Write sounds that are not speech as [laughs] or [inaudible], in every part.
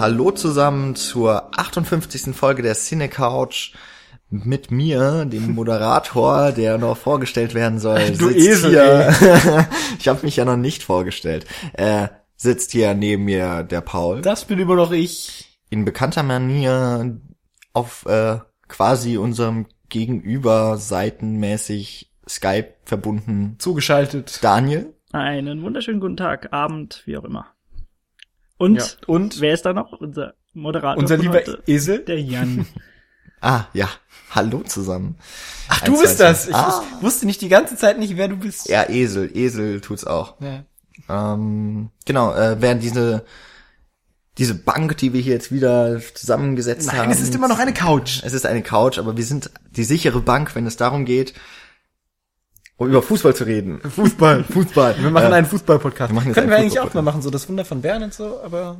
Hallo zusammen zur 58. Folge der Cine Couch mit mir, dem [laughs] Moderator, der noch vorgestellt werden soll. Du sitzt Esel, Hier. [laughs] ich habe mich ja noch nicht vorgestellt. Äh, sitzt hier neben mir der Paul. Das bin immer noch ich. In bekannter Manier auf äh, quasi unserem Gegenüber seitenmäßig Skype verbunden Zugeschaltet. Daniel. Einen wunderschönen guten Tag, Abend, wie auch immer. Und, Ja, und wer ist da noch? Unser Moderator. unser lieber heute? Esel. Der Jan. [laughs] Ah, ja. Hallo zusammen. Ach, Ein, du bist zwei, das. Ich Ah. wus- wusste nicht die ganze Zeit nicht, wer du bist. Ja, Esel. Esel tut's auch. Ja. Ähm, genau, äh, während diese diese Bank, die wir hier jetzt wieder zusammengesetzt haben. Nein, es ist immer noch eine Couch. Es ist eine Couch, aber wir sind die sichere Bank, wenn es darum geht, um über Fußball zu reden. Fußball. [laughs] Fußball. Wir machen äh, einen Fußball-Podcast. Können einen wir eigentlich auch mal machen, so das Wunder von Bern und so, aber.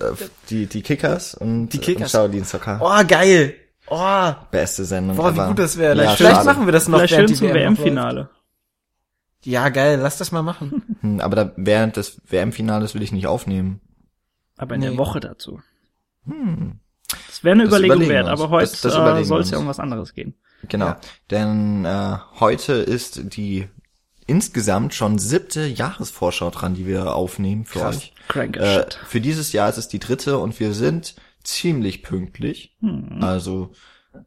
äh, die die Kickers und Die Kickers. und Shaolin Soccer. Oh, geil. Oh, Beste Sendung. boah, wie gut das wäre. Ja, Vielleicht schade. machen wir das noch Vielleicht während schön zum WM-Finale. Ja, geil. Lass das mal machen. [laughs] Hm, Aber da, während des WM-Finales will ich nicht aufnehmen. Aber in Nee. der Woche dazu. Das wäre eine Das Überlegung wert, uns. aber heute äh, soll es ja um was anderes gehen. Genau. Ja. Denn äh, heute ist die insgesamt schon siebte Jahresvorschau dran, die wir aufnehmen für Krass. euch. Crank Äh, für dieses Jahr ist es die dritte und wir sind ziemlich pünktlich. Hm. Also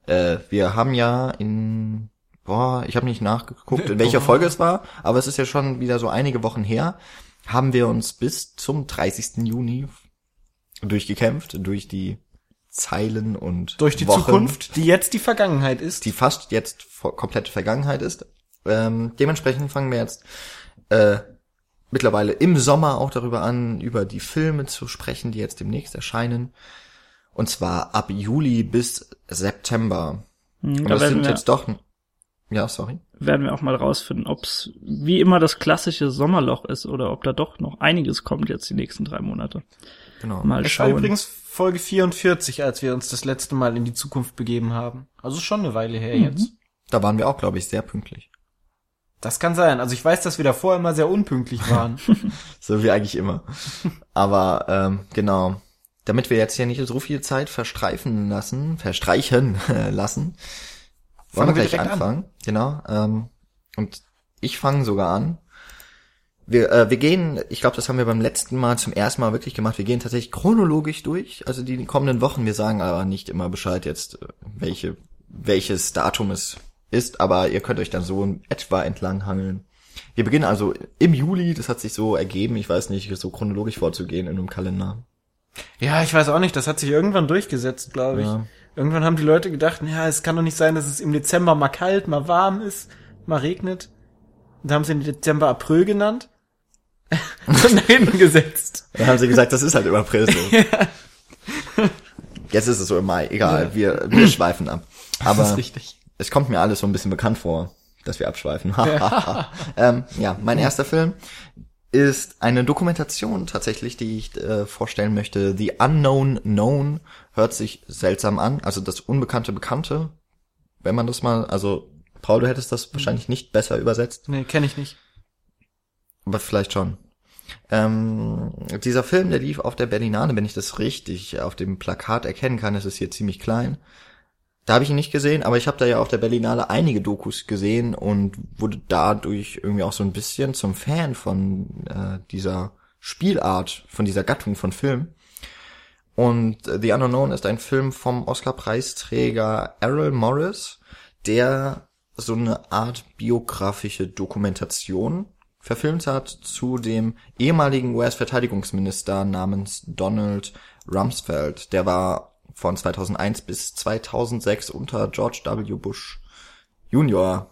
äh, wir haben ja in boah, ich habe nicht nachgeguckt, in welcher. Folge es war, aber es ist ja schon wieder so einige Wochen her, haben wir uns bis zum 30. Juni durchgekämpft durch die Zeilen und Durch die Wochen Zukunft, die jetzt die Vergangenheit ist. die fast jetzt vor- komplette Vergangenheit ist. Ähm, dementsprechend fangen wir jetzt äh, mittlerweile im Sommer auch darüber an, über die Filme zu sprechen, die jetzt demnächst erscheinen. Und zwar ab Juli bis September. Hm, Und Da das sind wir, jetzt doch. Ja, sorry. werden wir auch mal rausfinden, ob es wie immer das klassische Sommerloch ist oder ob da doch noch einiges kommt jetzt die nächsten drei Monate. Genau. Mal Es war schauen. übrigens Folge 44, als wir uns das letzte Mal in die Zukunft begeben haben. Also schon eine Weile her Mhm. jetzt. Da waren wir auch, glaube ich, sehr pünktlich. Das kann sein. Also ich weiß, dass wir davor immer sehr unpünktlich waren. [laughs] So wie eigentlich immer. Aber ähm, genau. Damit wir jetzt hier nicht so viel Zeit verstreifen lassen, verstreichen [laughs] lassen, wollen wir gleich direkt an. anfangen. Genau. Ähm, und ich fange sogar an. Wir, äh, wir gehen, ich glaube, das haben wir beim letzten Mal zum ersten Mal wirklich gemacht. Wir gehen tatsächlich chronologisch durch, also die kommenden Wochen. Wir sagen aber nicht immer Bescheid jetzt, äh, welche, welches Datum es ist, aber ihr könnt euch dann so in etwa entlang hangeln. Wir beginnen also im Juli, das hat sich so ergeben, ich weiß nicht, so chronologisch vorzugehen in einem Kalender. ja, ich weiß auch nicht. Das hat sich irgendwann durchgesetzt, glaube ich. Ja. Irgendwann haben die Leute gedacht, ja, es kann doch nicht sein, dass es im Dezember mal kalt, mal warm ist, mal regnet. Und haben sie den Dezember April genannt. [laughs] nach hinten gesetzt. Dann haben sie gesagt, das ist halt im April so. [laughs] Jetzt ist es so im Mai, egal, wir, wir schweifen ab. Aber das ist richtig. es kommt mir alles so ein bisschen bekannt vor, dass wir abschweifen. [laughs] ähm, ja, mein erster Film ist eine Dokumentation tatsächlich, die ich äh, vorstellen möchte. The Unknown Known hört sich seltsam an, also das Unbekannte Bekannte, wenn man das mal, also Paul, du hättest das wahrscheinlich nicht besser übersetzt. Nee, kenne ich nicht. Aber vielleicht schon. Ähm, dieser Film, der lief auf der Berlinale, wenn ich das richtig auf dem Plakat erkennen kann, es ist hier ziemlich klein. Da habe ich ihn nicht gesehen, aber ich habe da ja auf der Berlinale einige Dokus gesehen und wurde dadurch irgendwie auch so ein bisschen zum Fan von äh, dieser Spielart, von dieser Gattung von Film. Und äh, The Unknown ist ein Film vom Oscar-Preisträger Errol Morris, der so eine Art biografische Dokumentation verfilmt hat zu dem ehemaligen US-Verteidigungsminister namens Donald Rumsfeld. Der war von 2001 bis 2006 unter George W. Bush Junior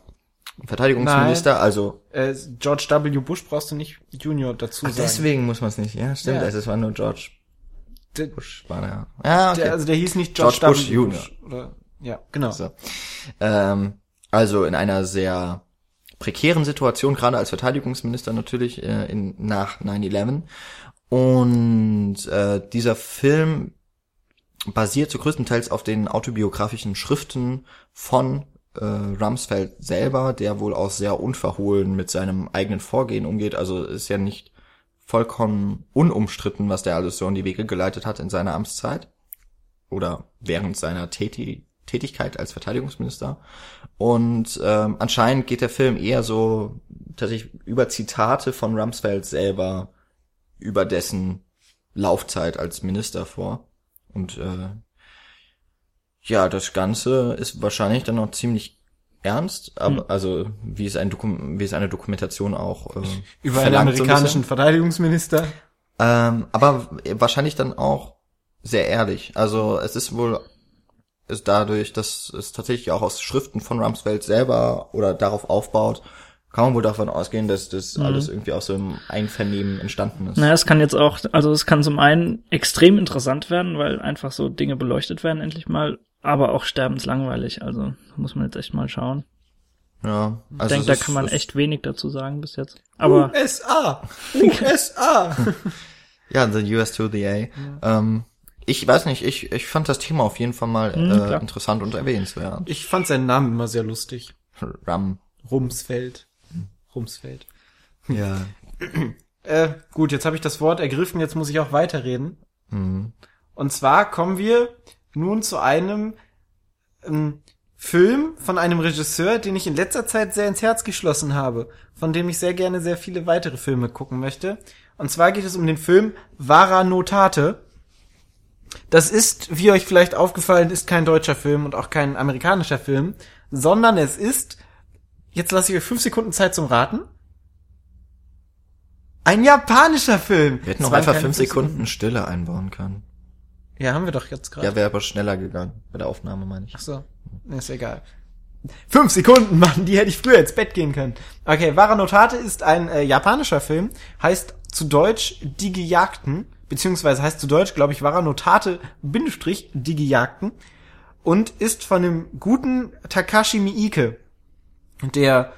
Verteidigungsminister, also Äh, George W. Bush brauchst du nicht Junior dazu Ach, sagen. deswegen muss man es nicht. Ja, stimmt. Ja. Also es war nur George Der, Bush war der. Ja, okay. der, also der hieß nicht George, George Bush W. Junior. Bush. Oder, ja, genau. So. Ähm, also in einer sehr prekären Situation, gerade als Verteidigungsminister natürlich äh, in, nach 9-11. Und äh, dieser Film basiert zu größtenteils auf den autobiografischen Schriften von äh, Rumsfeld selber, der wohl auch sehr unverhohlen mit seinem eigenen Vorgehen umgeht. Also ist ja nicht vollkommen unumstritten, was der alles so in die Wege geleitet hat in seiner Amtszeit oder während seiner Täti Tätigkeit als Verteidigungsminister. Und ähm, anscheinend geht der Film eher so tatsächlich über Zitate von Rumsfeld selber über dessen Laufzeit als Minister vor. Und äh, ja, das Ganze ist wahrscheinlich dann noch ziemlich ernst, aber Hm. also wie es ein Dokum wie es eine Dokumentation auch äh, Über einen verlangt so ein amerikanischen. Verteidigungsminister. Ähm, aber wahrscheinlich dann auch sehr ehrlich. Also es ist wohl ist dadurch, dass es tatsächlich auch aus Schriften von Rumsfeld selber oder darauf aufbaut, kann man wohl davon ausgehen, dass das Mhm. alles irgendwie aus so einem Einvernehmen entstanden ist. Naja, es kann jetzt auch, also es kann zum einen extrem interessant werden, weil einfach so Dinge beleuchtet werden endlich mal, aber auch sterbenslangweilig. Also muss man jetzt echt mal schauen. Ja, Ich also denke, es da ist- kann man echt wenig dazu sagen bis jetzt. Aber USA! USA! [laughs] Ja, the US to the A. Ähm, ich weiß nicht, ich, ich fand das Thema auf jeden Fall mal Mhm, äh, klar. interessant und erwähnenswert. Ich fand seinen Namen immer sehr lustig. Rum. Rumsfeld. Rumsfeld. Ja. [clears throat] Äh, gut, jetzt habe ich das Wort ergriffen, jetzt muss ich auch weiterreden. Mhm. Und zwar kommen wir nun zu einem ähm, Film von einem Regisseur, den ich in letzter Zeit sehr ins Herz geschlossen habe, von dem ich sehr gerne sehr viele weitere Filme gucken möchte. Und zwar geht es um den Film Vara Notate. Das ist, wie euch vielleicht aufgefallen ist, kein deutscher Film und auch kein amerikanischer Film, sondern es ist, jetzt lasse ich euch fünf Sekunden Zeit zum Raten, ein japanischer Film. Wir hätten noch einfach fünf Sekunden Stille einbauen können. Ja, haben wir doch jetzt gerade. Ja, wäre aber schneller gegangen. Bei der Aufnahme, meine ich. Ach so, ist egal. Fünf Sekunden, Mann, die hätte ich früher ins Bett gehen können. Okay, Wara Notate ist ein äh, japanischer Film, heißt zu Deutsch Die Gejagten, beziehungsweise heißt zu Deutsch, glaube ich, Wara Notate, Bindestrich, Die Gejagten, und ist von dem guten Takashi Miike, der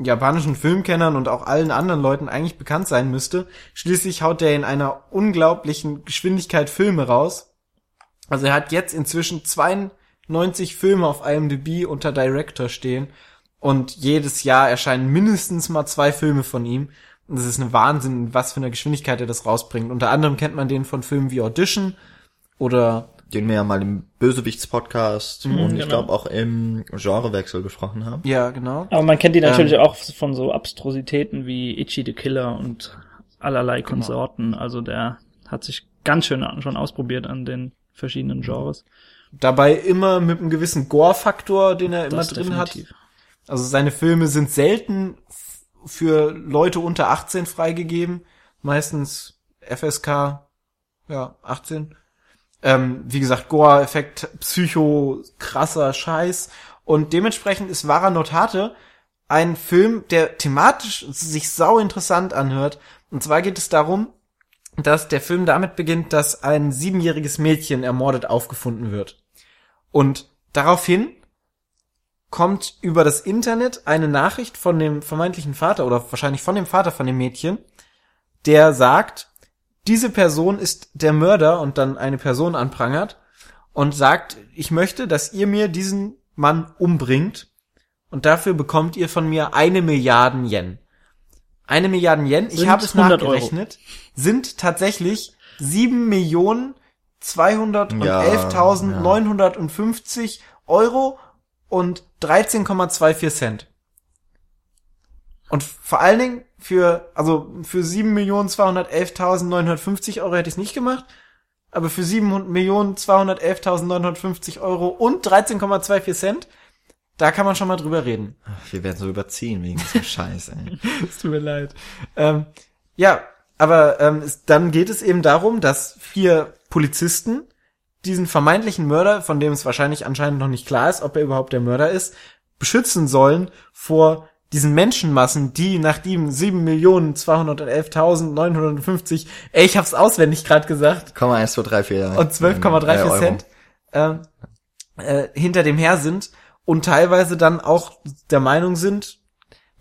japanischen Filmkennern und auch allen anderen Leuten eigentlich bekannt sein müsste. Schließlich haut er in einer unglaublichen Geschwindigkeit Filme raus. Also er hat jetzt inzwischen 92 Filme auf IMDb unter Director stehen und jedes Jahr erscheinen mindestens mal zwei Filme von ihm. Das ist ein Wahnsinn, was für eine Geschwindigkeit er das rausbringt. Unter anderem kennt man den von Filmen wie Audition oder Den wir ja mal im Bösewichts-Podcast und ich genau. glaube auch im Genrewechsel gesprochen haben. ja, genau. Aber man kennt die natürlich Ähm. auch von so Abstrusitäten wie Itchy the Killer und allerlei Genau. Konsorten. Also der hat sich ganz schön schon ausprobiert an den verschiedenen Genres. Dabei immer mit einem gewissen Gore-Faktor, den er immer Das drin hat. definitiv. Also seine Filme sind selten für Leute unter 18 freigegeben. Meistens FSK, ja, 18. Ähm, wie gesagt, Gore-Effekt, Psycho, krasser Scheiß. Und dementsprechend ist Vara Notate ein Film, der thematisch sich sau interessant anhört. Und zwar geht es darum, dass der Film damit beginnt, dass ein siebenjähriges Mädchen ermordet aufgefunden wird. Und daraufhin kommt über das Internet eine Nachricht von dem vermeintlichen Vater oder wahrscheinlich von dem Vater von dem Mädchen, der sagt, diese Person ist der Mörder und dann eine Person anprangert und sagt, ich möchte, dass ihr mir diesen Mann umbringt und dafür bekommt ihr von mir eine Milliarden Yen. Eine Milliarden Yen, ich Sind habe es 100 Euro. nachgerechnet, sind tatsächlich sieben Millionen 211.950 Euro und 13,24 Cent. Und vor allen Dingen für, also für 7.211.950 Euro hätte ich es nicht gemacht, aber für 7.211.950 Euro und 13,24 Cent, da kann man schon mal drüber reden. Ach, Wir werden so überziehen wegen diesem [laughs] Scheiß, ey. Es tut mir leid. Ähm, ja, aber ähm, es, dann geht es eben darum, dass vier Polizisten diesen vermeintlichen Mörder, von dem es wahrscheinlich anscheinend noch nicht klar ist, ob er überhaupt der Mörder ist, beschützen sollen vor diesen Menschenmassen, die nach dem 7.211.950, ey, ich hab's auswendig gerade gesagt, Komma 1, 2, 3, 4. und 12,34 Cent ähm, äh, hinter dem her sind und teilweise dann auch der Meinung sind,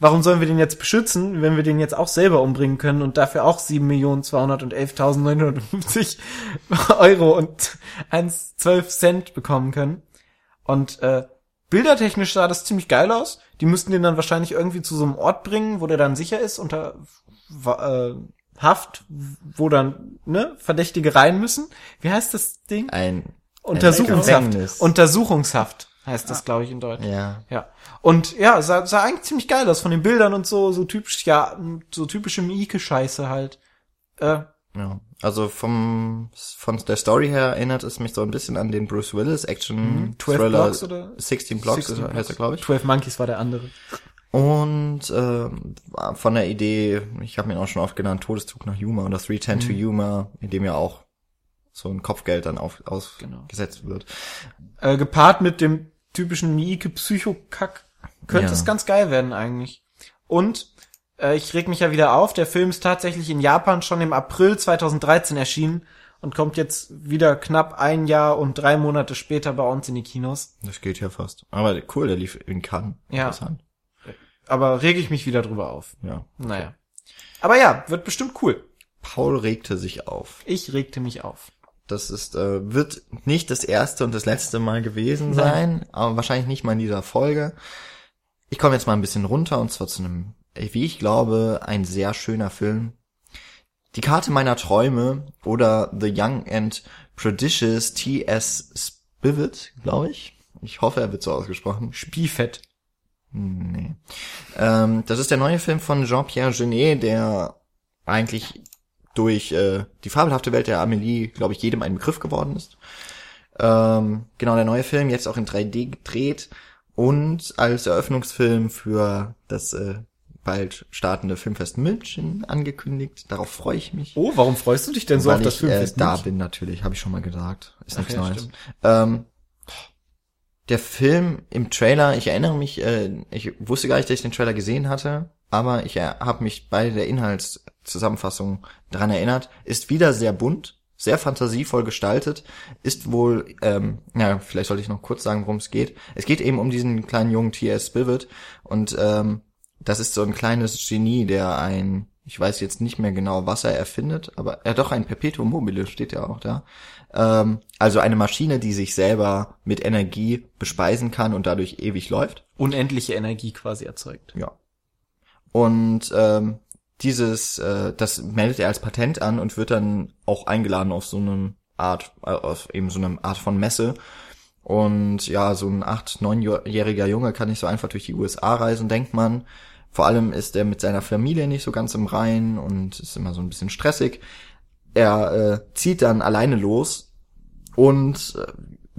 warum sollen wir den jetzt beschützen, wenn wir den jetzt auch selber umbringen können und dafür auch 7.211.950 [laughs] Euro und 1,12 Cent bekommen können. Und äh, bildertechnisch sah das ziemlich geil aus. Die müssten den dann wahrscheinlich irgendwie zu so einem Ort bringen, wo der dann sicher ist, unter äh, Haft, wo dann ne, Verdächtige rein müssen. Wie heißt das Ding? Ein Untersuchungshaft. Gefängnis. Untersuchungshaft heißt das, glaube ich, in Deutsch. ja. Ja. Und ja, sah, sah eigentlich ziemlich geil aus von den Bildern und so, so typisch, ja, so typische Miike-Scheiße halt. Äh, Ja, also vom von der Story her erinnert es mich so ein bisschen an den Bruce Willis Action Mhm. 12 Thriller Blocks oder? 16 Blocks 16 heißt er, glaube ich. 12 Monkeys war der andere. Und war von der Idee, ich habe ihn auch schon oft genannt, Todeszug nach Yuma oder 310 to Mhm. Yuma, in dem ja auch so ein Kopfgeld dann auf, Genau. ausgesetzt wird. Äh, gepaart mit dem typischen Miike-Psychokack könnte Ja. es ganz geil werden eigentlich. Und äh, ich reg mich ja wieder auf, der Film ist tatsächlich in Japan schon im April 2013 erschienen und kommt jetzt wieder knapp ein Jahr und drei Monate später bei uns in die Kinos. Das geht ja fast. Aber cool, der lief in Cannes. Ja. Interessant. Aber reg ich mich wieder drüber auf. Ja. Naja. Aber ja, wird bestimmt cool. Paul regte sich auf. Ich regte mich auf. Das ist, äh, wird nicht das erste und das letzte Mal gewesen Nein. sein, aber wahrscheinlich nicht mal in dieser Folge. Ich komme jetzt mal ein bisschen runter und zwar zu einem, wie ich glaube, ein sehr schöner Film. Die Karte meiner Träume oder The Young and Prodigious T.S. Spivet, glaube ich. Ich hoffe, er wird so ausgesprochen. Spiefett. Nee. Ähm, das ist der neue Film von Jean-Pierre Genet, der eigentlich durch äh, die fabelhafte Welt der Amelie, glaube ich, jedem ein Begriff geworden ist. Ähm, genau, der neue Film, jetzt auch in 3D gedreht und als Eröffnungsfilm für das äh, bald startende Filmfest München angekündigt. Darauf freue ich mich. Oh, warum freust du dich denn so weil auf das ich äh, Filmfest? da München? bin natürlich, habe ich schon mal gesagt. Ist nichts ja, Neues. Ähm, der Film im Trailer, ich erinnere mich, äh, ich wusste gar nicht, dass ich den Trailer gesehen hatte, aber ich äh, habe mich bei der Inhaltszusammenfassung dran erinnert, ist wieder sehr bunt, sehr fantasievoll gestaltet, ist wohl, ähm, ja, vielleicht sollte ich noch kurz sagen, worum es geht. Es geht eben um diesen kleinen jungen T.S. Spivet und ähm, das ist so ein kleines Genie, der ein, ich weiß jetzt nicht mehr genau, was er erfindet, aber er doch ein Perpetuum mobile steht ja auch da. Ähm, also eine Maschine, die sich selber mit Energie bespeisen kann und dadurch ewig läuft. Unendliche Energie quasi erzeugt. Ja. Und ähm, dieses, äh, das meldet er als Patent an und wird dann auch eingeladen auf so eine Art, äh, auf eben so eine Art von Messe. Und ja, so ein acht, neunjähriger Junge kann nicht so einfach durch die USA reisen, denkt man. Vor allem ist er mit seiner Familie nicht so ganz im Reinen und ist immer so ein bisschen stressig. Er äh, zieht dann alleine los und äh,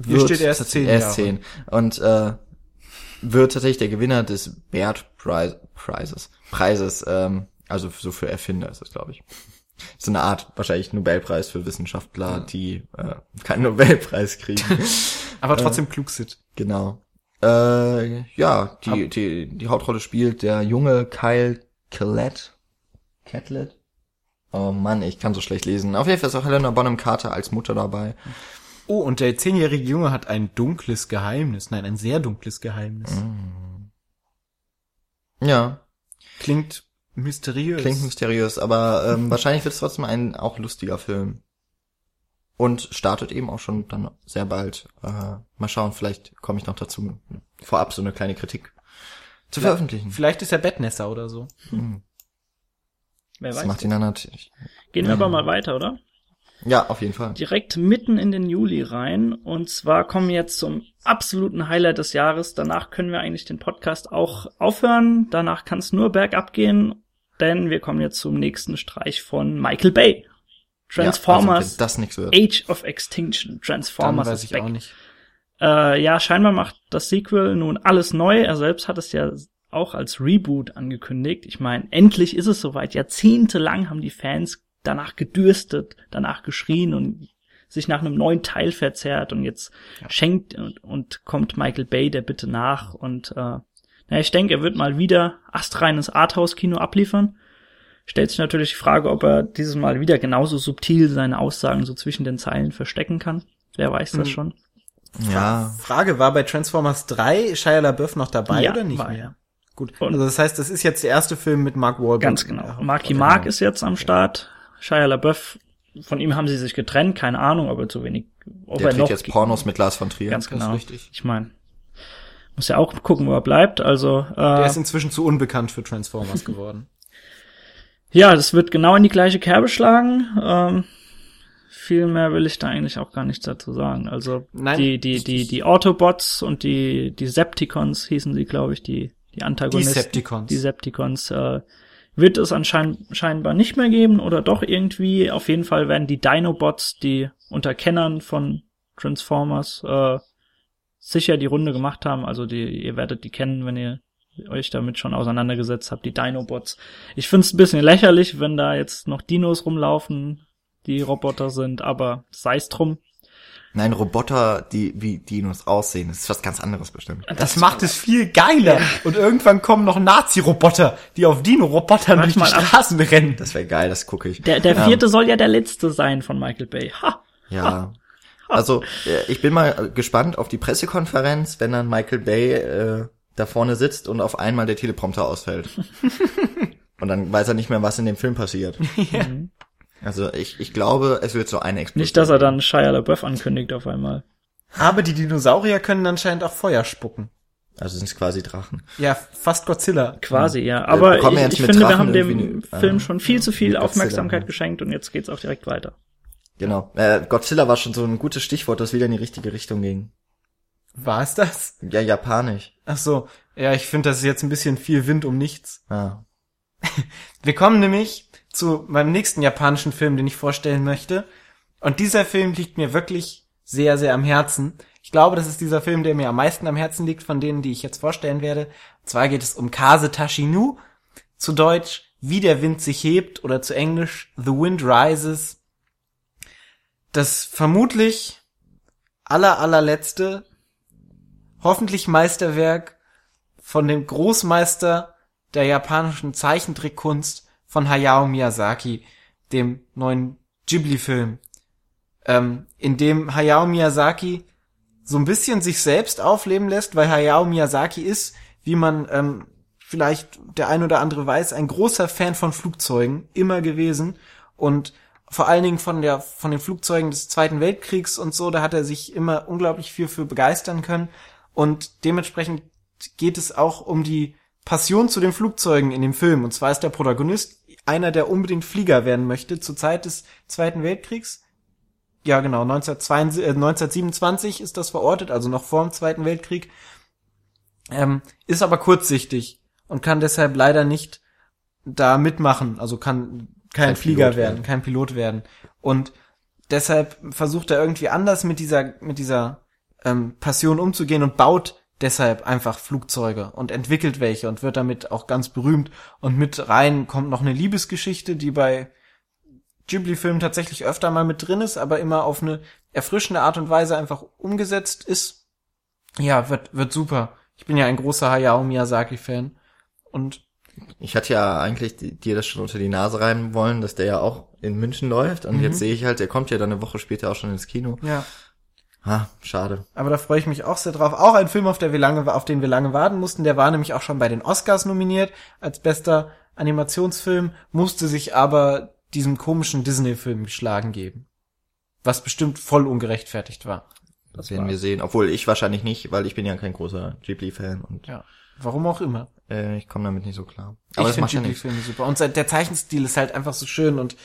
Hier wird steht erst zehn erst zehn. Und äh, wird tatsächlich der Gewinner des Baird Prize, Prizes, Preises, ähm, also so für Erfinder ist das, glaube ich. [laughs] So eine Art wahrscheinlich Nobelpreis für Wissenschaftler, die äh, keinen Nobelpreis kriegen. [laughs] Aber trotzdem klug sind. genau. Äh, ja, die, die, die Hauptrolle spielt der junge Kyle Catlett. Catlett? Oh Mann, ich kann so schlecht lesen. Auf jeden Fall ist auch Helena Bonham Carter als Mutter dabei. Oh, und der zehnjährige Junge hat ein dunkles Geheimnis. Nein, ein sehr dunkles Geheimnis. Ja, Klingt mysteriös. Klingt mysteriös, aber ähm, [laughs] wahrscheinlich wird es trotzdem ein auch lustiger Film. Und startet eben auch schon dann sehr bald. Äh, mal schauen, vielleicht komme ich noch dazu, vorab so eine kleine Kritik zu Vielleicht- veröffentlichen. Vielleicht ist er Bettnässer oder so. Wer Das weiß. macht ihn dann natürlich. Gehen wir aber mal weiter, oder? Ja, auf jeden Fall. direkt mitten in den Juli rein. Und zwar kommen wir jetzt zum absoluten Highlight des Jahres. Danach können wir eigentlich den Podcast auch aufhören. Danach kann es nur bergab gehen, denn wir kommen jetzt zum nächsten Streich von Michael Bay. Ja, also, Transformers nichts wird. Age of Extinction. Dann Transformers weiß is ich back. auch nicht. Äh, ja, scheinbar macht das Sequel nun alles neu. Er selbst hat es ja auch als Reboot angekündigt. Ich meine, endlich ist es soweit. Jahrzehntelang haben die Fans danach gedürstet, danach geschrien und sich nach einem neuen Teil verzerrt und jetzt schenkt und, und kommt Michael Bay der Bitte nach und äh, na, ich denke, er wird mal wieder astreines Arthouse-Kino abliefern. Stellt sich natürlich die Frage, ob er dieses Mal wieder genauso subtil seine Aussagen so zwischen den Zeilen verstecken kann. Wer weiß das Hm. schon? Ja, Frage, war bei Transformers 3 Shia LaBeouf noch dabei Ja, oder nicht war mehr? er. Gut. Und- also das heißt, das ist jetzt der erste Film mit Mark Wahlberg. Ganz genau. Marky genau. Mark ist jetzt am Start. Shia LaBeouf, von ihm haben sie sich getrennt. Keine Ahnung, ob er zu wenig, ob der er dreht noch jetzt Pornos mit Lars von Trier. Ganz Das ist genau. richtig. Ich meine, muss ja auch gucken, wo er bleibt. Also Der äh, ist inzwischen zu unbekannt für Transformers [laughs] geworden. Ja, das wird genau in die gleiche Kerbe schlagen. Ähm, viel mehr will ich da eigentlich auch gar nichts dazu sagen. Also Nein, die, die, die, die Autobots und die, die Septicons hießen sie, glaube ich, die, die Antagonisten. Decepticons. Die Septicons, äh, wird es anscheinend scheinbar nicht mehr geben oder doch irgendwie. Auf jeden Fall werden die Dinobots, die unter Kennern von Transformers, äh, sicher die Runde gemacht haben. Also die, ihr werdet die kennen, wenn ihr euch damit schon auseinandergesetzt habt, die Dinobots. Ich find's ein bisschen lächerlich, wenn da jetzt noch Dinos rumlaufen, die Roboter sind, aber sei's drum. Nein, Roboter, die wie Dinos aussehen, das ist was ganz anderes bestimmt. Das macht es viel geiler. Und irgendwann kommen noch Nazi-Roboter, die auf Dino-Robotern durch die ab. Straßen rennen. Das wäre geil, das gucke ich. Der, der vierte soll ja der letzte sein von Michael Bay. Ha! Ja. Also, äh, ich bin mal gespannt auf die Pressekonferenz, wenn dann Michael Bay äh, da vorne sitzt und auf einmal der Teleprompter ausfällt. [laughs] und dann weiß er nicht mehr, was in dem Film passiert. [laughs] Also ich, ich glaube, es wird so eine Explosion. Nicht, dass er dann Shia LaBeouf ankündigt auf einmal. Aber die Dinosaurier können anscheinend auch Feuer spucken. Also sind es quasi Drachen. Ja, fast Godzilla. Quasi, ja. Aber ich, ja ich finde, wir Drachen haben dem eine- Film äh, schon viel zu viel Godzilla, Aufmerksamkeit ja. geschenkt und jetzt geht's auch direkt weiter. Genau. Äh, Godzilla war schon so ein gutes Stichwort, das wieder in die richtige Richtung ging. War es das? Ja, japanisch. Ach so. Ja, ich finde, das ist jetzt ein bisschen viel Wind um nichts. Ja. [laughs] Wir kommen nämlich zu meinem nächsten japanischen Film, den ich vorstellen möchte. Und dieser Film liegt mir wirklich sehr, sehr am Herzen. Ich glaube, das ist dieser Film, der mir am meisten am Herzen liegt von denen, die ich jetzt vorstellen werde. Und zwar geht es um Kase Tashinu. Zu Deutsch, wie der Wind sich hebt oder zu Englisch, The Wind Rises. Das vermutlich aller, allerletzte, hoffentlich Meisterwerk von dem Großmeister der japanischen Zeichentrickkunst von Hayao Miyazaki, dem neuen Ghibli-Film, ähm, in dem Hayao Miyazaki so ein bisschen sich selbst aufleben lässt, weil Hayao Miyazaki ist, wie man ähm, vielleicht der ein oder andere weiß, ein großer Fan von Flugzeugen immer gewesen. Und vor allen Dingen von der von den Flugzeugen des Zweiten Weltkriegs und so, da hat er sich immer unglaublich viel für begeistern können und dementsprechend geht es auch um die Passion zu den Flugzeugen in dem Film. Und zwar ist der Protagonist einer, der unbedingt Flieger werden möchte zur Zeit des Zweiten Weltkriegs. Ja, genau, 1922, äh, 1927 ist das verortet, also noch vor dem Zweiten Weltkrieg. Ähm, ist aber kurzsichtig und kann deshalb leider nicht da mitmachen, also kann kein, Kein Flieger Pilot werden, werden. kein Pilot werden. Und deshalb versucht er irgendwie anders mit dieser, mit dieser ähm, Passion umzugehen und baut deshalb einfach Flugzeuge und entwickelt welche und wird damit auch ganz berühmt. Und mit rein kommt noch eine Liebesgeschichte, die bei Ghibli-Filmen tatsächlich öfter mal mit drin ist, aber immer auf eine erfrischende Art und Weise einfach umgesetzt ist. Ja, wird, wird super. Ich bin ja ein großer Hayao Miyazaki-Fan. Und Ich hatte ja eigentlich dir das schon unter die Nase reiben wollen, dass der ja auch in München läuft. Und jetzt sehe ich halt, der kommt ja dann eine Woche später auch schon ins Kino. ja, Ha, schade. aber da freue ich mich auch sehr drauf. Auch ein Film, auf, der wir lange, auf den wir lange warten mussten. Der war nämlich auch schon bei den Oscars nominiert als bester Animationsfilm, musste sich aber diesem komischen Disney-Film geschlagen geben. Was bestimmt voll ungerechtfertigt war. Das werden wir sehen. Obwohl ich wahrscheinlich nicht, weil ich bin ja kein großer Ghibli-Fan und Ja. Warum auch immer. äh, ich komme damit nicht so klar. ich das finde ja. Ghibli-Filme super. Und der Zeichenstil ist halt einfach so schön und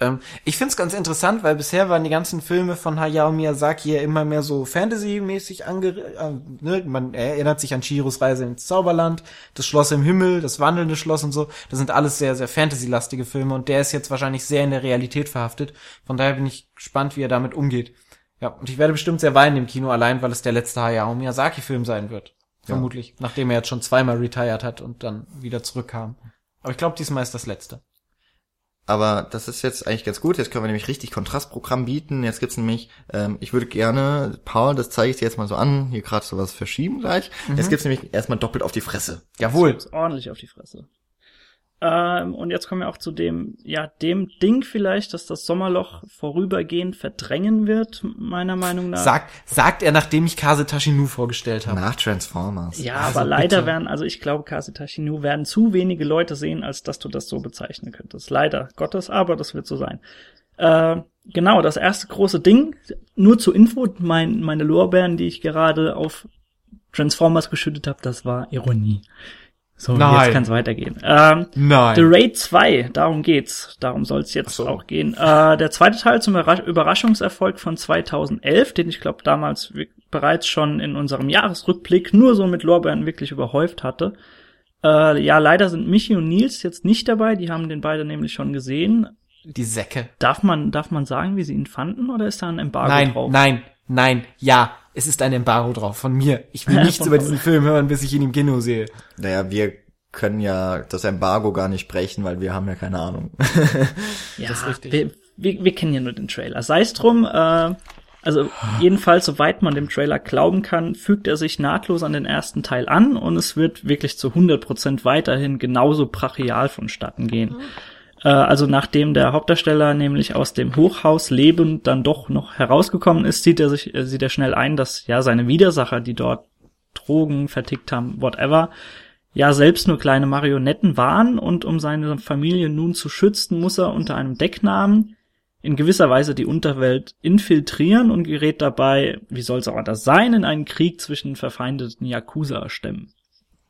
ähm, ich find's ganz interessant, weil bisher waren die ganzen Filme von Hayao Miyazaki ja immer mehr so Fantasy-mäßig ange... Äh, ne? Man erinnert sich an Chihiros Reise ins Zauberland, das Schloss im Himmel, das wandelnde Schloss und so. Das sind alles sehr, sehr Fantasy-lastige Filme und der ist jetzt wahrscheinlich sehr in der Realität verhaftet. Von daher bin ich gespannt, wie er damit umgeht. Ja, und ich werde bestimmt sehr weinen im Kino, allein weil es der letzte Hayao Miyazaki-Film sein wird. Vermutlich. Nachdem er jetzt schon zweimal retired hat und dann wieder zurückkam. Aber ich glaube, diesmal ist das letzte. Aber das ist jetzt eigentlich ganz gut. Jetzt können wir nämlich richtig Kontrastprogramm bieten. Jetzt gibt's nämlich, ähm, ich würde gerne, Paul, das zeige ich dir jetzt mal so an, hier gerade sowas verschieben gleich. Jetzt gibt's nämlich erstmal doppelt auf die Fresse. Jawohl. Ist ordentlich auf die Fresse. Ähm, und jetzt kommen wir auch zu dem, ja, dem Ding vielleicht, dass das Sommerloch vorübergehend verdrängen wird, meiner Meinung nach. Sagt, sagt er, nachdem ich Kase Tashinu vorgestellt habe. Nach Transformers. ja, also aber leider bitte. werden, also ich glaube, Kase Tashinu werden zu wenige Leute sehen, als dass du das so bezeichnen könntest. Leider Gottes, aber das wird so sein. Äh, genau, das erste große Ding, nur zur Info, mein, meine Lorbeeren, die ich gerade auf Transformers geschüttet habe, das war Ironie. So, Nein. jetzt kann es weitergehen. Ähm, Nein. The Raid 2, darum geht's. Darum soll es jetzt so. auch gehen. Äh, der zweite Teil zum Überrasch Überraschungserfolg von 2011, den ich glaube damals bereits schon in unserem Jahresrückblick nur so mit Lorbeeren wirklich überhäuft hatte. Äh, ja, leider sind Michi und Nils jetzt nicht dabei. Die haben den beide nämlich schon gesehen. Die Säcke. Darf man, darf man sagen, wie sie ihn fanden oder ist da ein Embargo Nein, drauf? nein, nein, ja. Es ist ein Embargo drauf von mir. Ich will nichts [laughs] über diesen Film hören, bis ich ihn im Kino sehe. Naja, wir können ja das Embargo gar nicht brechen, weil wir haben ja keine Ahnung. Ja, [laughs] Das ist richtig. Wir, wir, wir kennen ja nur den Trailer. Sei es drum, äh, also jedenfalls, soweit man dem Trailer glauben kann, fügt er sich nahtlos an den ersten Teil an und es wird wirklich zu 100% weiterhin genauso brachial vonstatten gehen. Äh, also nachdem der Hauptdarsteller nämlich aus dem Hochhaus lebend dann doch noch herausgekommen ist, sieht er sich, äh, sieht er schnell ein, dass ja seine Widersacher, die dort Drogen vertickt haben, whatever, ja selbst nur kleine Marionetten waren und um seine Familie nun zu schützen, muss er unter einem Decknamen in gewisser Weise die Unterwelt infiltrieren und gerät dabei, wie soll es auch anders sein, in einen Krieg zwischen verfeindeten Yakuza-Stämmen.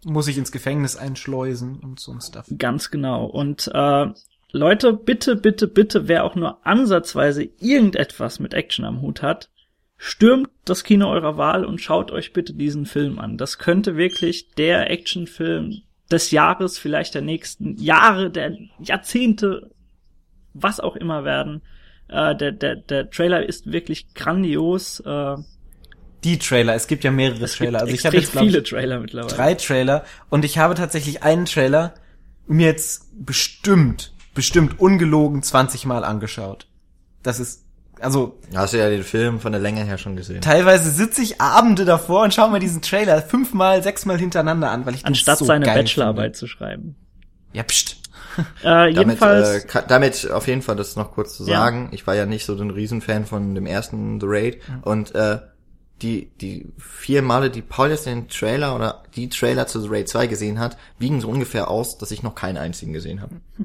Muss ich ins Gefängnis einschleusen und so ein Stuff. Ganz genau. Und äh, Leute, bitte, bitte, bitte, wer auch nur ansatzweise irgendetwas mit Action am Hut hat, stürmt das Kino eurer Wahl und schaut euch bitte diesen Film an. Das könnte wirklich der Actionfilm des Jahres, vielleicht der nächsten Jahre, der Jahrzehnte, was auch immer werden. Äh, der, der, der Trailer ist wirklich grandios. Äh, Die Trailer, es gibt ja mehrere es Trailer. gibt Also ich habe jetzt glaub viele ich, Trailer mittlerweile. drei Trailer und ich habe tatsächlich einen Trailer mir jetzt bestimmt, bestimmt ungelogen 20 Mal angeschaut. Das ist, also Hast du ja den Film von der Länge her schon gesehen. teilweise sitze ich Abende davor und schaue mir diesen Trailer fünfmal, sechsmal hintereinander an, weil ich den Anstatt so seine geil Bachelorarbeit zu schreiben. Finde. Ja, pst. Äh, Damit, jedenfalls. äh, ka- damit auf jeden Fall das noch kurz zu Ja. sagen. Ich war ja nicht so ein Riesenfan von dem ersten The Raid und äh, die die vier Male, die Paul jetzt den Trailer oder die Trailer zu The Raid 2 gesehen hat, wiegen so ungefähr aus, dass ich noch keinen einzigen gesehen habe. [laughs]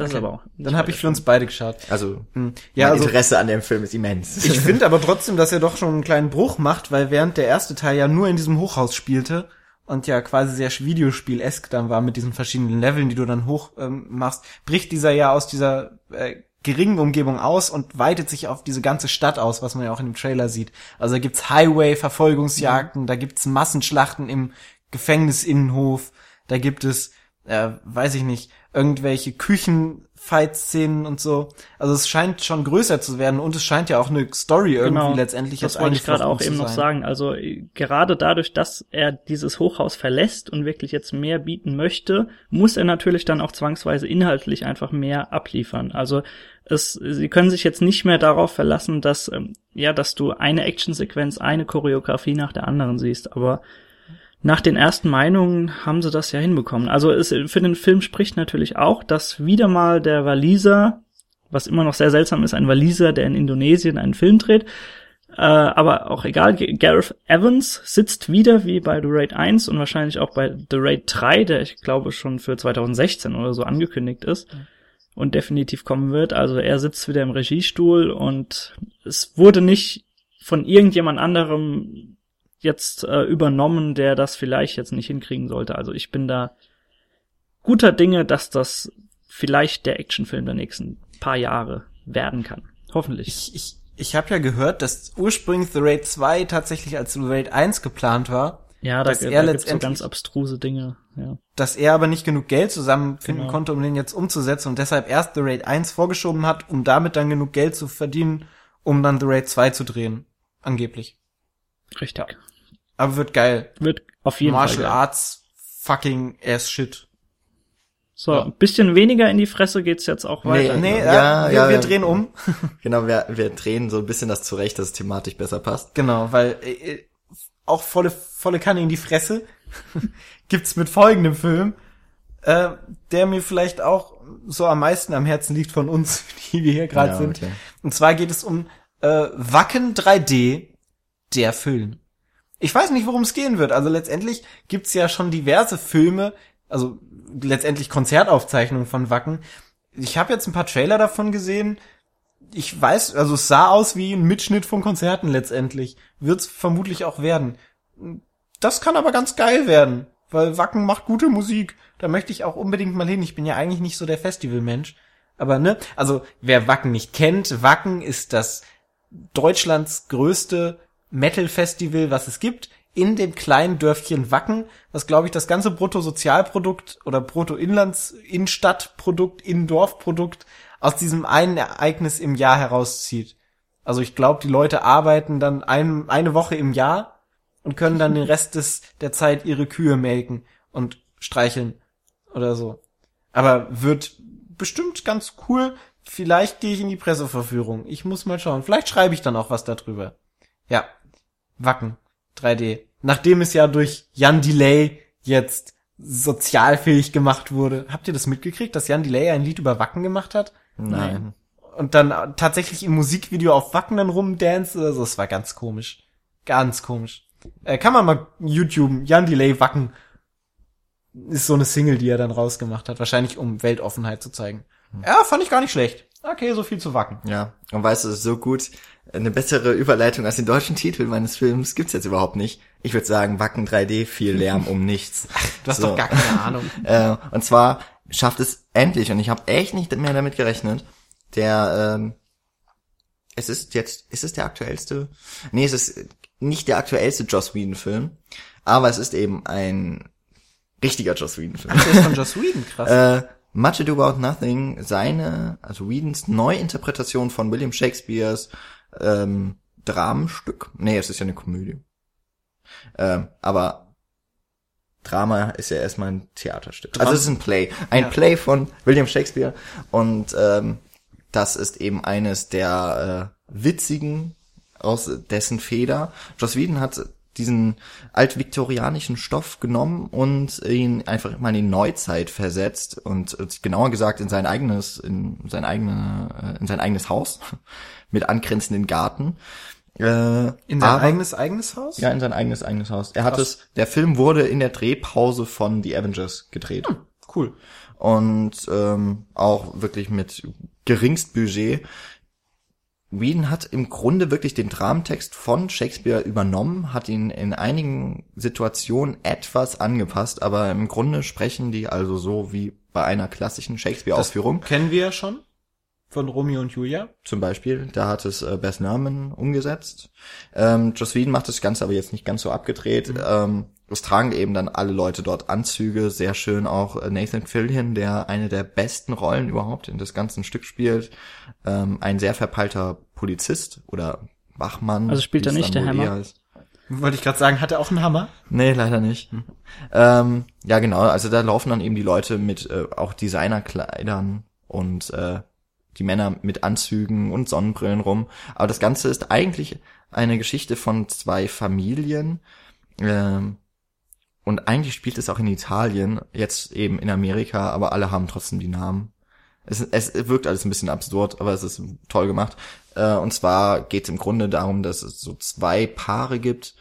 Das ist aber auch. Dann habe ich für uns beide geschaut. Also Ja, mein also Interesse an dem Film ist immens. ich [laughs] finde aber trotzdem, dass er doch schon einen kleinen Bruch macht, weil während der erste Teil ja nur in diesem Hochhaus spielte und ja quasi sehr Videospiel-esk dann war mit diesen verschiedenen Leveln, die du dann hoch ähm, machst, bricht dieser ja aus dieser äh, geringen Umgebung aus und weitet sich auf diese ganze Stadt aus, was man ja auch in dem Trailer sieht. Also da gibt's Highway-Verfolgungsjagden, da gibt's Massenschlachten im Gefängnisinnenhof, da gibt es, äh, weiß ich nicht, irgendwelche Küchen-Fight-Szenen und so. Also es scheint schon größer zu werden und es scheint ja auch eine Story irgendwie Genau, letztendlich das jetzt wollte ich gerade auch eben noch sagen. Also äh, gerade dadurch, dass er dieses Hochhaus verlässt und wirklich jetzt mehr bieten möchte, muss er natürlich dann auch zwangsweise inhaltlich einfach mehr abliefern. Also es, sie können sich jetzt nicht mehr darauf verlassen, dass ähm, ja, dass du eine Actionsequenz, eine Choreografie nach der anderen siehst. Aber nach den ersten Meinungen haben sie das ja hinbekommen. Also es, für den Film spricht natürlich auch, dass wieder mal der Waliser, was immer noch sehr seltsam ist, ein Waliser, der in Indonesien einen Film dreht, äh, aber auch egal, Gareth Evans sitzt wieder wie bei The Raid 1 und wahrscheinlich auch bei The Raid 3, der ich glaube schon für 2016 oder so angekündigt ist und definitiv kommen wird. Also er sitzt wieder im Regiestuhl und es wurde nicht von irgendjemand anderem jetzt äh, übernommen, der das vielleicht jetzt nicht hinkriegen sollte. Also ich bin da guter Dinge, dass das vielleicht der Actionfilm der nächsten paar Jahre werden kann. Hoffentlich. Ich, ich, ich habe ja gehört, dass ursprünglich The Raid 2 tatsächlich als The Raid 1 geplant war, ja, da, dass da er so letztendlich- ganz abstruse Dinge. Ja. dass er aber nicht genug Geld zusammenfinden Genau. konnte, um den jetzt umzusetzen und deshalb erst The Raid 1 vorgeschoben hat, um damit dann genug Geld zu verdienen, um dann The Raid 2 zu drehen. Angeblich. Richtig. Aber wird geil. Wird auf jeden Martial Fall. geil. Arts fucking ass shit. So, ein bisschen weniger in die Fresse geht's jetzt auch weiter. Nee, Ja, äh, wir, ja, wir ja. drehen um. [laughs] genau, wir, wir drehen so ein bisschen das zurecht, dass es thematisch besser passt. Genau, weil äh, äh, auch volle volle Kanne in die Fresse [laughs] gibt's mit folgendem Film, äh, der mir vielleicht auch so am meisten am Herzen liegt von uns, [laughs] die wir hier gerade Ja, sind. okay. Und zwar geht es um äh, Wacken 3D, der Film. Ich weiß nicht, worum es gehen wird. Also letztendlich gibt's ja schon diverse Filme, also letztendlich Konzertaufzeichnungen von Wacken. Ich habe jetzt ein paar Trailer davon gesehen. Ich weiß, also es sah aus wie ein Mitschnitt von Konzerten letztendlich. Wird's vermutlich auch werden. Das kann aber ganz geil werden. weil Wacken macht gute Musik. Da möchte ich auch unbedingt mal hin. Ich bin ja eigentlich nicht so der Festivalmensch. Aber ne, also wer Wacken nicht kennt, Wacken ist das Deutschlands größte Metal-Festival, was es gibt, in dem kleinen Dörfchen Wacken, was glaube ich das ganze Bruttosozialprodukt oder Bruttoinlands-Innenstadtprodukt, Innendorfprodukt aus diesem einen Ereignis im Jahr herauszieht. Also ich glaube, die Leute arbeiten dann ein, eine Woche im Jahr und können dann den Rest des, der Zeit ihre Kühe melken und streicheln oder so. Aber wird bestimmt ganz cool. Vielleicht gehe ich in die Presseverführung. Ich muss mal schauen. Vielleicht schreibe ich dann auch was darüber. Ja. Wacken. 3D. Nachdem es ja durch Jan Delay jetzt sozialfähig gemacht wurde. Habt ihr das mitgekriegt, dass Jan Delay ein Lied über Wacken gemacht hat? Nein. Und dann tatsächlich im Musikvideo auf Wacken dann rumdance oder so. Das war ganz komisch. Ganz komisch. Äh, kann man mal YouTube, Jan Delay Wacken. Ist so eine Single, die er dann rausgemacht hat. Wahrscheinlich um Weltoffenheit zu zeigen. Ja, fand ich gar nicht schlecht. Okay, so viel zu Wacken. Ja, und weißt du, es ist so gut, eine bessere Überleitung als den deutschen Titel meines Films gibt's jetzt überhaupt nicht. Ich würde sagen, Wacken 3D, viel Lärm um nichts. [laughs] Du hast So. doch gar keine Ahnung. [laughs] Äh, und zwar schafft es endlich, und ich habe echt nicht mehr damit gerechnet, der, ähm, es ist jetzt, ist es der aktuellste? Nee, es ist nicht der aktuellste Joss Whedon-Film, aber es ist eben ein richtiger Joss Whedon-Film. Der ist von Joss Whedon, krass. [laughs] äh, Much Ado About Nothing, seine, also Whedons Neuinterpretation von William Shakespeares ähm, Dramenstück. Nee, es ist ja eine Komödie. Ähm, aber Drama ist ja erstmal ein Theaterstück. Dram- also es ist ein Play. Ein Ja. Play von William Shakespeare. Und ähm, das ist eben eines der äh, witzigen aus dessen Feder. Joss Whedon hat diesen altviktorianischen Stoff genommen und ihn einfach mal in die Neuzeit versetzt und genauer gesagt in sein eigenes in sein eigene äh, in sein eigenes Haus [laughs] mit angrenzenden Garten. Äh, In sein aber- eigenes, eigenes Haus? ja, in sein eigenes eigenes Haus. Er hat Krass. es, der Film wurde in der Drehpause von The Avengers gedreht. Cool. Und ähm, auch wirklich mit geringst Budget. Whedon hat im Grunde wirklich den Dramentext von Shakespeare übernommen, hat ihn in einigen Situationen etwas angepasst, aber im Grunde sprechen die also so wie bei einer klassischen Shakespeare-Aufführung. Kennen wir ja schon. Von Romeo und Julia. Zum Beispiel, da hat es äh, Bess Nerman umgesetzt. Ähm, Joss Whedon macht das Ganze aber jetzt nicht ganz so abgedreht. Ähm, es tragen eben dann alle Leute dort Anzüge, sehr schön auch äh, Nathan Fillion, der eine der besten Rollen überhaupt in das ganze Stück spielt. Ähm, ein sehr verpeilter Polizist oder Wachmann. Also spielt er nicht der Hammer? eher ist. Wollte ich gerade sagen, hat er auch einen Hammer? Nee, leider nicht. Ähm, ja, genau. Also da laufen dann eben die Leute mit äh, auch Designerkleidern und äh, die Männer mit Anzügen und Sonnenbrillen rum. Aber das Ganze ist eigentlich eine Geschichte von zwei Familien. Ähm, und eigentlich spielt es auch in Italien, jetzt eben in Amerika, aber alle haben trotzdem die Namen. Es, es wirkt alles ein bisschen absurd, aber es ist toll gemacht. Äh, und zwar geht es im Grunde darum, dass es so zwei Paare gibt,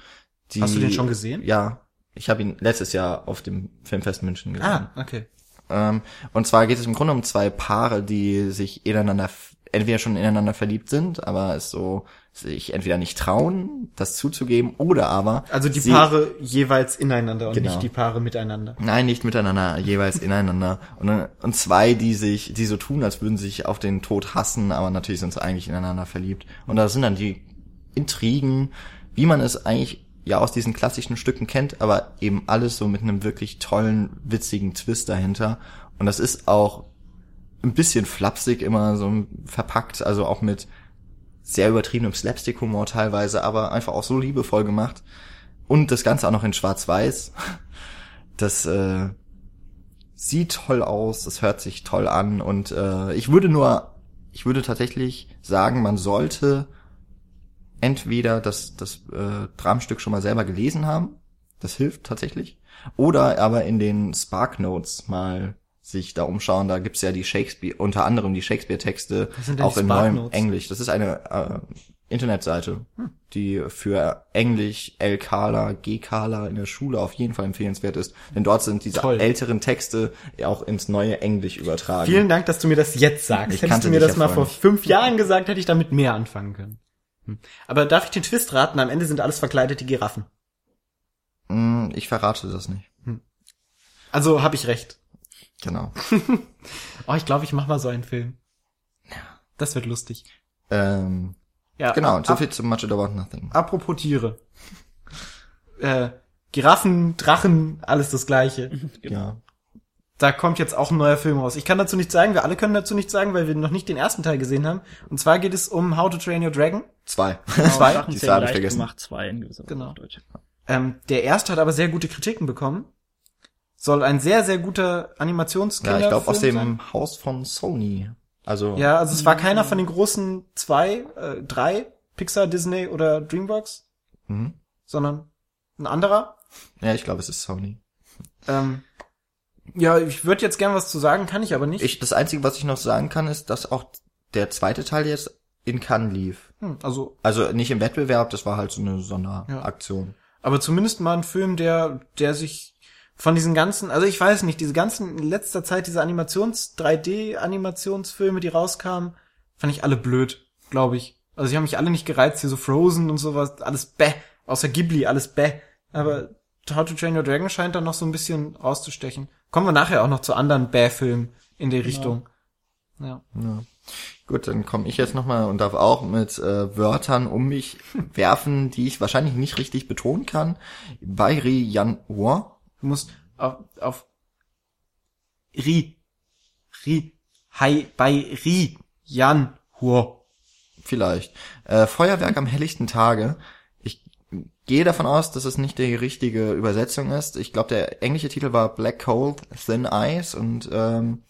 die. Hast du den schon gesehen? Ja. Ich habe ihn letztes Jahr auf dem Filmfest München gesehen. Ah, okay. Ähm, und zwar geht es im Grunde um zwei Paare, die sich ineinander, entweder schon ineinander verliebt sind, aber es so sich entweder nicht trauen, das zuzugeben, oder aber Also die Paare jeweils ineinander und Genau. nicht die Paare miteinander. Nein, nicht miteinander, jeweils [laughs] ineinander. Und, und zwei, die sich, die so tun, als würden sie sich auf den Tod hassen, aber natürlich sind sie eigentlich ineinander verliebt. Und da sind dann die Intrigen, wie man es eigentlich ja aus diesen klassischen Stücken kennt, aber eben alles so mit einem wirklich tollen, witzigen Twist dahinter. Und das ist auch ein bisschen flapsig immer so verpackt, also auch mit sehr übertriebenem Slapstick-Humor teilweise, aber einfach auch so liebevoll gemacht. Und das Ganze auch noch in Schwarz-Weiß. Das äh, sieht toll aus, das hört sich toll an und äh, ich würde nur, ich würde tatsächlich sagen, man sollte entweder das, das äh, Dramenstück schon mal selber gelesen haben, das hilft tatsächlich, oder aber in den Spark Notes mal sich da umschauen, da gibt's ja die Shakespeare, unter anderem die Shakespeare-Texte, auch in neuem? Englisch. Das ist eine äh, Internetseite, die für Englisch L. Kala, G. Kala in der Schule auf jeden Fall empfehlenswert ist. Denn dort sind diese Toll. älteren Texte auch ins neue Englisch übertragen. Vielen Dank, dass du mir das jetzt sagst. Ich Hättest du mir das mal vor fünf Jahren gesagt, hätte ich damit mehr anfangen können. Hm. Aber darf ich den Twist raten? Am Ende sind alles verkleidete Giraffen. Mm, Ich verrate das nicht. Also habe ich recht. Genau. [laughs] Oh, ich glaube, ich mache mal so einen Film. Das wird lustig. Ähm, Ja, genau, so viel zu Much About Nothing. Apropos Tiere. Äh, Giraffen, Drachen, alles das gleiche. Ja. Da kommt jetzt auch ein neuer Film raus. Ich kann dazu nichts sagen, wir alle können dazu nichts sagen, weil wir noch nicht den ersten Teil gesehen haben. Und zwar geht es um How to Train Your Dragon. Zwei. [laughs] Zwei? Sachen Die zählen habe ich vergessen. gemacht, zwei in gewisser Weise Genau. Deutsch. Ähm, der erste hat aber sehr gute Kritiken bekommen. Soll ein sehr, sehr guter Ja, Animationskiller ich glaube aus dem sein. Haus von Sony. Also Ja, also es war keiner von den großen zwei, äh, drei, Pixar, Disney oder Dreamworks, Mhm. sondern ein anderer. ja, ich glaube, es ist Sony. Ähm, ja, ich würde jetzt gern was zu sagen, kann ich aber nicht. Ich, das Einzige, was ich noch sagen kann, ist, dass auch der zweite Teil jetzt in Cannes lief. hm, also, Also nicht im Wettbewerb, das war halt so eine Sonderaktion. aber zumindest mal ein Film, der, der sich von diesen ganzen, also ich weiß nicht, diese ganzen in letzter Zeit diese Animations 3D Animationsfilme, die rauskamen, fand ich alle blöd, glaube ich. Also sie haben mich alle nicht gereizt, hier so Frozen und sowas, alles bäh, außer Ghibli, alles bäh. Aber How to Train Your Dragon scheint dann noch so ein bisschen rauszustechen. Kommen wir nachher auch noch zu anderen Bäh-Filmen in der Richtung. Ja. Ja. Gut, dann komme ich jetzt nochmal und darf auch mit äh, Wörtern um mich [laughs] werfen, die ich wahrscheinlich nicht richtig betonen kann. Bairi Yan Hua. Du musst auf, auf Ri, Ri, Hai, bei Ri, Jan, Huo. Vielleicht. Äh, Feuerwerk am helllichten Tage. Ich gehe davon aus, dass es nicht die richtige Übersetzung ist. Ich glaube, der englische Titel war Black Cold, Thin Ice und ähm,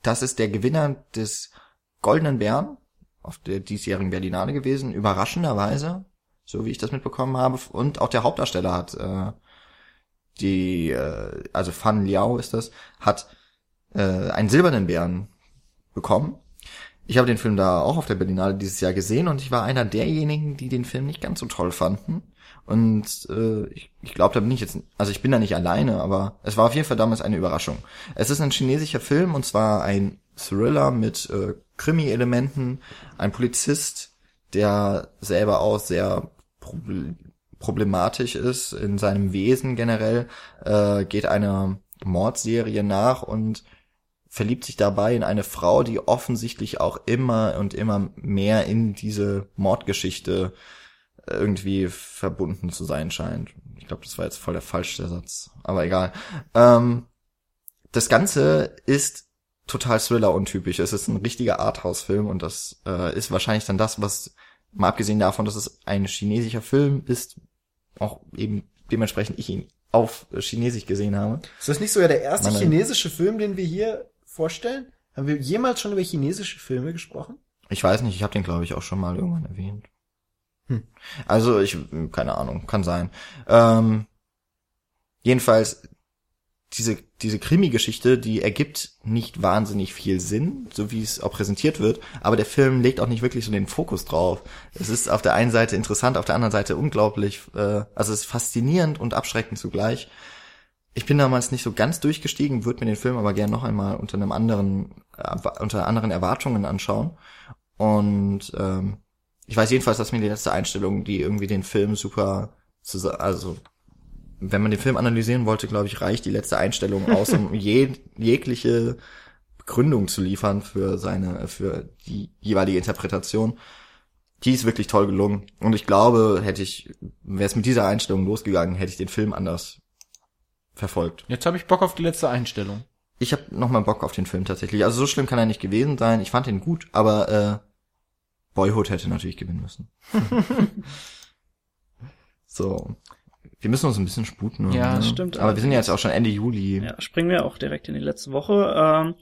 das ist der Gewinner des Goldenen Bären auf der diesjährigen Berlinale gewesen, überraschenderweise, so wie ich das mitbekommen habe. Und auch der Hauptdarsteller hat äh, die, äh, also Fan Liao ist das, hat äh, einen silbernen Bären bekommen. Ich habe den Film da auch auf der Berlinale dieses Jahr gesehen und ich war einer derjenigen, die den Film nicht ganz so toll fanden. Und äh, ich, ich glaube, da bin ich jetzt, also ich bin da nicht alleine, aber es war auf jeden Fall damals eine Überraschung. Es ist ein chinesischer Film und zwar ein Thriller mit äh, Krimi-Elementen, ein Polizist, der selber auch sehr proble- problematisch ist in seinem Wesen generell, äh, geht einer Mordserie nach und verliebt sich dabei in eine Frau, die offensichtlich auch immer und immer mehr in diese Mordgeschichte irgendwie verbunden zu sein scheint. Ich glaube, das war jetzt voll der falsche Satz, aber egal. Ähm, das Ganze ist total Thriller-untypisch. Es ist ein richtiger Arthouse-Film und das äh, ist wahrscheinlich dann das, was, mal abgesehen davon, dass es ein chinesischer Film ist, auch eben dementsprechend ich ihn auf Chinesisch gesehen habe. Ist das nicht sogar der erste nein. chinesische Film, den wir hier vorstellen? Haben wir jemals schon über chinesische Filme gesprochen? Ich weiß nicht, ich habe den glaube ich auch schon mal irgendwann erwähnt. Hm. Also ich, keine Ahnung, kann sein. Ähm, jedenfalls diese diese Krimi-Geschichte, die ergibt nicht wahnsinnig viel Sinn, so wie es auch präsentiert wird, aber der Film legt auch nicht wirklich so den Fokus drauf. Es ist auf der einen Seite interessant, auf der anderen Seite unglaublich, äh, also es ist faszinierend und abschreckend zugleich. Ich bin damals nicht so ganz durchgestiegen, würde mir den Film aber gern noch einmal unter einem anderen, äh, unter anderen Erwartungen anschauen. Und ähm, ich weiß jedenfalls, dass mir die letzte Einstellung, die irgendwie den Film super, zusa- also wenn man den Film analysieren wollte, glaube ich, reicht die letzte Einstellung aus, um [laughs] je, jegliche Begründung zu liefern für seine, für die jeweilige Interpretation. Die ist wirklich toll gelungen. Und ich glaube, hätte ich, wäre es mit dieser Einstellung losgegangen, hätte ich den Film anders verfolgt. Jetzt habe ich Bock auf die letzte Einstellung. Ich habe nochmal Bock auf den Film tatsächlich. Also so schlimm kann er nicht gewesen sein. Ich fand ihn gut, aber äh, Boyhood hätte natürlich gewinnen müssen. [laughs] so. Wir müssen uns ein bisschen sputen. Ja, ne? stimmt. Aber wir sind ja jetzt auch schon Ende Juli. Ja, springen wir auch direkt in die letzte Woche. Ähm,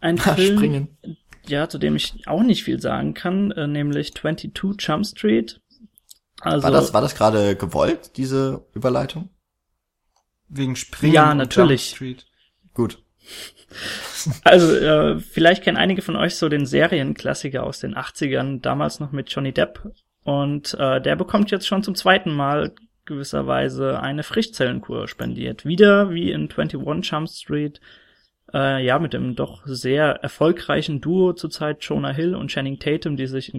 ein [laughs] Film, Springen. ja, zu dem ich auch nicht viel sagen kann, äh, nämlich 22 Jump Street. Also, War das, war das gerade gewollt, diese Überleitung? Wegen Springen. Ja, und natürlich. Jump Street. Gut. Also äh, vielleicht kennen einige von euch so den Serienklassiker aus den 80ern, damals noch mit Johnny Depp. Und äh, der bekommt jetzt schon zum zweiten Mal gewisserweise eine Frischzellenkur spendiert. Wieder wie in 21 Jump Street, äh, ja, mit dem doch sehr erfolgreichen Duo zurzeit Jonah Hill und Channing Tatum, die sich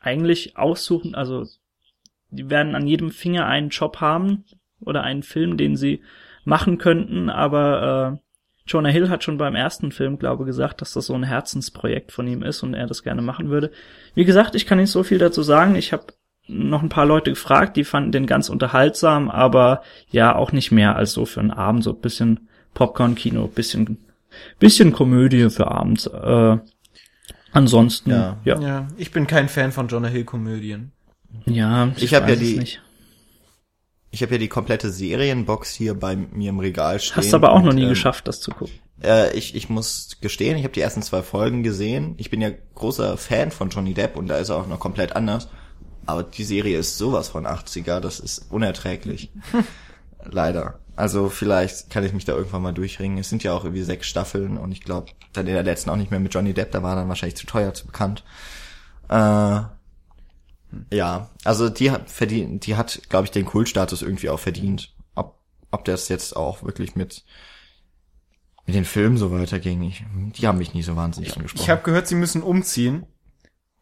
eigentlich aussuchen, also die werden an jedem Finger einen Job haben oder einen Film, den sie machen könnten, aber äh, Jonah Hill hat schon beim ersten Film, glaube gesagt, dass das so ein Herzensprojekt von ihm ist und er das gerne machen würde. Wie gesagt, ich kann nicht so viel dazu sagen. Ich habe noch ein paar Leute gefragt, die fanden den ganz unterhaltsam, aber ja, auch nicht mehr als so für einen Abend, so ein bisschen Popcorn-Kino, bisschen, bisschen Komödie für abends. Äh, ansonsten, Ja. ja. Ja, ich bin kein Fan von Jonah Hill Komödien. Ja, Ich hab ja weiß es die- Nicht. Ich habe ja die komplette Serienbox hier bei mir im Regal stehen. Hast aber auch noch und, nie ähm, geschafft, das zu gucken. Äh, ich, ich muss gestehen, ich habe die ersten zwei Folgen gesehen. Ich bin ja großer Fan von Johnny Depp und da ist er auch noch komplett anders. Aber die Serie ist sowas von 80er, das ist unerträglich. [laughs] Leider. Also vielleicht kann ich mich da irgendwann mal durchringen. Es sind ja auch irgendwie sechs Staffeln und ich glaube, dann in der letzten auch nicht mehr mit Johnny Depp, da war dann wahrscheinlich zu teuer, zu bekannt. Äh, ja, also die hat verdient, die hat, glaube ich, den Kultstatus irgendwie auch verdient. Ob, ob das jetzt auch wirklich mit mit den Filmen so weiterging. Ich, die haben mich nie so wahnsinnig angesprochen. Ich habe gehört, sie müssen umziehen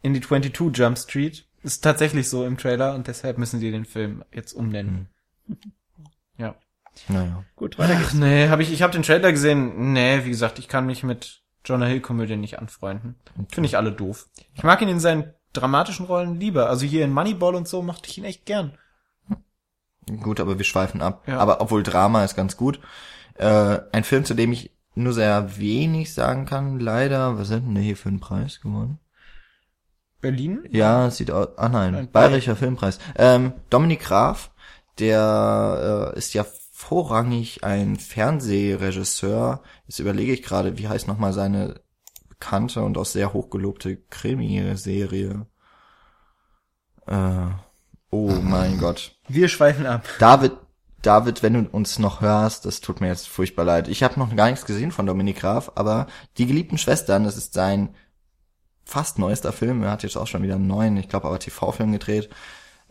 in die 22 Jump Street. Ist tatsächlich so im Trailer und deshalb müssen sie den Film jetzt umnennen. Ja. naja. Gut, weiter geht's. Ach nee, habe ich ich habe den Trailer gesehen. Nee, wie gesagt, ich kann mich mit Jonah Hill Komödien nicht anfreunden. Finde ich alle doof. Ich mag ihn in seinen dramatischen Rollen lieber. Also hier in Moneyball und so mochte ich ihn echt gern. Gut, aber wir schweifen ab. Ja. Aber obwohl Drama ist ganz gut. Äh, ein Film, zu dem ich nur sehr wenig sagen kann, leider. Was sind denn hier für einen Preis gewonnen? Berlin? Ja, sieht aus. Ah nein, Ein Bayerischer Filmpreis. Ähm, Dominik Graf, der äh, ist ja vorrangig ein Fernsehregisseur. Jetzt überlege ich gerade, wie heißt nochmal seine bekannte und auch sehr hochgelobte Krimiserie. Äh, oh mein Gott. Wir schweifen ab. David, David, wenn du uns noch hörst, das tut mir jetzt furchtbar leid. Ich habe noch gar nichts gesehen von Dominik Graf, aber Die geliebten Schwestern, das ist sein fast neuester Film. Er hat jetzt auch schon wieder einen neuen, ich glaube aber TV-Film gedreht.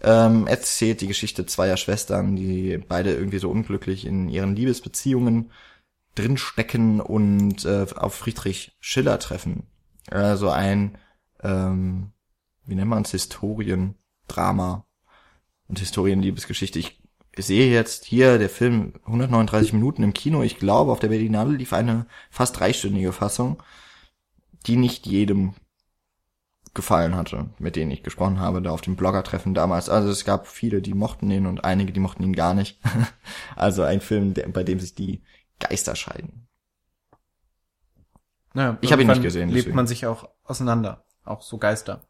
Ähm, erzählt die Geschichte zweier Schwestern, die beide irgendwie so unglücklich in ihren Liebesbeziehungen drinstecken und äh, auf Friedrich Schiller treffen. Also ein, ähm, wie nennt man es, Historiendrama und Historienliebesgeschichte. Ich sehe jetzt hier der Film 139 Minuten im Kino. Ich glaube, auf der Berlinale lief eine fast dreistündige Fassung, die nicht jedem gefallen hatte, mit denen ich gesprochen habe, da auf dem Blogger-Treffen damals. Also es gab viele, die mochten ihn und einige, die mochten ihn gar nicht. [laughs] also ein Film, der, bei dem sich die Geister scheiden. Naja, Ich hab ihn nicht gesehen, Lebt deswegen. man sich auch auseinander. Auch so Geister.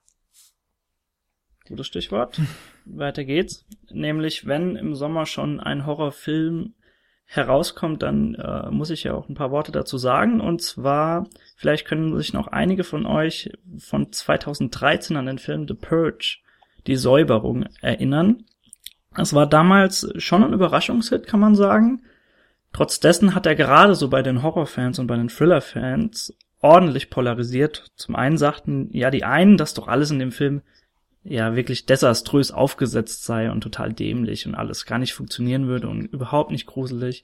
Gutes Stichwort. [laughs] Weiter geht's. Nämlich, wenn im Sommer schon ein Horrorfilm herauskommt, dann äh, muss ich ja auch ein paar Worte dazu sagen. Und zwar, vielleicht können sich noch einige von euch von 2013 an den Film The Purge, die Säuberung, erinnern. Es war damals schon ein Überraschungshit, kann man sagen. Trotz dessen hat er gerade so bei den Horrorfans und bei den Thriller-Fans ordentlich polarisiert. Zum einen sagten ja die einen, dass doch alles in dem Film ja wirklich desaströs aufgesetzt sei und total dämlich und alles gar nicht funktionieren würde und überhaupt nicht gruselig.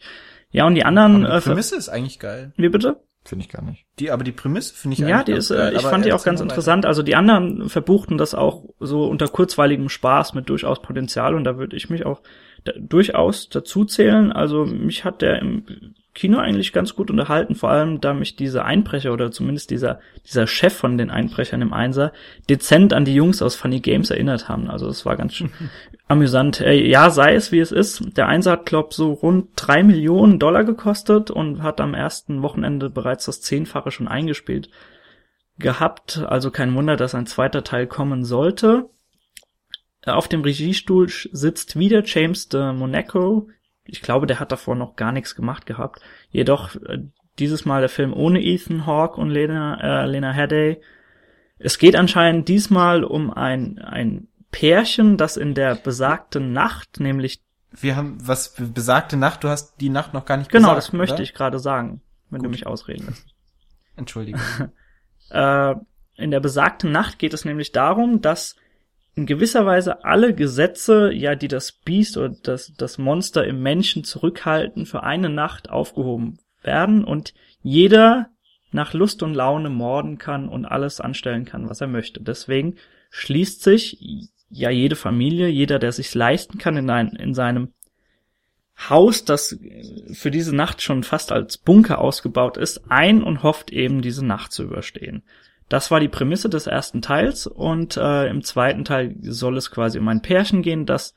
Ja, und die anderen Aber die äh, Prämisse ist eigentlich geil. wie bitte? Finde ich gar nicht. Die, aber die Prämisse finde ich Ja, eigentlich die ganz ist, äh, geil. ich fand die auch ganz interessant. Also die anderen verbuchten das auch so unter kurzweiligem Spaß mit durchaus Potenzial und da würde ich mich auch durchaus dazu zählen. Also mich hat der im Kino eigentlich ganz gut unterhalten, vor allem da mich diese Einbrecher oder zumindest dieser dieser Chef von den Einbrechern im Einser dezent an die Jungs aus Funny Games erinnert haben. Also es war ganz schön [laughs] amüsant. Ja, sei es wie es ist. Der Einser hat glaub so rund drei Millionen Dollar gekostet und hat am ersten Wochenende bereits das Zehnfache schon eingespielt gehabt. Also kein Wunder, dass ein zweiter Teil kommen sollte. Auf dem Regiestuhl sitzt wieder James de Monaco. Ich glaube, der hat davor noch gar nichts gemacht gehabt. Jedoch äh, dieses Mal der Film ohne Ethan Hawke und Lena, äh, Lena Headey. Es geht anscheinend diesmal um ein, ein Pärchen, das in der besagten Nacht, nämlich Wir haben was be- besagte Nacht, du hast die Nacht noch gar nicht genau, gesagt. das möchte oder? ich gerade sagen, wenn du Gut. mich ausreden lässt. Entschuldige. [laughs] Äh, in der besagten Nacht geht es nämlich darum, dass in gewisser Weise alle Gesetze, ja, die das Biest oder das, das Monster im Menschen zurückhalten, für eine Nacht aufgehoben werden und jeder nach Lust und Laune morden kann und alles anstellen kann, was er möchte. Deswegen schließt sich ja jede Familie, jeder, der sich's leisten kann, in, ein, in seinem Haus, das für diese Nacht schon fast als Bunker ausgebaut ist, ein und hofft eben diese Nacht zu überstehen. Das war die Prämisse des ersten Teils und äh, im zweiten Teil soll es quasi um ein Pärchen gehen, das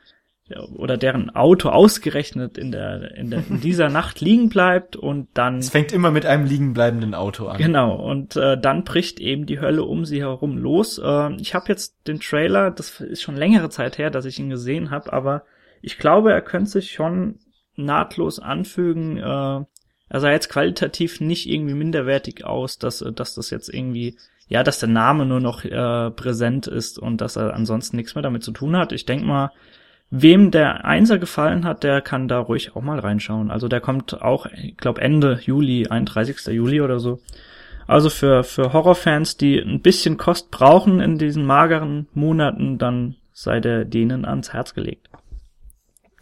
oder deren Auto ausgerechnet in der in, der, in dieser [laughs] Nacht liegen bleibt und dann Es fängt immer mit einem liegenbleibenden Auto an. Genau, und äh, dann bricht eben die Hölle um sie herum los. Äh, ich habe jetzt den Trailer, das ist schon längere Zeit her, dass ich ihn gesehen habe, aber ich glaube, er könnte sich schon nahtlos anfügen. Äh, er sah jetzt qualitativ nicht irgendwie minderwertig aus, dass, äh, dass das jetzt irgendwie, ja, dass der Name nur noch äh, präsent ist und dass er ansonsten nichts mehr damit zu tun hat. Ich denk mal, wem der Einser gefallen hat, der kann da ruhig auch mal reinschauen. Also der kommt auch, ich glaube Ende Juli, 31. Juli oder so. Also für, für Horrorfans, die ein bisschen Kost brauchen in diesen mageren Monaten, dann sei der denen ans Herz gelegt.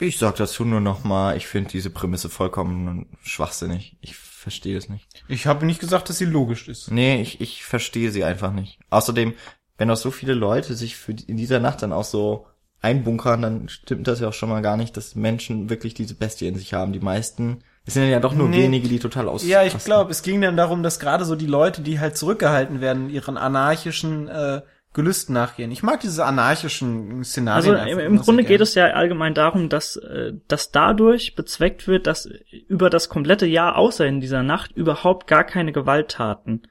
Ich sag dazu nur noch mal, ich finde diese Prämisse vollkommen schwachsinnig. Ich verstehe es nicht. Ich habe nicht gesagt, dass sie logisch ist. Nee, ich, ich verstehe sie einfach nicht. Außerdem, wenn auch so viele Leute sich für die, in dieser Nacht dann auch so einbunkern, dann stimmt das ja auch schon mal gar nicht, dass Menschen wirklich diese Bestie in sich haben. Die meisten, es sind ja doch nur Nee. wenige, die total aus. Ja, ich glaube, es ging dann darum, dass gerade so die Leute, die halt zurückgehalten werden, ihren anarchischen äh, Gelüsten nachgehen. Ich mag diese anarchischen Szenarien. Also im, im Grunde geht es ja allgemein darum, dass, äh, dass dadurch bezweckt wird, dass über das komplette Jahr außer in dieser Nacht überhaupt gar keine Gewalttaten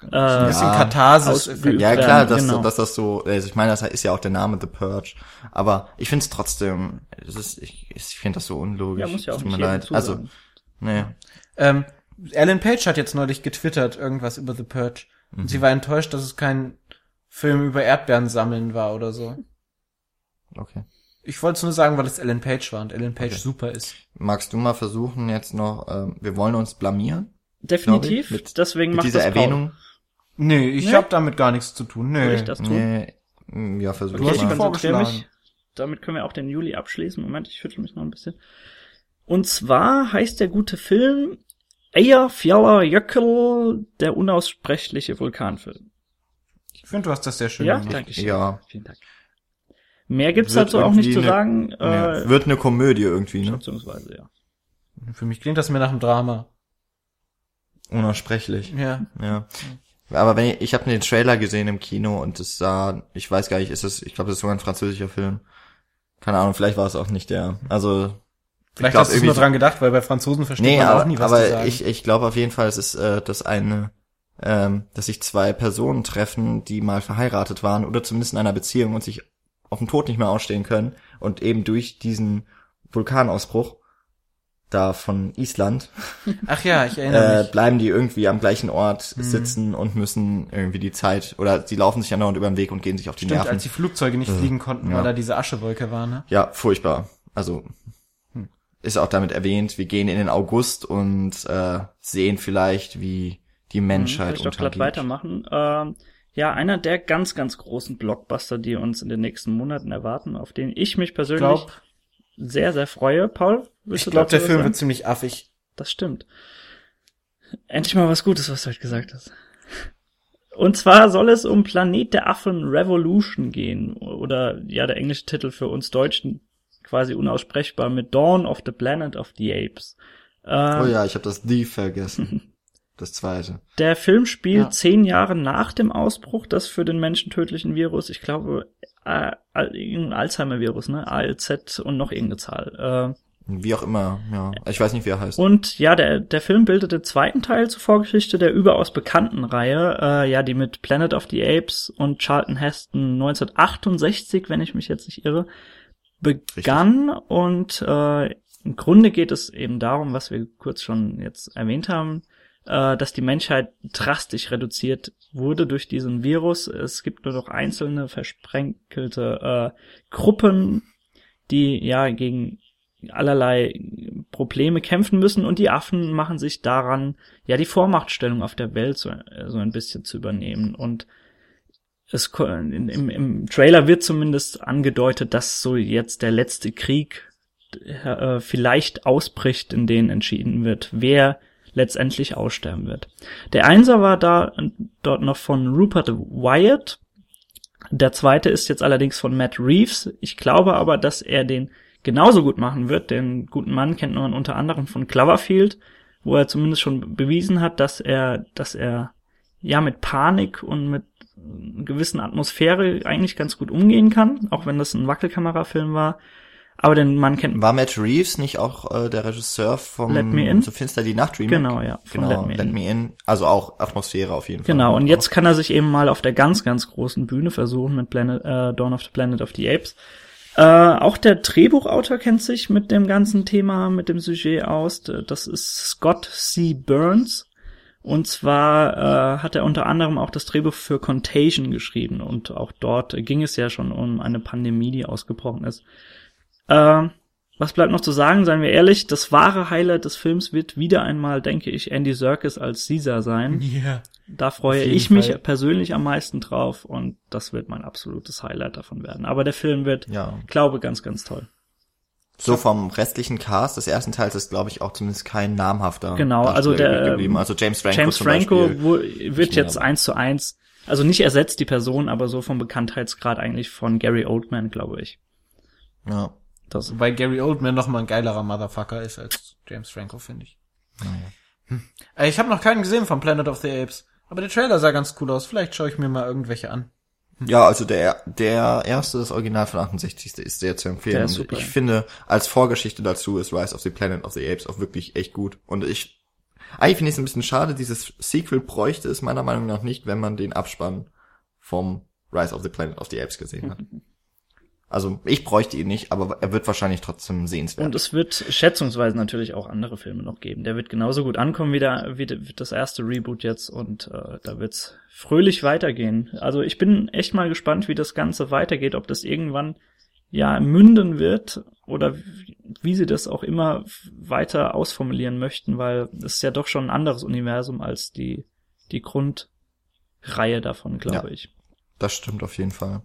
ein äh, bisschen Ja. Katharsis. Ausgeübt. Ja, klar, dass, genau. dass das so, also ich meine, das ist ja auch der Name The Purge. Aber ich finde es trotzdem, es ist, ich, ich finde das so unlogisch. ja, muss ja auch Tut mir leid. Also, nee. Ähm, Alan Page hat jetzt neulich getwittert irgendwas über The Purge. Mhm. Und sie war enttäuscht, dass es kein Film über Erdbeeren sammeln war oder so. Okay. Ich wollte es nur sagen, weil es Alan Page war und Alan Page Okay. super ist. Magst du mal versuchen jetzt noch, ähm, wir wollen uns blamieren? Definitiv, mit- deswegen Mit macht dieser das Paul. Erwähnung? Nee, ich Nee? hab damit gar nichts zu tun. Soll Nee. ich das tun? Nee, mm, ja, versuch Okay, hast ich mal. konzentriere mich. Damit können wir auch den Juli abschließen. Moment, ich schüttel mich noch ein bisschen. Und zwar heißt der gute Film Eyja Fjaller Jökull, der unaussprechliche Vulkanfilm. Ich finde, du hast das sehr schön Ja, gemacht. danke schön. Ja. Vielen Dank. Mehr gibt's Wird dazu auch nicht zu sagen. Ja, Äh, wird eine Komödie irgendwie, ne? beziehungsweise, ja. Für mich klingt das mir nach einem Drama. Unaussprechlich. Ja. Ja. Aber wenn ich, ich habe den Trailer gesehen im Kino und es sah, ich weiß gar nicht, ist es, ich glaube, das ist sogar ein französischer Film. Keine Ahnung, vielleicht war es auch nicht der. Also Vielleicht glaub, hast du nur dran gedacht, weil bei Franzosen versteht nee, man aber, auch nie, was aber sagen. ich, ich glaube auf jeden Fall, es ist äh, das eine, ähm, dass sich zwei Personen treffen, die mal verheiratet waren oder zumindest in einer Beziehung und sich auf den Tod nicht mehr ausstehen können und eben durch diesen Vulkanausbruch da von Island [laughs] Ach ja, ich erinnere äh, mich. bleiben die irgendwie am gleichen Ort Mhm. sitzen und müssen irgendwie die Zeit oder sie laufen sich andauernd über den Weg und gehen sich auf die Stimmt, Nerven. als die Flugzeuge nicht fliegen konnten, Ja. weil da diese Aschewolke war, ne? ja, furchtbar. Also Hm. ist auch damit erwähnt, wir gehen in den August und äh, sehen vielleicht, wie die Kann Menschheit ich doch glatt weitermachen. Ähm, ja, einer der ganz, ganz großen Blockbuster, die uns in den nächsten Monaten erwarten, auf den ich mich Ich persönlich glaube, sehr, sehr freue. Paul, willst ich glaub, dazu der Film sagen? wird ziemlich affig. Das stimmt. Endlich mal was Gutes, was du heute gesagt hast. Und zwar soll es um Planet der Affen Revolution gehen. Oder ja, der englische Titel für uns Deutschen quasi unaussprechbar mit Dawn of the Planet of the Apes. Äh, Oh ja, ich habe das The vergessen. [laughs] das zweite. Der Film spielt Ja. zehn Jahre nach dem Ausbruch des für den Menschen tödlichen Virus. Ich glaube, äh, irgendein Alzheimer-Virus, ne? ALZ und noch irgendeine Zahl. Äh, Wie auch immer, ja. Ich weiß nicht, wie er heißt. Und ja, der, der Film bildet den zweiten Teil zur Vorgeschichte der überaus bekannten Reihe, äh, ja, die mit Planet of the Apes und Charlton Heston 1968, wenn ich mich jetzt nicht irre, begann. Und äh, im Grunde geht es eben darum, was wir kurz schon jetzt erwähnt haben, äh, dass die Menschheit drastisch reduziert wurde durch diesen Virus. Es gibt nur noch einzelne versprenkelte äh, Gruppen, die ja gegen allerlei Probleme kämpfen müssen und die Affen machen sich daran, ja, die Vormachtstellung auf der Welt so, so ein bisschen zu übernehmen und es im, im Trailer wird zumindest angedeutet, dass so jetzt der letzte Krieg äh, vielleicht ausbricht, in den entschieden wird, wer letztendlich aussterben wird. Der Einser war da dort noch von Rupert Wyatt. Der zweite ist jetzt allerdings von Matt Reeves. Ich glaube aber, dass er den genauso gut machen wird. Den guten Mann kennt man unter anderem von Cloverfield, wo er zumindest schon bewiesen hat, dass er, dass er ja mit Panik und mit einer gewissen Atmosphäre eigentlich ganz gut umgehen kann, auch wenn das ein Wackelkamerafilm war. Aber den Mann kennt War Matt Reeves nicht auch äh, der Regisseur vom Let Me In? So finster die Nacht Remake? Genau, ja, Genau, Let Me Let In. Me In. Also auch Atmosphäre auf jeden Fall. Genau, und jetzt kann er sich eben mal auf der ganz, ganz großen Bühne versuchen mit Planet, äh, Dawn of the Planet of the Apes. Äh, auch der Drehbuchautor kennt sich mit dem ganzen Thema, mit dem Sujet aus. Das ist Scott C. Burns. Und zwar äh, hat er unter anderem auch das Drehbuch für Contagion geschrieben. Und auch dort ging es ja schon um eine Pandemie, die ausgebrochen ist. Äh, was bleibt noch zu sagen? Seien wir ehrlich, das wahre Highlight des Films wird wieder einmal, denke ich, Andy Serkis als Caesar sein. Ja. Da freue ich mich Fall. persönlich am meisten drauf und das wird mein absolutes Highlight davon werden. Aber der Film wird, Ja. glaube, ganz, ganz toll. So vom restlichen Cast des ersten Teils ist, glaube ich, auch zumindest kein namhafter Genau, also der, geblieben. ähm, Also James Franco James Franco Beispiel. wo, wird jetzt eins zu eins, also nicht ersetzt die Person, aber so vom Bekanntheitsgrad eigentlich von Gary Oldman, glaube ich. Ja. Das, Wobei Gary Oldman noch mal ein geilerer Motherfucker ist als James Franco, finde ich. Hm. Äh, Ich habe noch keinen gesehen von Planet of the Apes. Aber der Trailer sah ganz cool aus. Vielleicht schaue ich mir mal irgendwelche an. Ja, also der, der erste, das Original von 68. ist sehr zu empfehlen. Und super, ich finde, als Vorgeschichte dazu ist Rise of the Planet of the Apes auch wirklich echt gut. Und ich, eigentlich finde ich es ein bisschen schade, dieses Sequel bräuchte es meiner Meinung nach nicht, wenn man den Abspann vom Rise of the Planet of the Apes gesehen hat. [laughs] Also ich bräuchte ihn nicht, aber er wird wahrscheinlich trotzdem sehenswert. und es wird schätzungsweise natürlich auch andere Filme noch geben. Der wird genauso gut ankommen wie, der, wie das erste Reboot jetzt und äh, da wird's fröhlich weitergehen. Also ich bin echt mal gespannt, wie das Ganze weitergeht, ob das irgendwann ja münden wird oder wie- wie sie das auch immer weiter ausformulieren möchten, weil es ist ja doch schon ein anderes Universum als die die Grundreihe davon, glaube Ja. ich. das stimmt auf jeden Fall.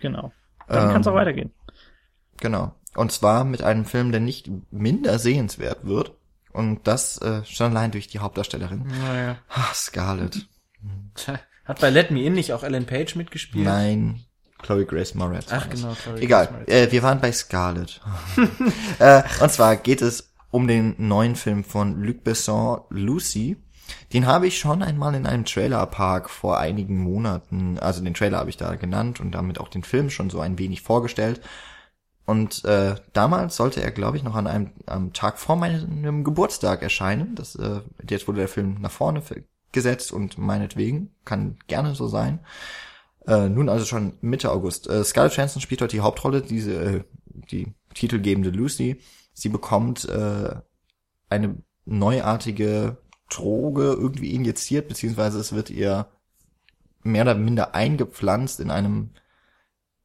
Genau. Dann Ähm, kann's auch weitergehen. Genau. Und zwar mit einem Film, der nicht minder sehenswert wird. Und das äh, schon allein durch die Hauptdarstellerin. Naja. Ah, Scarlett. Hat bei Let Me In nicht auch Ellen Page mitgespielt? Nein, Chloe Grace Moretz. Ach genau, Chloe Grace Egal, Moretz. äh, wir waren bei Scarlett. [laughs] äh, und zwar geht es um den neuen Film von Luc Besson, Lucy. Den habe ich schon einmal in einem Trailerpark vor einigen Monaten, also den Trailer habe ich da genannt und damit auch den Film schon so ein wenig vorgestellt. Und äh, damals sollte er, glaube ich, noch an einem am Tag vor meinem Geburtstag erscheinen. Das, äh, jetzt wurde der Film nach vorne gesetzt und meinetwegen kann gerne so sein. Äh, nun also schon Mitte August. Äh, Scarlett Johansson spielt dort die Hauptrolle, diese äh, die titelgebende Lucy. Sie bekommt äh, eine neuartige Droge irgendwie injiziert, beziehungsweise es wird ihr mehr oder minder eingepflanzt in einem,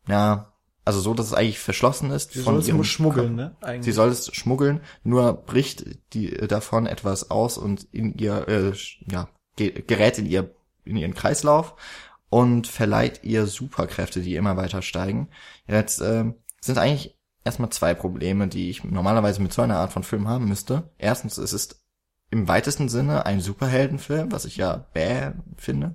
ja, also so, dass es eigentlich verschlossen ist. Sie soll es ihrem nur schmuggeln, ne? Eigentlich. Sie soll es schmuggeln, nur bricht die äh, davon etwas aus und in ihr äh, ja ge gerät in ihr in ihren Kreislauf und verleiht ihr Superkräfte, die immer weiter steigen. Jetzt ähm, sind eigentlich erstmal zwei Probleme, die ich normalerweise mit so einer Art von Film haben müsste. Erstens, es ist im weitesten Sinne ein Superheldenfilm, was ich ja bäh finde.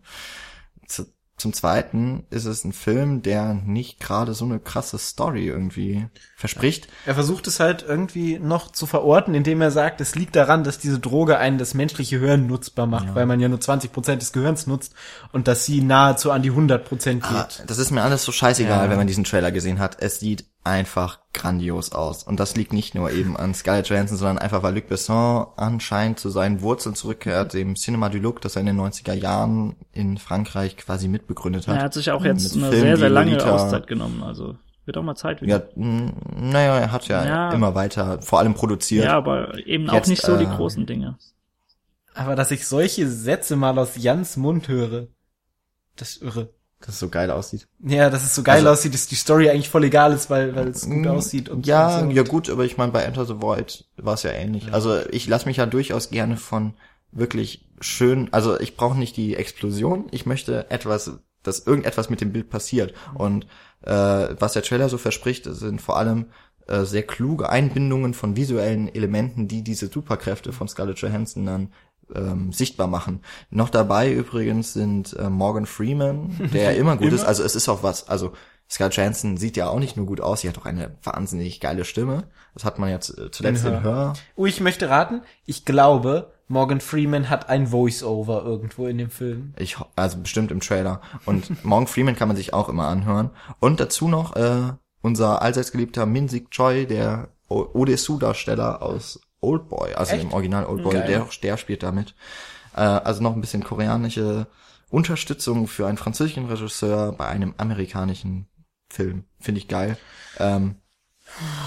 Zu, zum Zweiten ist es ein Film, der nicht gerade so eine krasse Story irgendwie verspricht. Er versucht es halt irgendwie noch zu verorten, indem er sagt, es liegt daran, dass diese Droge einen das menschliche Hören nutzbar macht, weil man ja nur 20 Prozent des Gehirns nutzt und dass sie nahezu an die 100 Prozent Ah, geht. das ist mir alles so scheißegal, Ja. wenn man diesen Trailer gesehen hat. Es sieht einfach grandios aus. Und das liegt nicht nur eben an Scarlett Johansson, sondern einfach, weil Luc Besson anscheinend zu seinen Wurzeln zurückkehrt, dem Cinema du Look, das er in den 90er Jahren in Frankreich quasi mitbegründet hat. Er hat sich auch jetzt Mit eine Filmen sehr, sehr lange Lolita. Auszeit genommen, also wird auch mal Zeit wieder. Ja, naja, er hat ja, Ja. immer weiter, vor allem produziert. Ja, aber eben auch Jetzt, nicht so die äh, großen Dinge. Aber dass ich solche Sätze mal aus Jans Mund höre, das ist irre. Dass es so geil aussieht. Ja, dass es so geil Also- aussieht, dass die Story eigentlich voll egal ist, weil, weil es gut Mm, aussieht und ja, und so. ja gut, aber ich meine, bei Enter the Void war es ja ähnlich. Also ich lasse mich ja durchaus gerne von wirklich schön, also ich brauche nicht die Explosion, ich möchte etwas, dass irgendetwas mit dem Bild passiert. Und äh, was der Trailer so verspricht, sind vor allem äh, sehr kluge Einbindungen von visuellen Elementen, die diese Superkräfte von Scarlett Johansson dann ähm, sichtbar machen. Noch dabei übrigens sind äh, Morgan Freeman, der ja immer gut [laughs] ist. Immer? Also es ist auch was. Also Scarlett Johansson sieht ja auch nicht nur gut aus, sie hat auch eine wahnsinnig geile Stimme. Das hat man jetzt äh, zuletzt In in Hör. Oh, ich möchte raten. Ich glaube, Morgan Freeman hat ein Voice-Over irgendwo in dem Film. Ich, also bestimmt im Trailer. Und [laughs] Morgan Freeman kann man sich auch immer anhören. Und dazu noch äh, unser allseits geliebter Min-Sik Choi, der Odesu-Darsteller aus Oldboy, also Echt? im Original Oldboy, Geil. der, der spielt damit. Äh, also noch ein bisschen koreanische Unterstützung für einen französischen Regisseur bei einem amerikanischen Film. Finde ich geil. Ähm,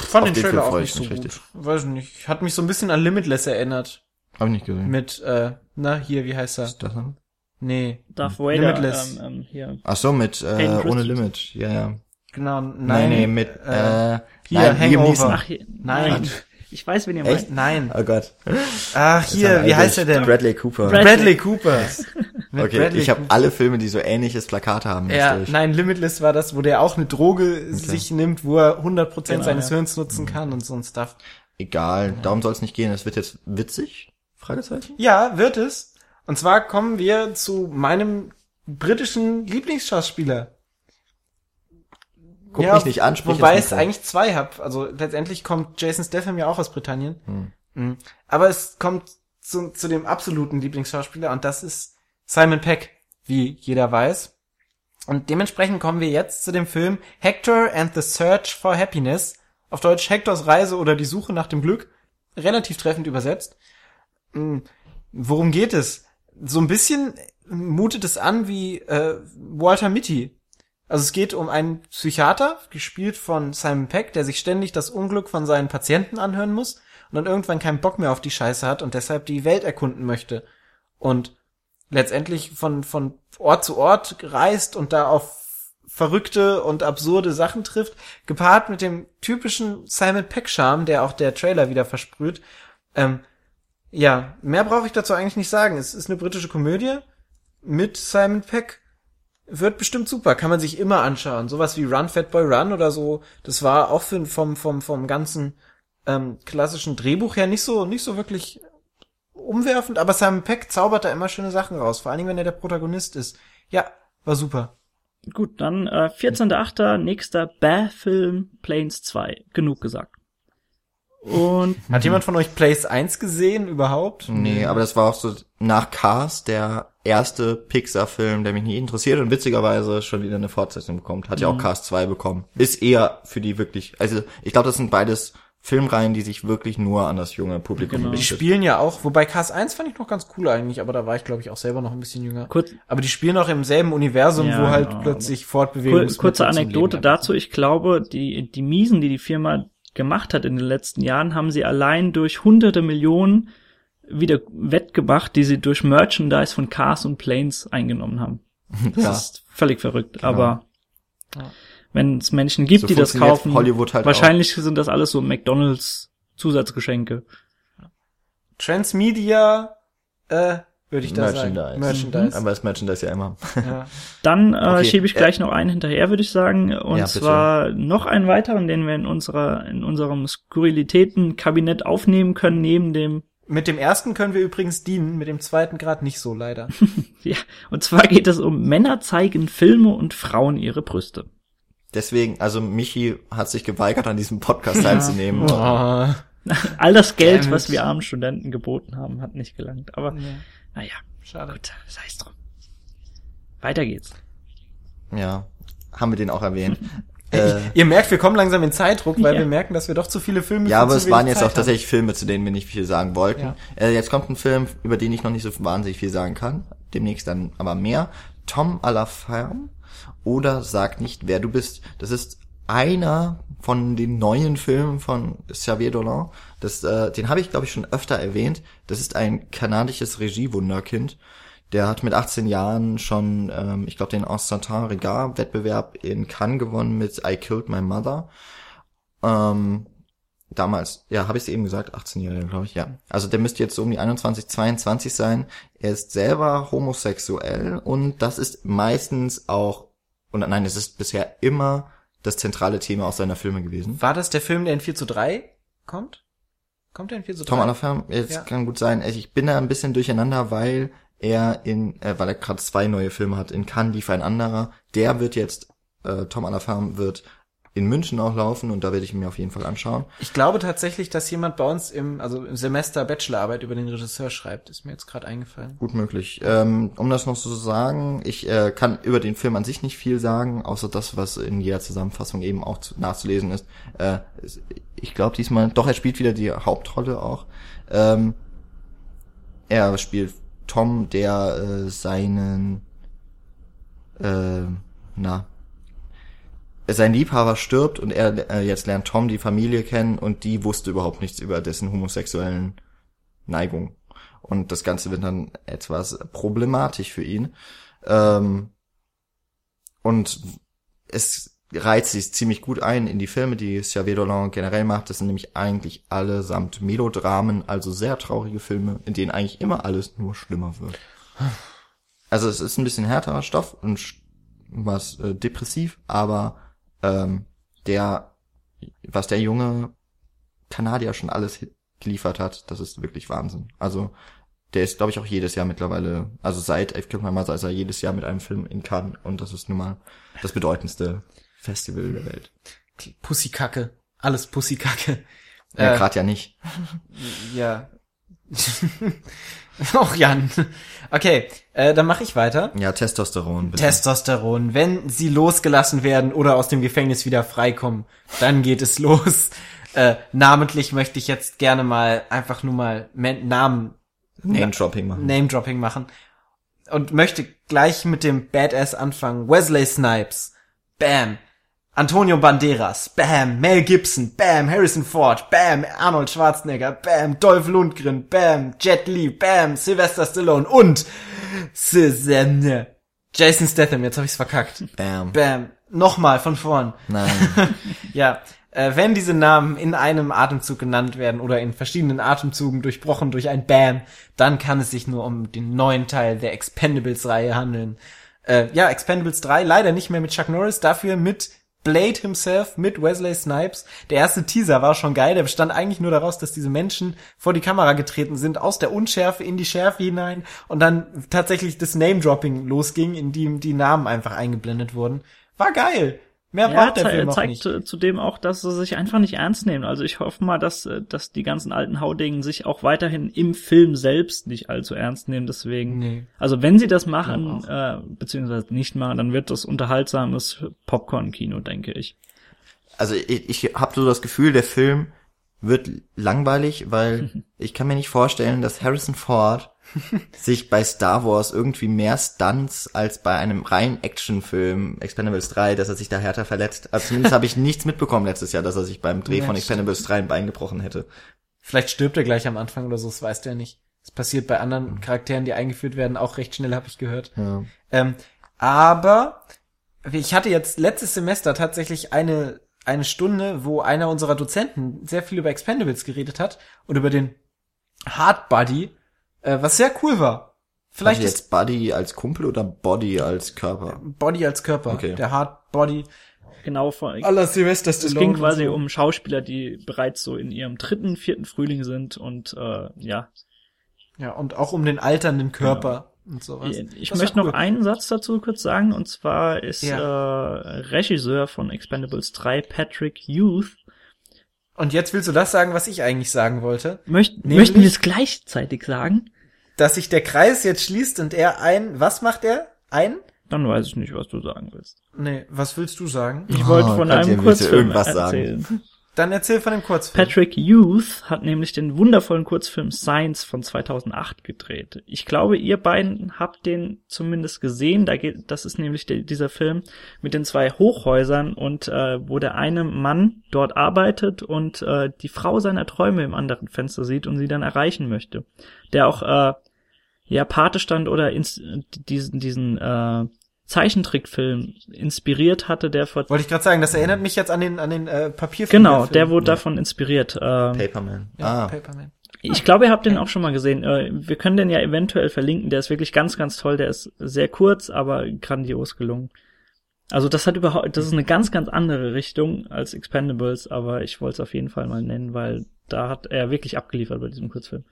Ich fand den den Film Trailer auch nicht ich so mich gut. richtig. Weiß nicht. Hat mich so ein bisschen an Limitless erinnert. Hab ich nicht gesehen. Mit, äh, na, hier, wie heißt er? Ist das dann? Nee. Darth Vader, Limitless. ähm, ähm, hier. Ach so, mit äh, ohne. Limit. Ja, ja. Genau, nein. Nein, nee, mit äh, äh, hier, nein, Hangover. Ach, hier, Nein. nein. Ich weiß, wen ihr Echt? meint. Nein. Oh Gott. Ach, hier, wie heißt er denn? Bradley Cooper. Brad- Bradley Cooper. [laughs] Okay, Bradley ich habe alle Filme, die so ähnliches Plakat haben, Ja, durch. nein, Limitless war das, wo der auch eine Droge sich nimmt, wo er 100% Genau, seines ja. Hirns nutzen kann und so ein Stuff. Egal, darum soll es nicht gehen. Es wird jetzt witzig? Fragezeichen? Ja, wird es. Und zwar kommen wir zu meinem britischen Lieblingsschauspieler. Guck mich nicht an, sprich Wobei es eigentlich zwei hab. Also letztendlich kommt Jason Statham ja auch aus Britannien. Mhm. Aber es kommt zu, zu dem absoluten Lieblingsschauspieler und das ist Simon Peck, wie jeder weiß. Und dementsprechend kommen wir jetzt zu dem Film Hector and the Search for Happiness. Auf Deutsch Hectors Reise oder die Suche nach dem Glück. Relativ treffend übersetzt. Mm, Worum geht es? So ein bisschen mutet es an wie äh, Walter Mitty. Also es geht um einen Psychiater, gespielt von Simon Peck, der sich ständig das Unglück von seinen Patienten anhören muss und dann irgendwann keinen Bock mehr auf die Scheiße hat und deshalb die Welt erkunden möchte. Und letztendlich von, von Ort zu Ort reist und da auf verrückte und absurde Sachen trifft, gepaart mit dem typischen Simon Peck-Charme, der auch der Trailer wieder versprüht. Ähm, ja, mehr brauche ich dazu eigentlich nicht sagen. Es ist eine britische Komödie mit Simon Peck. Wird bestimmt super, kann man sich immer anschauen. Sowas wie Run Fat Boy Run oder so, das war auch für, vom, vom, vom ganzen ähm, klassischen Drehbuch her nicht so, nicht so wirklich umwerfend, aber Simon Peck zaubert da immer schöne Sachen raus, vor allen Dingen, wenn er der Protagonist ist. Ja, war super. Gut, dann äh, 14.8. nächster Bär-Film Planes 2. Genug gesagt. Und Hat jemand von euch Place 1 gesehen überhaupt? Nee, aber das war auch so nach Cars der erste Pixar-Film, der mich nie interessiert und witzigerweise schon wieder eine Fortsetzung bekommt. Hat ja auch Cars 2 bekommen. Ist eher für die wirklich, also ich glaube, das sind beides Filmreihen, die sich wirklich nur an das junge Publikum Genau. Die spielen ja auch, wobei Cars 1 fand ich noch ganz cool eigentlich, aber da war ich glaube ich auch selber noch ein bisschen jünger. kurz, Aber die spielen auch im selben Universum, Ja, wo halt genau, plötzlich kur Fortbewegung kurze Anekdote dazu. Ich glaube, die, die Miesen, die die Firma gemacht hat in den letzten Jahren, haben sie allein durch hunderte Millionen wieder wettgemacht, die sie durch Merchandise von Cars und Planes eingenommen haben. [laughs] Das Ja. ist völlig verrückt. Aber Ja. wenn es Menschen gibt, So die das kaufen, Hollywood halt wahrscheinlich sind das alles so McDonalds Zusatzgeschenke. Transmedia, äh, würde ich da Merchandise. sagen. Merchandise. Aber das Merchandise ja immer. ja. [laughs] Dann äh, Okay, schiebe ich gleich noch einen hinterher, würde ich sagen. Und Ja, zwar noch einen weiteren, den wir in unserer in unserem Skurrilitäten-Kabinett aufnehmen können, neben dem Mit dem ersten können wir übrigens dienen, mit dem zweiten Grad nicht so leider. [laughs] ja, und zwar geht es um Männer zeigen Filme und Frauen ihre Brüste. Deswegen, also Michi hat sich geweigert, an diesem Podcast teilzunehmen. Oh. All das [laughs] Geld, Damn was wir armen Studenten geboten haben, hat nicht gelangt. Aber naja, Schade. gut, sei es drum. Weiter geht's. Ja, haben wir den auch erwähnt. Äh, [laughs] Ihr merkt, wir kommen langsam in Zeitdruck, weil Ja. wir merken, dass wir doch zu viele Filme Ja, aber es waren jetzt Zeit auch tatsächlich Filme, zu denen wir nicht viel sagen wollten. Ja. Äh, jetzt kommt ein Film, über den ich noch nicht so wahnsinnig viel sagen kann. Demnächst dann aber mehr. Tom à la Ferme oder Sag nicht, wer du bist. Das ist einer von den neuen Filmen von Xavier Dolan. Das, äh, den habe ich, glaube ich, schon öfter erwähnt. Das ist ein kanadisches Regiewunderkind. Der hat mit 18 Jahren schon, ähm, ich glaube, den Constantin Regard Wettbewerb in Cannes gewonnen mit I Killed My Mother. Ähm, damals, ja, habe ich es eben gesagt, 18-Jähriger, glaube ich, ja. Also der müsste jetzt so um die 21, 22 sein. Er ist selber homosexuell und das ist meistens auch, und nein, es ist bisher immer das zentrale Thema aus seiner Filme gewesen. War das der Film, der in 4 zu 3 kommt? Kommt der in 4 zu 3? Tom à la Ferme, jetzt Ja. kann gut sein. Ich bin da ein bisschen durcheinander, weil er in, äh, weil er gerade zwei neue Filme hat. In Cannes lief ein anderer. Der wird jetzt äh, Tom an der Farm wird in München auch laufen und da werde ich ihn mir auf jeden Fall anschauen. Ich glaube tatsächlich, dass jemand bei uns im, also im Semester Bachelorarbeit über den Regisseur schreibt. Ist mir jetzt gerade eingefallen. Gut möglich. Ähm, um das noch so zu sagen, ich äh, kann über den Film an sich nicht viel sagen, außer das, was in jeder Zusammenfassung eben auch zu, nachzulesen ist. Äh, ich glaube diesmal, doch, er spielt wieder die Hauptrolle auch. Ähm, er spielt Tom, der äh, seinen, äh, na, sein Liebhaber stirbt und er äh, jetzt lernt Tom die Familie kennen und die wusste überhaupt nichts über dessen homosexuellen Neigung. Und das Ganze wird dann etwas problematisch für ihn. Ähm, und es reiht sich ziemlich gut ein in die Filme, die Xavier Dolan generell macht. Das sind nämlich eigentlich allesamt Melodramen, also sehr traurige Filme, in denen eigentlich immer alles nur schlimmer wird. Also es ist ein bisschen härterer Stoff und was äh, depressiv, aber ähm, der, was der junge Kanadier schon alles geliefert hat, das ist wirklich Wahnsinn. Also der ist, glaube ich, auch jedes Jahr mittlerweile, also seit Elf Kilometer ist er jedes Jahr mit einem Film in Cannes und das ist nun mal das bedeutendste Festival der Welt. Pussykacke. Alles Pussykacke. Ja, Äh, gerade ja nicht. [laughs] Ja. [laughs] Och, Jan. Okay, äh, dann mache ich weiter. Ja, Testosteron. Bitte. Testosteron. Wenn sie losgelassen werden oder aus dem Gefängnis wieder freikommen, dann geht es los. [laughs] Äh, namentlich möchte ich jetzt gerne mal einfach nur mal Men Namen Name-Dropping machen. Name-Dropping machen und möchte gleich mit dem Badass anfangen. Wesley Snipes. Bam. Antonio Banderas. Bam. Mel Gibson. Bam. Harrison Ford. Bam. Arnold Schwarzenegger. Bam. Dolph Lundgren. Bam. Jet Li. Bam. Sylvester Stallone. Und Susanne. Jason Statham. Jetzt habe ich's verkackt. Bam. Bam. Nochmal von vorn. Nein. [laughs] Ja, äh, wenn diese Namen in einem Atemzug genannt werden oder in verschiedenen Atemzügen durchbrochen durch ein Bam, dann kann es sich nur um den neuen Teil der Expendables-Reihe handeln. Äh, ja, Expendables 3 leider nicht mehr mit Chuck Norris, dafür mit Blade himself, mit Wesley Snipes. Der erste Teaser war schon geil, der bestand eigentlich nur daraus, dass diese Menschen vor die Kamera getreten sind, aus der Unschärfe in die Schärfe hinein und dann tatsächlich das Name-Dropping losging, in dem die Namen einfach eingeblendet wurden. War geil. Mehr Ja, braucht der Film auch zeigt nicht. zudem auch, dass sie sich einfach nicht ernst nehmen. Also ich hoffe mal, dass, äh, dass die ganzen alten Haudegen sich auch weiterhin im Film selbst nicht allzu ernst nehmen. Deswegen, Nee. also wenn sie das machen, äh, beziehungsweise nicht machen, dann wird das unterhaltsames Popcorn-Kino, denke ich. Also ich, ich habe so das Gefühl, der Film wird langweilig, weil [laughs] ich kann mir nicht vorstellen, dass Harrison Ford [laughs] sich bei Star Wars irgendwie mehr Stunts als bei einem reinen Actionfilm Expendables 3, dass er sich da härter verletzt. Also zumindest habe ich nichts mitbekommen letztes Jahr, dass er sich beim Dreh Ja, von Expendables 3 ein Bein gebrochen hätte. Vielleicht stirbt er gleich am Anfang oder so, das weißt du ja nicht. Das passiert bei anderen Charakteren, die eingeführt werden, auch recht schnell, habe ich gehört. Ja. Ähm, aber ich hatte jetzt letztes Semester tatsächlich eine, eine Stunde, wo einer unserer Dozenten sehr viel über Expendables geredet hat und über den Hard Body, äh, was sehr cool war. Vielleicht also ist jetzt Buddy als Kumpel oder Body als Körper? Body als Körper, Okay. der Hard Body. Genau, von, Aller Sylvester es ging quasi um Schauspieler, die bereits so in ihrem dritten, vierten Frühling sind und äh, ja. Ja, und auch um den alternden Körper und sowas. Ich Das möchte noch cool. einen Satz dazu kurz sagen, und zwar ist Ja. äh, Regisseur von Expendables 3 Patrick Youth. Und jetzt willst du das sagen, was ich eigentlich sagen wollte? Möcht, Nämlich- möchten wir es gleichzeitig sagen? Dass sich der Kreis jetzt schließt und er ein, was macht er? Ein? Dann weiß ich nicht, was du sagen willst. Nee, was willst du sagen? Ich wollte Oh, von könnt ihr einem Kurzfilm irgendwas sagen? Dann erzähl von dem Kurzfilm. Patrick Youth hat nämlich den wundervollen Kurzfilm Science von 2008 gedreht. Ich glaube, ihr beiden habt den zumindest gesehen. Da geht, das ist nämlich der, dieser Film mit den zwei Hochhäusern und äh, wo der eine Mann dort arbeitet und äh, die Frau seiner Träume im anderen Fenster sieht und sie dann erreichen möchte. Der auch äh, ja Pate stand oder diesen diesen äh, Zeichentrickfilm inspiriert hatte, der vor Wollte ich gerade sagen, das erinnert mich jetzt an den an den äh, Papierfilm. genau, der wurde davon inspiriert. Ähm, Paperman. ja, ah, Paperman. Ich glaube, ihr habt den auch schon mal gesehen. Äh, Wir können den ja eventuell verlinken. Der ist wirklich ganz, ganz toll. Der ist sehr kurz, aber grandios gelungen. Also das hat überhaupt, das ist eine ganz, ganz andere Richtung als Expendables, aber ich wollte es auf jeden Fall mal nennen, weil da hat er wirklich abgeliefert bei diesem Kurzfilm.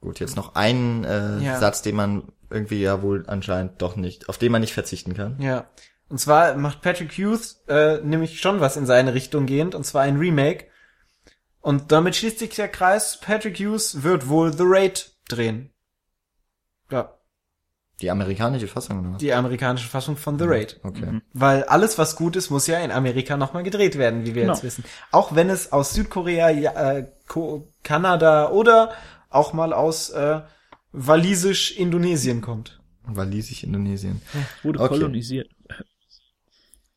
gut, jetzt noch einen äh, Ja. Satz, den man irgendwie ja wohl anscheinend doch nicht, auf den man nicht verzichten kann. Ja. Und zwar macht Patrick Hughes äh, nämlich schon was in seine Richtung gehend, und zwar ein Remake. Und damit schließt sich der Kreis. Patrick Hughes wird wohl The Raid drehen. Ja, Die amerikanische Fassung, oder die amerikanische Fassung von The Raid. Okay. Weil alles, was gut ist, muss ja in Amerika nochmal gedreht werden, wie wir Genau. jetzt wissen. Auch wenn es aus Südkorea, ja, äh, Kanada oder auch mal aus äh, walisisch-Indonesien kommt. Walisisch Indonesien. Wurde Okay. kolonisiert.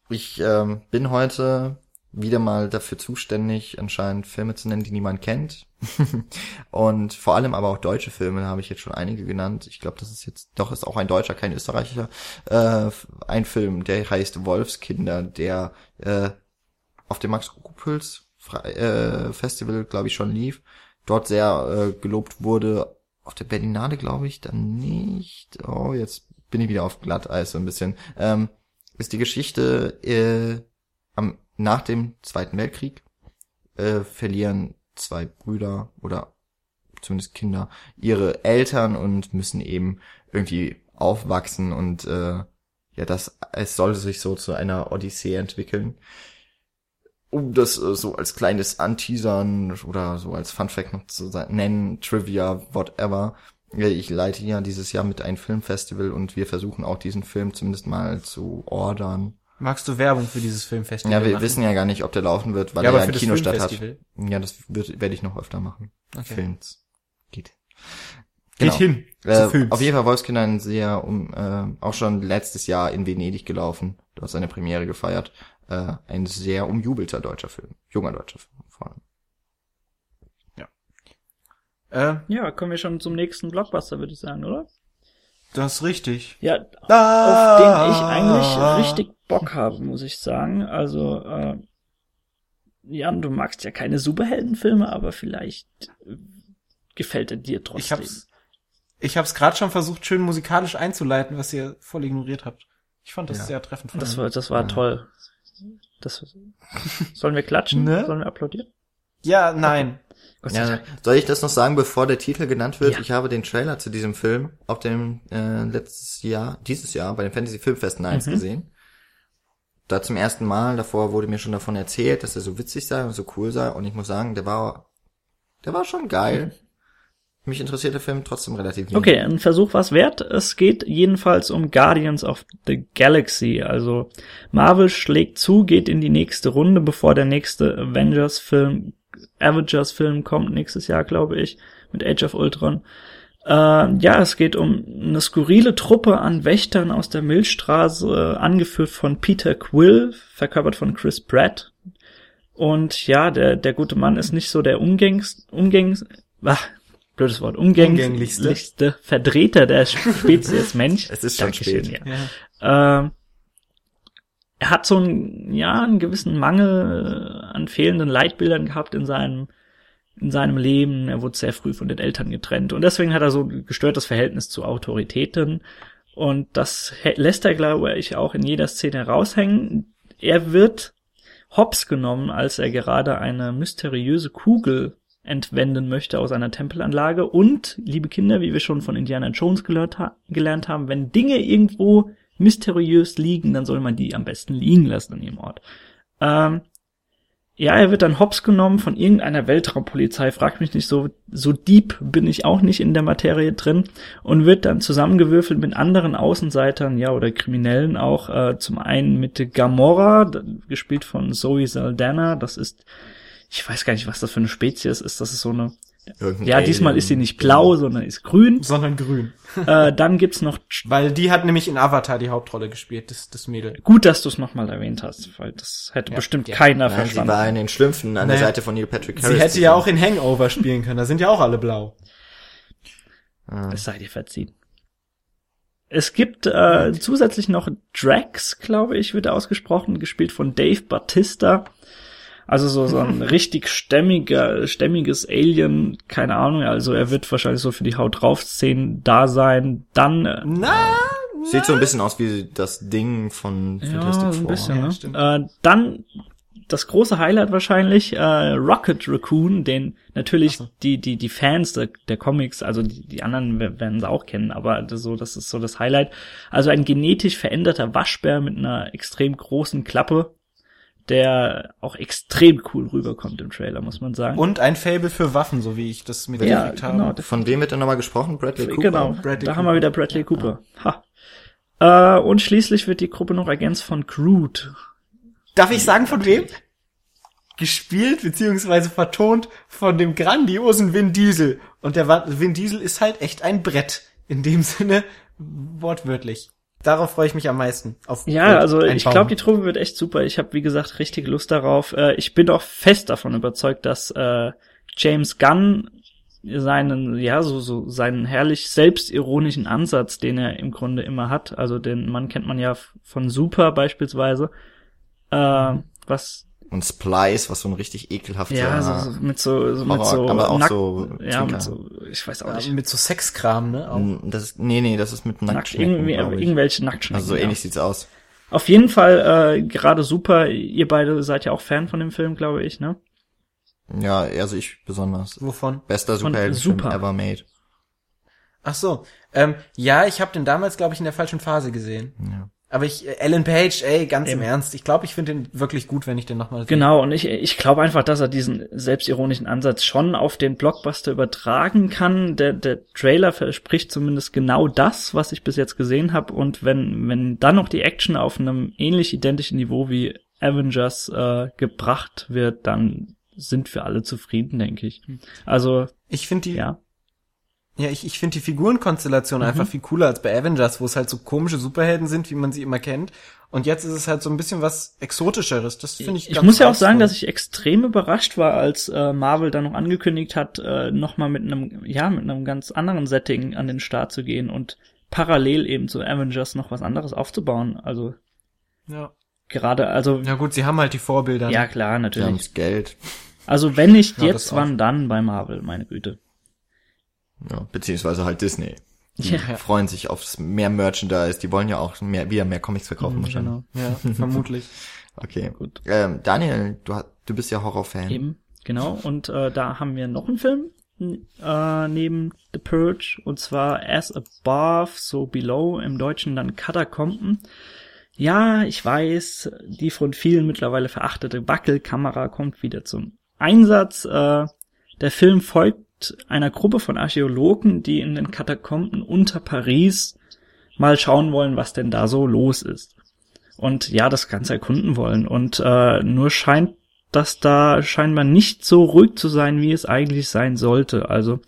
Ich ähm, bin heute wieder mal dafür zuständig, anscheinend Filme zu nennen, die niemand kennt. [laughs] und vor allem aber auch deutsche Filme, da habe ich jetzt schon einige genannt. Ich glaube, das ist jetzt, doch ist auch ein Deutscher, kein Österreicher. Äh, ein Film, der heißt Wolfskinder, der äh, auf dem Max Ruppels äh, Festival, glaube ich, schon lief. Dort sehr äh, gelobt wurde. Auf der Berlinale, glaube ich, dann nicht. Oh, jetzt bin ich wieder auf Glatteis so ein bisschen. Ähm, ist die Geschichte äh, am, nach dem Zweiten Weltkrieg äh, verlieren zwei Brüder oder zumindest Kinder ihre Eltern und müssen eben irgendwie aufwachsen und äh, ja, das es soll sich so zu einer Odyssee entwickeln. Um das äh, so als kleines Anteasern oder so als Fun Fact noch zu sa- nennen, Trivia, whatever. Ich leite ja dieses Jahr mit ein Filmfestival und wir versuchen auch diesen Film zumindest mal zu ordern. Magst du Werbung für dieses Filmfestival Ja, wir machen? wissen ja gar nicht, ob der laufen wird, weil ja, er ja für im das Kino statt hat. Ja, das wird, werde ich noch öfter machen. Okay. Films. Geht. Geht hin. Äh, zu Films. auf jeden Fall Wolfskinder ein sehr um äh, auch schon letztes Jahr in Venedig gelaufen. Du hast seine Premiere gefeiert. Äh, ein sehr umjubelter deutscher Film. Junger deutscher Film vor allem. Äh, Ja, kommen wir schon zum nächsten Blockbuster, würde ich sagen, oder? das ist richtig. Ja, auf Ah, den ich eigentlich richtig Bock habe, muss ich sagen. Also, äh, Jan, du magst ja keine Superheldenfilme, aber vielleicht äh, gefällt er dir trotzdem. Ich hab's, ich hab's gerade schon versucht, schön musikalisch einzuleiten, was ihr voll ignoriert habt. Ich fand das Ja. sehr treffend von das war, das war Ja. toll. Das, sollen wir klatschen? Ne? Sollen wir applaudieren? Ja, nein. Sei Ja, soll ich das noch sagen, bevor der Titel genannt wird? Ja. Ich habe den Trailer zu diesem Film auf dem äh, letztes Jahr, dieses Jahr bei den Fantasy Filmfesten 1 Mhm. gesehen. Da zum ersten Mal, davor wurde mir schon davon erzählt, dass er so witzig sei und so cool sei und ich muss sagen, der war der war schon geil. Mich interessiert der Film trotzdem relativ wenig. Okay, ein Versuch war's wert. Es geht jedenfalls um Guardians of the Galaxy. Also Marvel schlägt zu, geht in die nächste Runde, bevor der nächste Avengers-Film, Avengers-Film kommt nächstes Jahr, glaube ich, mit Age of Ultron. Äh, ja, es geht um eine skurrile Truppe an Wächtern aus der Milchstraße, angeführt von Peter Quill, verkörpert von Chris Pratt. Und ja, der, der gute Mann ist nicht so der umgängs, umgängs, ach, blödes Wort, Umgänglichste. umgänglichste Vertreter der Spezies [laughs] Mensch. Es ist schon Dankeschön, spät. Ja. Ja. Ähm, er hat so einen, ja, einen gewissen Mangel an fehlenden Leitbildern gehabt in seinem, in seinem Leben. Er wurde sehr früh von den Eltern getrennt und deswegen hat er so ein gestörtes Verhältnis zu Autoritäten. Und das lässt er, glaube ich, auch in jeder Szene raushängen. Er wird hops genommen, als er gerade eine mysteriöse Kugel entwenden möchte aus einer Tempelanlage. Und, liebe Kinder, wie wir schon von Indiana Jones gelernt, ha gelernt haben, wenn Dinge irgendwo mysteriös liegen, dann soll man die am besten liegen lassen an ihrem Ort. Ähm, ja, er wird dann hops genommen von irgendeiner Weltraumpolizei, fragt mich nicht so, so deep bin ich auch nicht in der Materie drin und wird dann zusammengewürfelt mit anderen Außenseitern, ja, oder Kriminellen auch, äh, zum einen mit Gamora, gespielt von Zoe Saldana, das ist, ich weiß gar nicht, was das für eine Spezies ist, das ist so eine, Irgendein ja, diesmal Alien. ist sie nicht blau, sondern ist grün. Sondern grün. [laughs] äh, dann gibt's noch Weil die hat nämlich in Avatar die Hauptrolle gespielt, das, das Mädel. Gut, dass du es nochmal erwähnt hast, weil das hätte Ja, bestimmt ja. keiner Nein, sie verstanden. war in den Schlümpfen an der Nee. Seite von Neil Patrick Harris. Sie hätte ja auch in Hangover spielen können, da sind ja auch alle blau. Ah. Es sei dir verziehen. Es gibt äh, zusätzlich noch Drax, glaube ich, wird ausgesprochen, gespielt von Dave Batista. Also so, so ein [laughs] richtig stämmiger, stämmiges Alien, keine Ahnung, also er wird wahrscheinlich so für die Haut drauf Szenen da sein. Dann äh, Na, Sieht so ein bisschen aus wie das Ding von ja, Fantastic ein Four. bisschen, Ja, ne? stimmt. Äh, dann das große Highlight wahrscheinlich äh, Rocket Raccoon, den natürlich so. die die die Fans der, der Comics, also die, die anderen wer- werden sie auch kennen, aber das so das ist so das Highlight. Also ein genetisch veränderter Waschbär mit einer extrem großen Klappe, der auch extrem cool rüberkommt im Trailer, muss man sagen. Und ein Fable für Waffen, so wie ich das ja, mitgekriegt habe. genau, Von wem wird denn nochmal gesprochen? Bradley Cooper? Genau, Bradley da haben wir Cooper. wieder Bradley Cooper. Ha. Äh, und schließlich wird die Gruppe noch ergänzt von Groot. Darf ich sagen, von wem? Gespielt beziehungsweise vertont von dem grandiosen Vin Diesel. Und der Vin Diesel ist halt echt ein Brett. In dem Sinne, wortwörtlich. Darauf freue ich mich am meisten. Auf Ja, also ich glaube, die Truppe wird echt super. Ich habe, wie gesagt, richtig Lust darauf. Äh, ich bin auch fest davon überzeugt, dass äh, James Gunn seinen, ja, so, so seinen herrlich selbstironischen Ansatz, den er im Grunde immer hat. Also den Mann kennt man ja von Super beispielsweise. Äh, was Und Splice, was so ein richtig ekelhafter ja, so, so mit so, so mit Horror, so aber auch nackt- so ja, mit so, ich weiß auch Ja, nicht, mit so Sexkram, ne? Auch. Mm, Das ist, nee, nee, das ist mit nackt, Nacktschnecken, irgendwie, glaub ich. irgendwelche Nacktschnecken. Also so ja. ähnlich sieht's aus. Auf jeden Fall äh, gerade super. Ihr beide seid ja auch Fan von dem Film, glaube ich, ne? Ja, also ich besonders. Wovon? Bester Superheldenfilm Super. ever made. Ach so. Ähm, ja, ich habe den damals, glaube ich, in der falschen Phase gesehen. Ja. Aber ich, äh, Alan Page, ey, ganz Eben. im Ernst. Ich glaube, ich finde den wirklich gut, wenn ich den nochmal sehe. Genau, und ich, ich glaube einfach, dass er diesen selbstironischen Ansatz schon auf den Blockbuster übertragen kann. Der, der Trailer verspricht zumindest genau das, was ich bis jetzt gesehen habe. Und wenn, wenn dann noch die Action auf einem ähnlich identischen Niveau wie Avengers äh, gebracht wird, dann sind wir alle zufrieden, denke ich. Also, Ich finde die, ja. Ja, ich, ich finde die Figurenkonstellation Mhm. einfach viel cooler als bei Avengers, wo es halt so komische Superhelden sind, wie man sie immer kennt. Und jetzt ist es halt so ein bisschen was Exotischeres. Das finde ich Ich ganz muss ja auch sagen, dass ich extrem überrascht war, als äh, Marvel dann noch angekündigt hat, äh, nochmal mit einem, ja, mit einem ganz anderen Setting an den Start zu gehen und parallel eben zu Avengers noch was anderes aufzubauen. Also Ja. gerade, also ja gut, sie haben halt die Vorbilder. ja ne? klar, natürlich. haben's Geld. Also wenn nicht Ja, jetzt, das wann dann bei Marvel, meine Güte. Ja, beziehungsweise halt Disney. Die Ja. freuen sich aufs mehr Merchandise. Die wollen ja auch mehr, wieder mehr Comics verkaufen wahrscheinlich. Genau. Ja, [laughs] vermutlich. Okay. Gut. Ähm, Daniel, du, du bist ja Horrorfan. Eben, genau. Und äh, da haben wir noch einen Film äh, neben The Purge und zwar As Above, So Below, im Deutschen dann Katakomben. Ja, ich weiß, die von vielen mittlerweile verachtete Wackelkamera kommt wieder zum Einsatz. Äh, der Film folgt einer Gruppe von Archäologen, die in den Katakomben unter Paris mal schauen wollen, was denn da so los ist. Und ja, das Ganze erkunden wollen. Und äh, nur scheint das da scheinbar nicht so ruhig zu sein, wie es eigentlich sein sollte. Also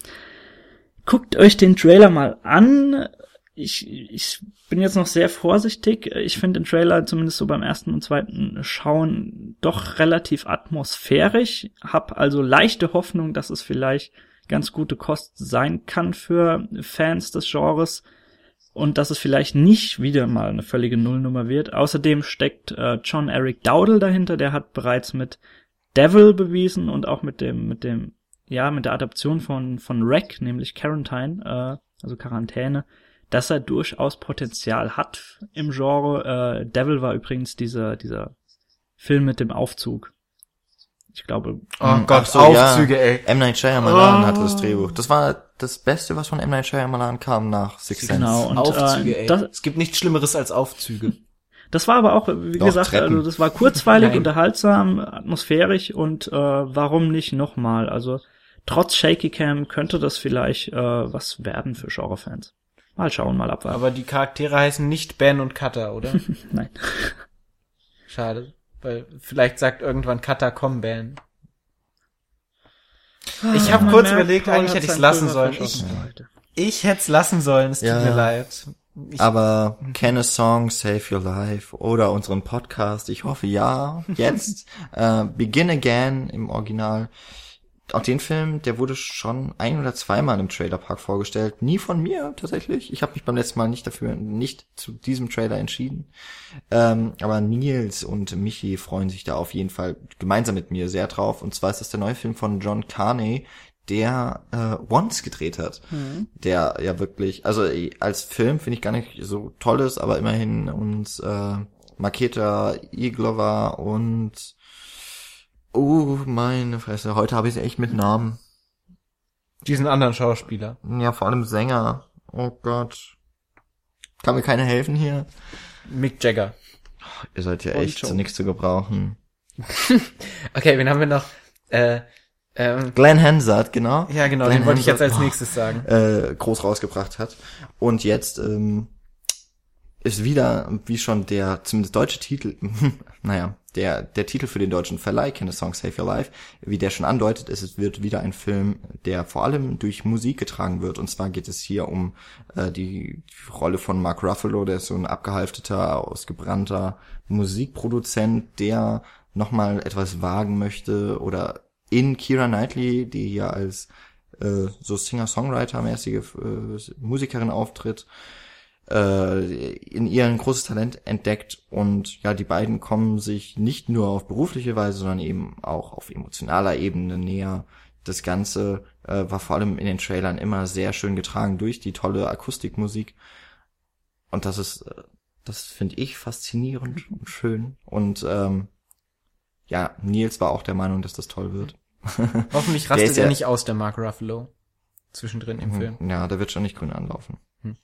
guckt euch den Trailer mal an. Ich, ich bin jetzt noch sehr vorsichtig. Ich finde den Trailer zumindest so beim ersten und zweiten Schauen doch relativ atmosphärisch. Hab also leichte Hoffnung, dass es vielleicht ganz gute Kost sein kann für Fans des Genres und dass es vielleicht nicht wieder mal eine völlige Nullnummer wird. Außerdem steckt äh, John Eric Dowdle dahinter, der hat bereits mit Devil bewiesen und auch mit dem mit dem ja mit der Adaption von von Wreck, nämlich Quarantine, äh, also Quarantäne, dass er durchaus Potenzial hat im Genre. Äh, Devil war übrigens dieser dieser Film mit dem Aufzug. Ich glaube, Oh Hm, Gott, ach so, ja. Aufzüge, ey. M. Night Shyamalan Oh. hatte das Drehbuch. Das war das Beste, was von M. Night Shyamalan kam nach Six Sense. Genau, und Aufzüge, äh, ey. das, es gibt nichts Schlimmeres als Aufzüge. [laughs] Das war aber auch, wie Doch, gesagt, Treppen. also das war kurzweilig, [laughs] unterhaltsam, atmosphärisch und äh, warum nicht nochmal? Also trotz Shaky Cam könnte das vielleicht äh, was werden für Genrefans. Mal schauen, mal abwarten. Aber die Charaktere heißen nicht Ben und Cutter, oder? [laughs] Nein. Schade. Weil vielleicht sagt irgendwann Cutter, komm, Ben. Ich habe kurz überlegt, Paul eigentlich hätte ich es lassen sollen. Ich, ich hätte es lassen sollen, es tut Ja. mir leid. Ich, Aber Can a Song Save Your Life oder unseren Podcast, ich hoffe ja, jetzt, [laughs] äh, Begin Again im Original. Auch den Film, der wurde schon ein oder zweimal im Trailer Park vorgestellt. Nie von mir tatsächlich. Ich habe mich beim letzten Mal nicht dafür, nicht zu diesem Trailer entschieden. Ähm, aber Nils und Michi freuen sich da auf jeden Fall gemeinsam mit mir sehr drauf. Und zwar ist das der neue Film von John Carney, der äh, Once gedreht hat. Der ja wirklich, also äh, als Film finde ich gar nicht so toll ist, aber immerhin uns äh, Maketa Iglova und Oh, meine Fresse, heute habe ich es echt mit Namen. Diesen anderen Schauspieler. Ja, vor allem Sänger. Oh Gott. Kann mir keiner helfen hier? Mick Jagger. Ihr seid ja Bon echt zu Jovi. nichts zu gebrauchen. [laughs] Okay, wen haben wir noch? Äh, ähm, Glenn Hansard, genau. ja, genau, Glenn den wollte ich jetzt als nächstes sagen. äh, groß rausgebracht hat. Und jetzt ähm, ist wieder, wie schon der, zumindest deutsche Titel, [laughs] naja, der, der Titel für den deutschen Verleih, Can a Song Save Your Life, wie der schon andeutet, ist, es wird wieder ein Film, der vor allem durch Musik getragen wird. Und zwar geht es hier um äh, die, die Rolle von Mark Ruffalo, der ist so ein abgehalfteter, ausgebrannter Musikproduzent, der nochmal etwas wagen möchte oder in Kira Knightley, die hier als äh, so Singer-Songwriter-mäßige äh, Musikerin auftritt, äh, in ihr ein großes Talent entdeckt und ja, die beiden kommen sich nicht nur auf berufliche Weise, sondern eben auch auf emotionaler Ebene näher. Das Ganze äh, war vor allem in den Trailern immer sehr schön getragen durch die tolle Akustikmusik. Und das ist, äh, das finde ich faszinierend und schön. Und ähm, ja, Nils war auch der Meinung, dass das toll wird. [laughs] Hoffentlich rastet er ja- nicht aus, der Mark Ruffalo. Zwischendrin im Film. Ja, da wird schon nicht grün anlaufen. Hm.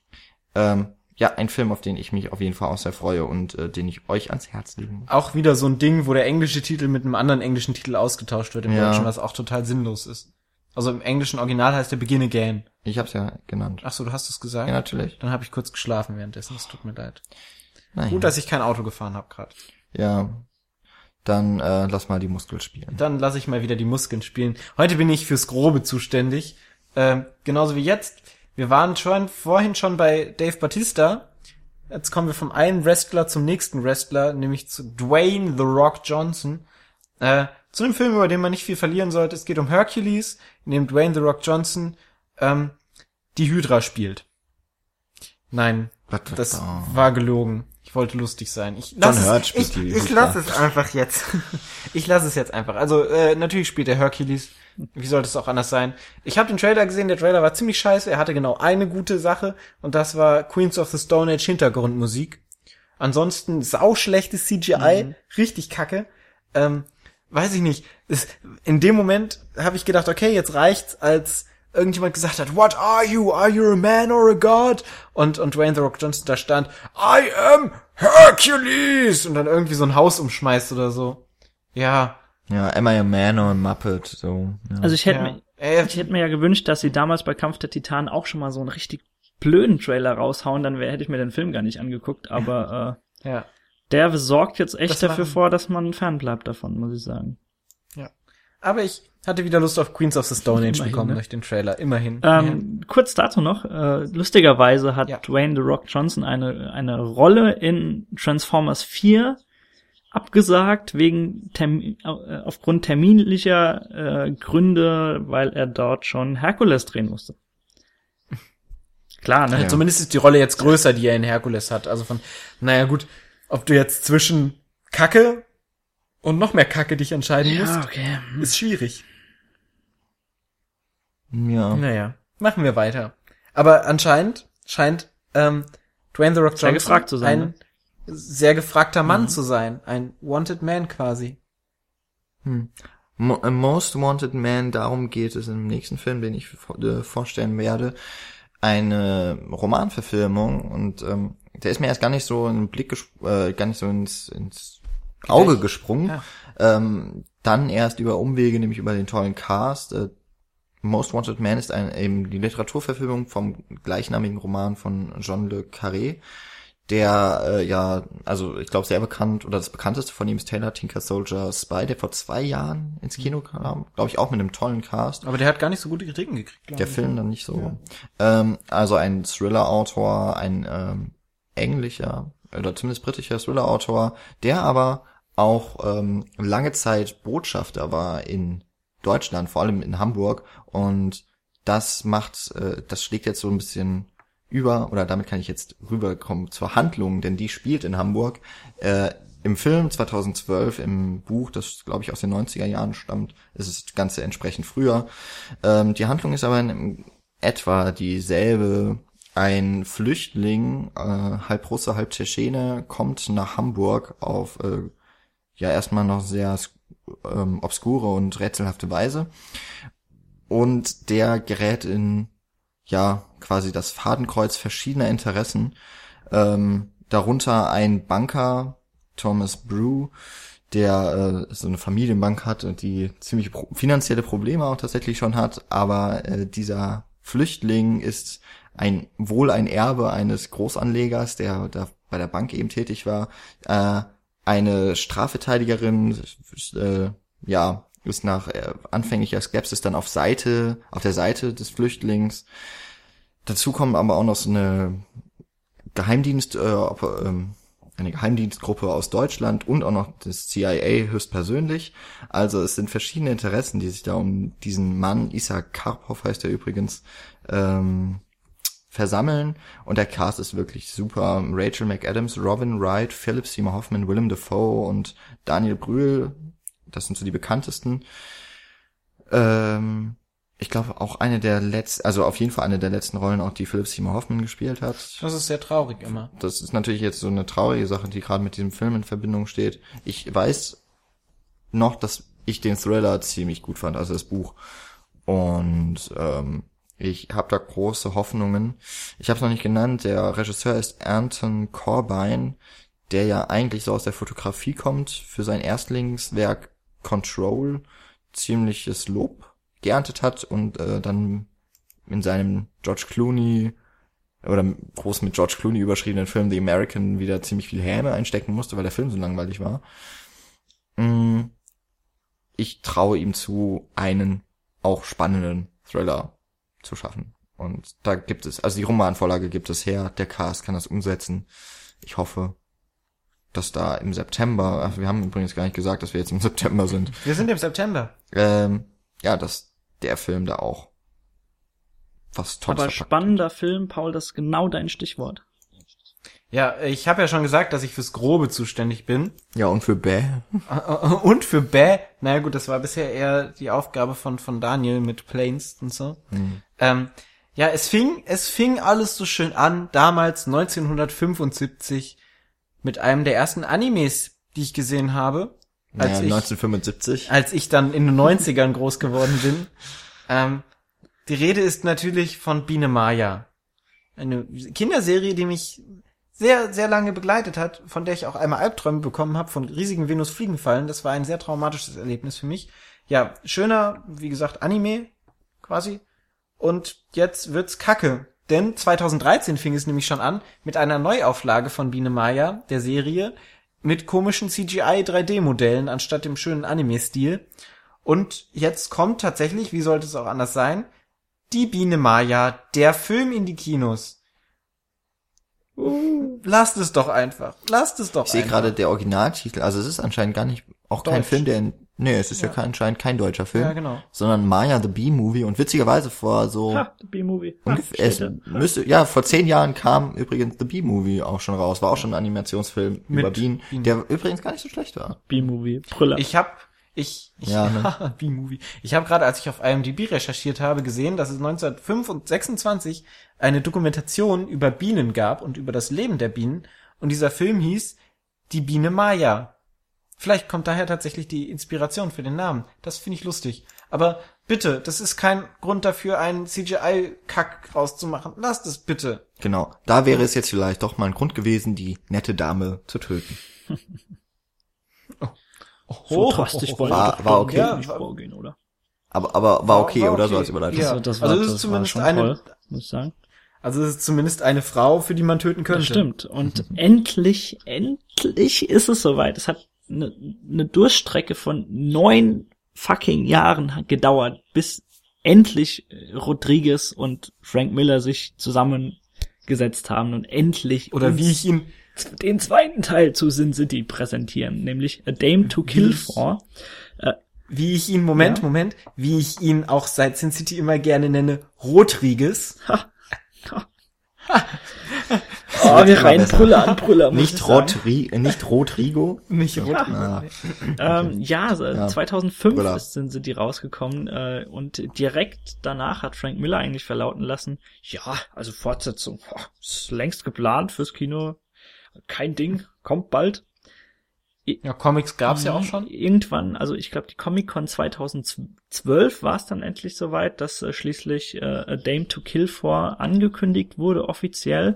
Ähm, ja, ein Film, auf den ich mich auf jeden Fall auch sehr freue und äh, den ich euch ans Herz legen muss. Auch wieder so ein Ding, wo der englische Titel mit einem anderen englischen Titel ausgetauscht wird im Ja. Deutschen, was auch total sinnlos ist. Also im englischen Original heißt der Begin Again. Ich hab's ja genannt. Ach so, du hast es gesagt? Ja, natürlich. Dann habe ich kurz geschlafen währenddessen. Es tut mir leid. Naja. Gut, dass ich kein Auto gefahren habe gerade. ja. Dann äh, lass mal die Muskel spielen. Dann lasse ich mal wieder die Muskeln spielen. Heute bin ich fürs Grobe zuständig. Ähm, genauso wie jetzt. Wir waren schon vorhin schon bei Dave Batista. Jetzt kommen wir vom einen Wrestler zum nächsten Wrestler, nämlich zu Dwayne The Rock Johnson. Äh, zu einem Film, über den man nicht viel verlieren sollte. Es geht um Hercules, in dem Dwayne The Rock Johnson ähm, die Hydra spielt. Nein, das war gelogen. Ich wollte lustig sein. Ich lass Hurt es, ich, ich Hydra. lass es einfach jetzt. [laughs] Ich lasse es jetzt einfach. Also äh, natürlich spielt er Hercules. Wie sollte es auch anders sein? Ich habe den Trailer gesehen. Der Trailer war ziemlich scheiße. Er hatte genau eine gute Sache und das war Queens of the Stone Age Hintergrundmusik. Ansonsten sauschlechtes CGI, richtig kacke. Ähm, weiß ich nicht. Es, in dem Moment habe ich gedacht, okay, jetzt reicht's, als irgendjemand gesagt hat, What are you? Are you a man or a god? Und, und Dwayne The Rock Johnson da stand, I am Hercules! Und dann irgendwie so ein Haus umschmeißt oder so. Ja. Ja, am I a man or a Muppet? So. Ja. Also ich hätte ja. mir, Äh, ich hätte mir ja gewünscht, dass sie damals bei Kampf der Titanen auch schon mal so einen richtig blöden Trailer raushauen, dann wär, hätte ich mir den Film gar nicht angeguckt, aber äh, ja. der sorgt jetzt echt Das dafür machen- vor, dass man fernbleibt davon, muss ich sagen. Aber ich hatte wieder Lust auf Queens of the Stone Age Immerhin, bekommen ne? durch den Trailer. Immerhin. Ähm, kurz dazu noch, äh, lustigerweise hat Ja. Dwayne The Rock Johnson eine, eine Rolle in Transformers 4 abgesagt wegen Termin, äh, aufgrund terminlicher äh, Gründe, weil er dort schon Herkules drehen musste. Klar, ne? Ja. Zumindest ist die Rolle jetzt größer, die er in Herkules hat. Also von, naja gut, ob du jetzt zwischen Kacke und noch mehr Kacke dich entscheiden musst, okay. ist schwierig. Ja. Naja, machen wir weiter. Aber anscheinend scheint ähm, Dwayne The Rock Johnson gefragt zu sein, ein ne? sehr gefragter Mann zu sein. Ein Wanted Man quasi. A Most Wanted Man, darum geht es im nächsten Film, den ich äh, vorstellen werde. Eine Romanverfilmung und ähm, der ist mir erst gar nicht so in den Blick, äh, gar nicht so ins, ins Auge gesprungen. Ja. Ähm, dann erst über Umwege, nämlich über den tollen Cast. Äh, Most Wanted Man ist ein, eben die Literaturverfilmung vom gleichnamigen Roman von John Le Carré, der äh, ja, also ich glaube sehr bekannt oder das bekannteste von ihm ist Taylor Tinker Soldier Spy, der vor zwei Jahren ins Kino kam, glaube ich auch mit einem tollen Cast. Aber der hat gar nicht so gute Kritiken gekriegt. Der. Film dann nicht so. Ähm, also ein Thriller-Autor, ein ähm, englischer oder zumindest britischer Thriller-Autor, der aber auch ähm, lange Zeit Botschafter war in Deutschland, vor allem in Hamburg. Und das macht, äh, das schlägt jetzt so ein bisschen über, oder damit kann ich jetzt rüberkommen zur Handlung, denn die spielt in Hamburg. Äh, Im Film 2012, im Buch, das glaube ich aus den 90er Jahren stammt, ist das Ganze entsprechend früher. Ähm, die Handlung ist aber in etwa dieselbe. Ein Flüchtling, äh, halb Russe, halb Tschetschene, kommt nach Hamburg auf äh, ja erstmal noch sehr ähm, obskure und rätselhafte Weise. Und der gerät in, ja, quasi das Fadenkreuz verschiedener Interessen. Ähm, darunter ein Banker, Thomas Brew, der äh, so eine Familienbank hat und die ziemlich pro finanzielle Probleme auch tatsächlich schon hat, aber äh, dieser Flüchtling ist ein wohl ein Erbe eines Großanlegers, der da bei der Bank eben tätig war. Äh, eine Strafverteidigerin, äh, ja, ist nach äh, anfänglicher Skepsis dann auf Seite, auf der Seite des Flüchtlings. Dazu kommen aber auch noch so eine Geheimdienst, äh, ähm, eine Geheimdienstgruppe aus Deutschland und auch noch das CIA höchstpersönlich. Also es sind verschiedene Interessen, die sich da um diesen Mann, Isaac Karpov heißt er übrigens, ähm, versammeln. Und der Cast ist wirklich super. Rachel McAdams, Robin Wright, Philip Seymour Hoffman, Willem Dafoe und Daniel Brühl. Das sind so die bekanntesten. Ähm, ich glaube auch eine der letzten, also auf jeden Fall eine der letzten Rollen, auch die Philip Seymour Hoffman gespielt hat. Das ist sehr traurig immer. Das ist natürlich jetzt so eine traurige Sache, die gerade mit diesem Film in Verbindung steht. Ich weiß noch, dass ich den Thriller ziemlich gut fand, also das Buch. Und ähm, ich habe da große Hoffnungen. Ich habe es noch nicht genannt. Der Regisseur ist Anton Corbijn, der ja eigentlich so aus der Fotografie kommt. Für sein Erstlingswerk Control ziemliches Lob geerntet hat und äh, dann in seinem George Clooney oder groß mit George Clooney überschriebenen Film The American wieder ziemlich viel Häme einstecken musste, weil der Film so langweilig war. Mm, ich traue ihm zu, einen auch spannenden Thriller zu schaffen. Und da gibt es, also die Romanvorlage gibt es her, der Cast kann das umsetzen. Ich hoffe, dass da im September, ach, wir haben übrigens gar nicht gesagt, dass wir jetzt im [laughs] September sind. Wir sind im September. Ähm, ja, dass der Film da auch was Tolles Aber spannender Film, Paul, das ist genau dein Stichwort. Ja, ich habe ja schon gesagt, dass ich fürs Grobe zuständig bin. Ja, und für Bäh. und für Bäh. Naja gut, das war bisher eher die Aufgabe von, von Daniel mit Planes und so. Mhm. Ähm, ja, es fing, es fing alles so schön an, damals 1975, mit einem der ersten Animes, die ich gesehen habe. Als naja, ich, 1975. Als ich dann in den 90ern groß geworden bin. Ähm, die Rede ist natürlich von Biene Maya. Eine Kinderserie, die mich sehr, sehr lange begleitet hat, von der ich auch einmal Albträume bekommen habe, von riesigen Venusfliegenfallen. Das war ein sehr traumatisches Erlebnis für mich. Ja, schöner, wie gesagt, Anime, quasi. Und jetzt wird's kacke. Denn 2013 fing es nämlich schon an mit einer Neuauflage von Biene Maya, der Serie, mit komischen CGI 3D-Modellen anstatt dem schönen Anime-Stil. Und jetzt kommt tatsächlich, wie sollte es auch anders sein, die Biene Maya, der Film in die Kinos. Uh, lasst es doch einfach. Lasst es doch ich einfach. Ich sehe gerade der Originaltitel, also es ist anscheinend gar nicht, auch Deutsch. kein Film, der in, nee, es ist ja, ja kein, anscheinend kein deutscher Film. Ja, genau. Sondern Maya the B-Movie und witzigerweise vor so. Ha, the B-Movie. Ungefähr, es müsste, ja, vor zehn Jahren kam übrigens the B-Movie auch schon raus, war auch schon ein Animationsfilm Mit über Bienen, Bienen, der übrigens gar nicht so schlecht war. B-Movie, Brüller. Ich hab, ich, ich ja, ne? [laughs] B-Movie. Ich habe gerade, als ich auf IMDb recherchiert habe, gesehen, dass es 1926 eine Dokumentation über Bienen gab und über das Leben der Bienen. Und dieser Film hieß Die Biene Maya. Vielleicht kommt daher tatsächlich die Inspiration für den Namen. Das finde ich lustig. Aber bitte, das ist kein Grund dafür, einen CGI-Kack rauszumachen. Lasst es bitte. Genau. Da wäre es jetzt vielleicht doch mal ein Grund gewesen, die nette Dame zu töten. [laughs] oh. So drastisch wollte war, war okay. Ja, nicht vorgehen, oder? Aber, aber war okay, war, war oder okay. so als Überleitung? Ja. Also, das war, also es ist zumindest eine, toll, muss ich sagen. Also es ist zumindest eine Frau, für die man töten könnte. Das stimmt. Und [laughs] endlich, endlich ist es soweit. Es hat eine, eine Durchstrecke von neun fucking Jahren gedauert, bis endlich Rodriguez und Frank Miller sich zusammengesetzt haben und endlich oder wie ich ihn den zweiten Teil zu Sin City präsentieren, nämlich A Dame to Kill For. Äh, wie ich ihn, Moment, ja. Moment, wie ich ihn auch seit Sin City immer gerne nenne, Rodriguez. Ha. Ha. oh, wir rein Brüller an Brüller. Nicht Rodri nicht Rodrigo. [laughs] Nicht Rodrigo. Ah. Ähm, ja, ja, 2005 Brüller. sind sie die rausgekommen äh, und direkt danach hat Frank Miller eigentlich verlauten lassen, ja, also Fortsetzung, boah, ist längst geplant fürs Kino kein Ding, kommt bald. Ja, Comics gab's ja auch schon. Irgendwann, also ich glaube, die Comic-Con 2012 war es dann endlich soweit, dass äh, schließlich äh, A Dame to Kill For angekündigt wurde, offiziell.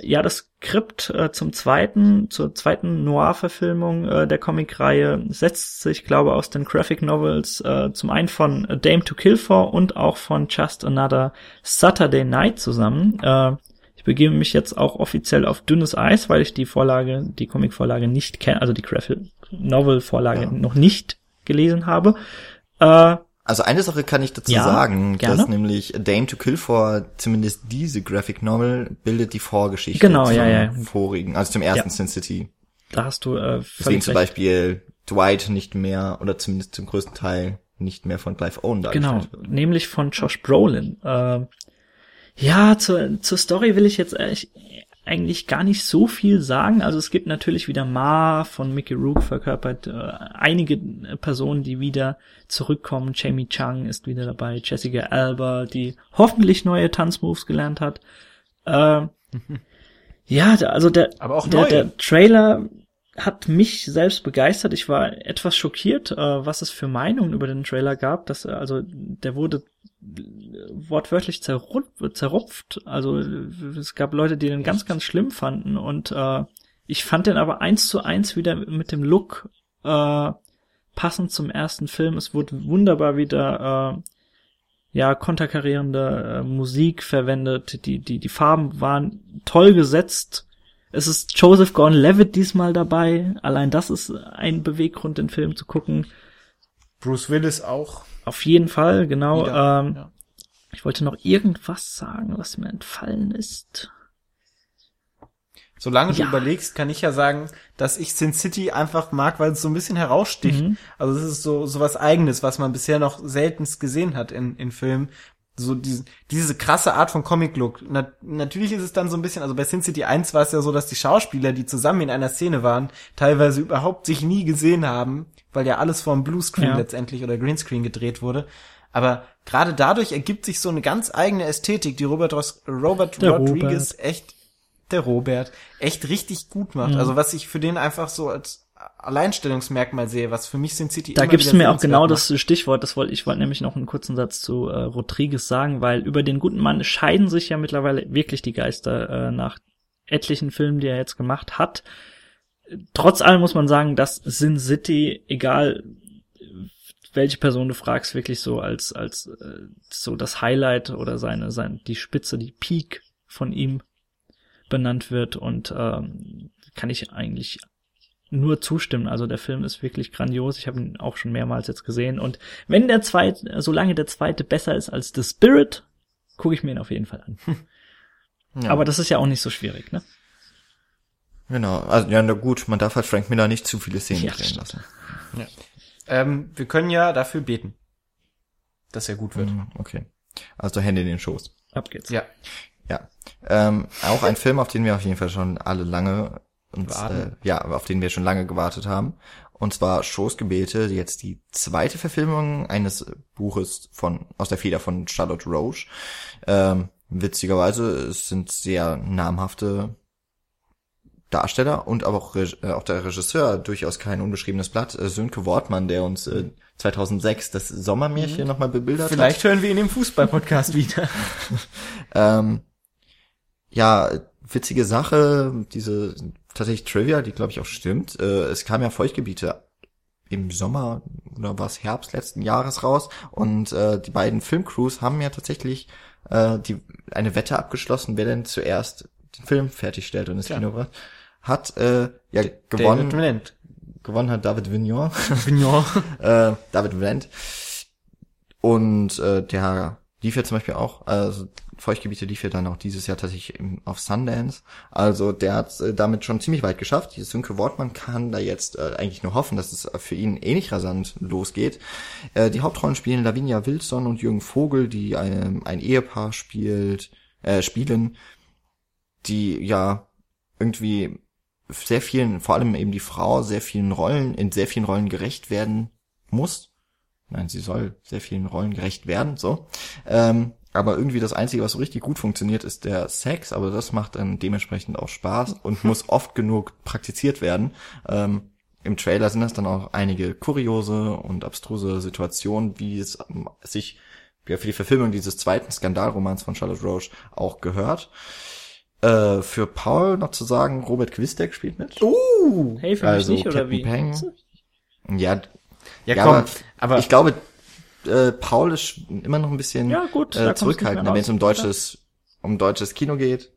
Ja, das Skript äh, zum zweiten, zur zweiten Noir-Verfilmung äh, der Comic-Reihe setzt sich, glaube aus den Graphic Novels äh, zum einen von A Dame to Kill For und auch von Just Another Saturday Night zusammen. Äh, begebe mich jetzt auch offiziell auf dünnes Eis, weil ich die Vorlage, die Comic-Vorlage nicht kenne, also die Graphic Novel-Vorlage Ja. noch nicht gelesen habe. Äh, Also eine Sache kann ich dazu Ja, sagen, gerne. dass nämlich Dame to Kill For, zumindest diese Graphic Novel, bildet die Vorgeschichte Genau, zum ja, ja. vorigen, also zum ersten Ja. Sin City. da hast du äh, Deswegen zum. Beispiel Dwight nicht mehr, oder zumindest zum größten Teil nicht mehr von Clive Owen Genau, dargestellt wird. nämlich von Josh Brolin. Äh, ja, zur, zur Story will ich jetzt eigentlich gar nicht so viel sagen. Also es gibt natürlich wieder Ma von Mickey Rourke verkörpert, äh, einige Personen, die wieder zurückkommen. Jamie Chung ist wieder dabei, Jessica Alba, die hoffentlich neue Tanzmoves gelernt hat. Äh, [laughs] ja, also der, Aber auch der, der Trailer hat mich selbst begeistert. Ich war etwas schockiert, äh, was es für Meinungen über den Trailer gab. Dass, äh, also der wurde wortwörtlich zerrupft. Also äh, es gab Leute, die den ganz, ganz schlimm fanden. Und äh, ich fand den aber eins zu eins wieder mit dem Look äh, passend zum ersten Film. Es wurde wunderbar wieder äh, ja konterkarierende äh, Musik verwendet. Die die die Farben waren toll gesetzt. Es ist Joseph Gordon-Levitt diesmal dabei. Allein das ist ein Beweggrund, den Film zu gucken. Bruce Willis auch. Auf jeden Fall, genau. Wieder, ähm, ja. Ich wollte noch irgendwas sagen, was mir entfallen ist. Solange Ja. du überlegst, kann ich ja sagen, dass ich Sin City einfach mag, weil es so ein bisschen heraussticht. Mhm. Also es ist so so was Eigenes, was man bisher noch seltenst gesehen hat in, in Filmen. So diese, diese krasse Art von Comic-Look. Na, natürlich ist es dann so ein bisschen, also bei Sin City 1 war es ja so, dass die Schauspieler, die zusammen in einer Szene waren, teilweise überhaupt sich nie gesehen haben, weil ja alles vom Bluescreen Ja. letztendlich oder Greenscreen gedreht wurde. Aber gerade dadurch ergibt sich so eine ganz eigene Ästhetik, die Robert, Ros Robert Der Rodriguez echt der Robert echt richtig gut macht. Mhm. Also was ich für den einfach so als Alleinstellungsmerkmal sehe, was für mich Sin City Da gibst du mir auch genau macht. das Stichwort. Das wollte ich wollte nämlich noch einen kurzen Satz zu äh, Rodriguez sagen, weil über den guten Mann scheiden sich ja mittlerweile wirklich die Geister äh, nach etlichen Filmen, die er jetzt gemacht hat. Trotz allem muss man sagen, dass Sin City, egal welche Person du fragst, wirklich so als als äh, so das Highlight oder seine sein die Spitze, die Peak von ihm benannt wird und ähm, kann ich eigentlich nur zustimmen. Also der Film ist wirklich grandios. Ich habe ihn auch schon mehrmals jetzt gesehen. Und wenn der zweite, solange der zweite besser ist als The Spirit, gucke ich mir ihn auf jeden Fall an. [laughs] Ja. Aber das ist ja auch nicht so schwierig, ne? Genau, also ja, na gut, man darf halt Frank Miller nicht zu viele Szenen Ja, drehen stimmt. lassen. Ähm, wir können ja dafür beten, dass er gut wird. Mhm, Okay. Also Hände in den Schoß. Ab geht's. Ja. Ja. Ähm, auch ein Film, auf den wir auf jeden Fall schon alle lange uns, äh, ja, auf den wir schon lange gewartet haben. Und zwar Schoßgebete, jetzt die zweite Verfilmung eines Buches von aus der Feder von Charlotte Roche. Ähm, witzigerweise, es sind sehr namhafte Darsteller und aber auch, äh, auch der Regisseur, durchaus kein unbeschriebenes Blatt, äh, Sönke Wortmann, der uns äh, 2006 das Sommermärchen Mhm. nochmal bebildert hat. Vielleicht hören wir ihn im Fußball-Podcast [laughs] wieder. Ähm, ja, witzige Sache, diese tatsächlich Trivia, die glaube ich auch stimmt. Äh, es kam ja Feuchtgebiete im Sommer oder war es Herbst letzten Jahres raus und äh, die beiden Filmcrews haben ja tatsächlich äh, die eine Wette abgeschlossen, wer denn zuerst den Film fertigstellt und ins. Kino bracht. Hat äh, ja David gewonnen, Tennant. gewonnen hat David Vignon Vignon. [laughs] äh, David Wendt. Und äh, der lief ja zum Beispiel auch, also Feuchtgebiete lief ja dann auch dieses Jahr tatsächlich auf Sundance. Also der hat äh, damit schon ziemlich weit geschafft. Sönke Wortmann kann da jetzt äh, eigentlich nur hoffen, dass es für ihn ähnlich rasant losgeht. Äh, die Hauptrollen spielen Lavinia Wilson und Jürgen Vogel, die ein, ein Ehepaar spielt, äh, spielen, die ja irgendwie sehr vielen, vor allem eben die Frau, sehr vielen Rollen, in sehr vielen Rollen gerecht werden muss. Nein, sie soll sehr vielen Rollen gerecht werden, so. Ähm, aber irgendwie das Einzige, was so richtig gut funktioniert, ist der Sex, aber das macht dann dementsprechend auch Spaß und [laughs] muss oft genug praktiziert werden. Ähm, im Trailer sind das dann auch einige kuriose und abstruse Situationen, wie es ähm, sich ja, für die Verfilmung dieses zweiten Skandalromans von Charlotte Roche auch gehört. Äh, für Paul noch zu sagen, Robert Quistek spielt mit. Uh, Hey, für Also mich nicht, oder Captain wie? Peng. Ja, ja, ja komm, aber, aber, ich glaube, äh, Paul ist immer noch ein bisschen Ja, gut, äh, zurückhaltender, wenn es um deutsches, um deutsches Kino geht.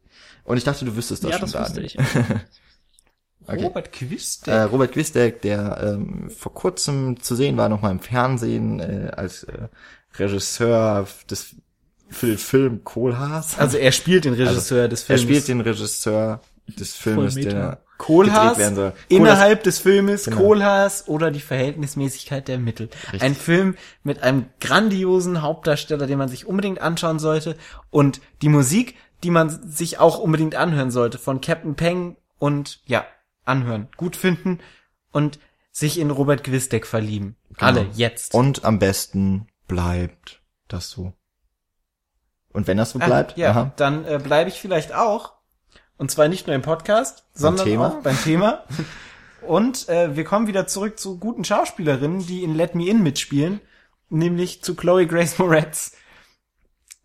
Und ich dachte, du wüsstest das Ja, schon das da. wusste ich. [laughs] Okay. Robert Quistek. Äh, Robert Quistek, der ähm, vor kurzem zu sehen war, noch mal im Fernsehen äh, als äh, Regisseur des für den Film Kohlhaas. also er spielt den Regisseur des er Films. spielt den Regisseur des Meta. der Kohlhaas innerhalb des Filmes Genau. Kohlhaas oder die Verhältnismäßigkeit der Mittel. Richtig. Ein Film mit einem grandiosen Hauptdarsteller, den man sich unbedingt anschauen sollte und die Musik, die man sich auch unbedingt anhören sollte von Captain Peng und ja, anhören, gut finden und sich in Robert Quistek verlieben. Genau. Alle jetzt. Und am besten bleibt das so. Und wenn das so bleibt, Ah, ja, aha, dann äh, bleibe ich vielleicht auch. Und zwar nicht nur im Podcast, sondern Thema? auch beim Thema. [laughs] Und äh, wir kommen wieder zurück zu guten Schauspielerinnen, die in Let Me In mitspielen, nämlich zu Chloe Grace Moretz,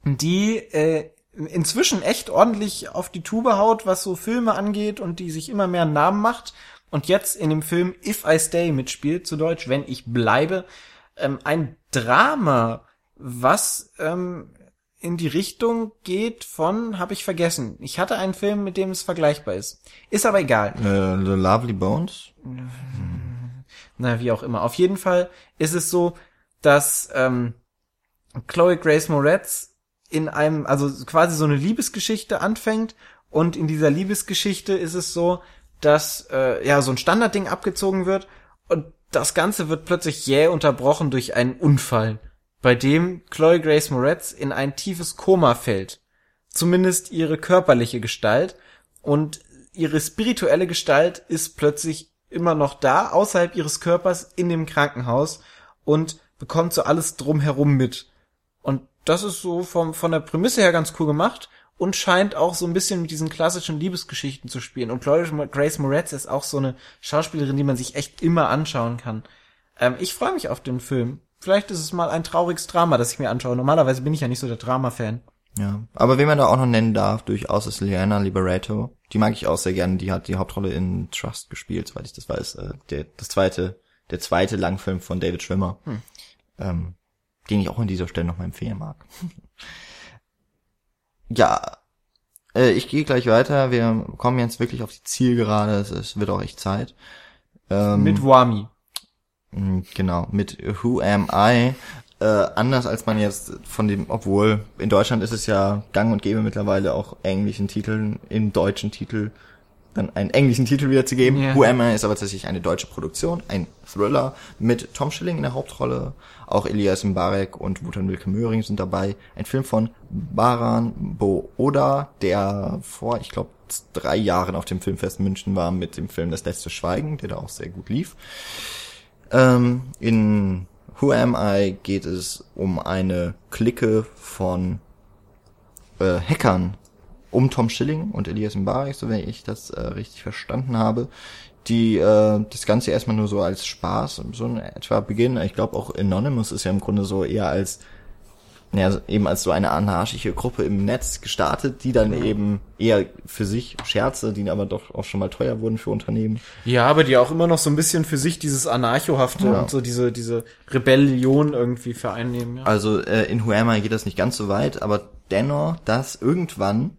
die äh, inzwischen echt ordentlich auf die Tube haut, was so Filme angeht und die sich immer mehr einen Namen macht und jetzt in dem Film If I Stay mitspielt, zu Deutsch, wenn ich bleibe, ähm, ein Drama, was ähm, in die Richtung geht von, habe ich vergessen. Ich hatte einen Film, mit dem es vergleichbar ist. Ist aber egal. äh, The Lovely Bones. Na, wie auch immer. Auf jeden Fall ist es so, dass ähm, Chloe Grace Moretz in einem, also quasi so eine Liebesgeschichte anfängt und in dieser Liebesgeschichte ist es so, dass äh, ja so ein Standardding abgezogen wird und das Ganze wird plötzlich jäh unterbrochen durch einen Unfall, bei dem Chloe Grace Moretz in ein tiefes Koma fällt. Zumindest ihre körperliche Gestalt und ihre spirituelle Gestalt ist plötzlich immer noch da, außerhalb ihres Körpers in dem Krankenhaus und bekommt so alles drumherum mit. Und das ist so vom, von der Prämisse her ganz cool gemacht und scheint auch so ein bisschen mit diesen klassischen Liebesgeschichten zu spielen. Und Chloe Grace Moretz ist auch so eine Schauspielerin, die man sich echt immer anschauen kann. Ähm, ich freue mich auf den Film. Vielleicht ist es mal ein trauriges Drama, das ich mir anschaue. Normalerweise bin ich ja nicht so der Drama-Fan. Ja, aber wen man da auch noch nennen darf, durchaus ist Liana Liberato. Die mag ich auch sehr gerne. Die hat die Hauptrolle in Trust gespielt, soweit ich das weiß. Äh, der, das zweite, der zweite Langfilm von David Schwimmer, Hm. ähm, den ich auch an dieser Stelle noch mal empfehlen mag. [laughs] ja, äh, ich gehe gleich weiter. Wir kommen jetzt wirklich auf die Zielgerade. Es, es wird auch echt Zeit. Ähm, Mit Wami. Mm, Genau, mit Who Am I? Äh, anders als man jetzt von dem, obwohl in Deutschland ist es ja gang und gäbe mittlerweile auch englischen Titeln, in deutschen Titel dann einen englischen Titel wiederzugeben. Ja. Who Am I ist aber tatsächlich eine deutsche Produktion, ein Thriller mit Tom Schilling in der Hauptrolle, auch Elias Mbarek und Wutan Wilke Möhring sind dabei. Ein Film von Baran Booda, der vor, ich glaube, drei Jahren auf dem Filmfest München war mit dem Film Das letzte Schweigen, der da auch sehr gut lief. Ähm, in Who Am I geht es um eine Clique von äh, Hackern um Tom Schilling und Elias Mbarek, so wenn ich das äh, richtig verstanden habe, die äh, das Ganze erstmal nur so als Spaß so in etwa beginnen. Ich glaube auch Anonymous ist ja im Grunde so eher als ja, eben als so eine anarchische Gruppe im Netz gestartet, die dann eben eher für sich Scherze, die aber doch auch schon mal teuer wurden für Unternehmen. Ja, aber die auch immer noch so ein bisschen für sich dieses Anarchohafte Ja. und so diese, diese Rebellion irgendwie vereinnehmen. Ja. Also äh, in Huema geht das nicht ganz so weit, aber dennoch, dass irgendwann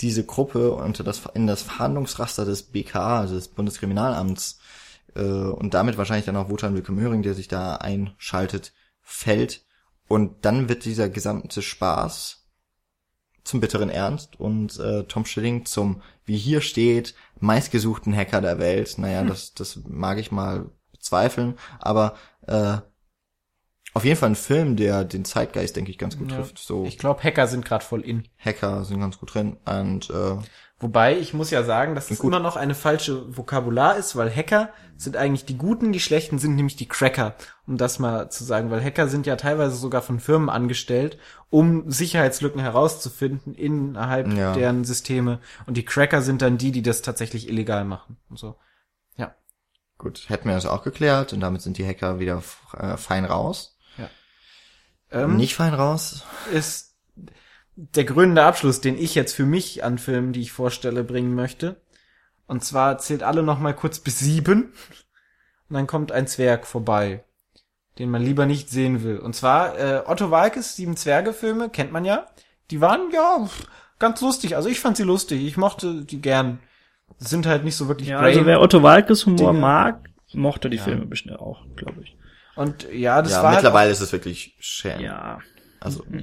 diese Gruppe unter das in das Verhandlungsraster des BKA, also des Bundeskriminalamts, äh, und damit wahrscheinlich dann auch Wotan Wilke Möhring, der sich da einschaltet, fällt. Und dann wird dieser gesamte Spaß zum bitteren Ernst und äh, Tom Schilling zum, wie hier steht, meistgesuchten Hacker der Welt. Naja, das, das mag ich mal bezweifeln, aber äh, auf jeden Fall ein Film, der den Zeitgeist, denke ich, ganz gut Ja. trifft. So Ich glaube, Hacker sind gerade voll in. Hacker sind ganz gut drin und äh, Wobei, ich muss ja sagen, dass das Gut. immer noch eine falsche Vokabular ist, weil Hacker sind eigentlich die Guten, die Schlechten sind nämlich die Cracker, um das mal zu sagen, weil Hacker sind ja teilweise sogar von Firmen angestellt, um Sicherheitslücken herauszufinden innerhalb Ja. deren Systeme und die Cracker sind dann die, die das tatsächlich illegal machen und so. Ja. Gut, hätten wir das auch geklärt und damit sind die Hacker wieder äh, fein raus. Ähm, Nicht fein raus. ist der grünende Abschluss, den ich jetzt für mich an Filmen, die ich vorstelle, bringen möchte. Und zwar zählt alle noch mal kurz bis sieben. Und dann kommt ein Zwerg vorbei, den man lieber nicht sehen will. Und zwar äh, Otto Walkes Sieben Zwerge Filme kennt man ja. Die waren ja ganz lustig. Also ich fand sie lustig. Ich mochte die gern. Sind halt nicht so wirklich Ja, also wer Otto Walkes Humor Dinge. mag, mochte die Filme bestimmt auch, glaube ich. Und ja, das ja, war halt mittlerweile ist es wirklich schön. Ja. Also, Ja,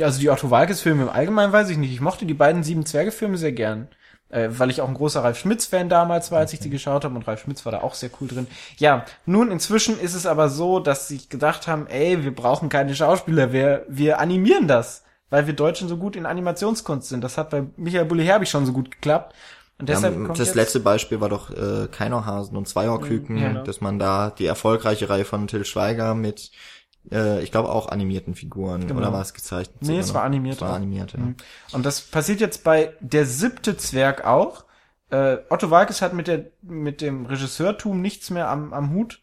Also die Otto Walkes Filme im Allgemeinen weiß ich nicht. Ich mochte die beiden Sieben Zwerge Filme sehr gern. Äh, weil ich auch ein großer Ralf Schmitz Fan damals war, als ich die geschaut habe und Ralf Schmitz war da auch sehr cool drin. Ja, nun inzwischen ist es aber so, dass sie gedacht haben, ey, wir brauchen keine Schauspieler, wir, wir animieren das, weil wir Deutschen so gut in Animationskunst sind. Das hat bei Michael Bulli Herbig schon so gut geklappt. Und ja, deshalb kommt das letzte Beispiel war doch äh, Keinerhasen und Zweihorküken, Ja, genau. dass man da die erfolgreiche Reihe von Till Schweiger mit, äh, ich glaube auch animierten Figuren, Genau. oder war es gezeichnet? Nee, es war animiert Es war animiert, ja. Mhm. Und das passiert jetzt bei Der siebte Zwerg auch. Äh, Otto Walkes hat mit der mit dem Regisseurtum nichts mehr am, am Hut.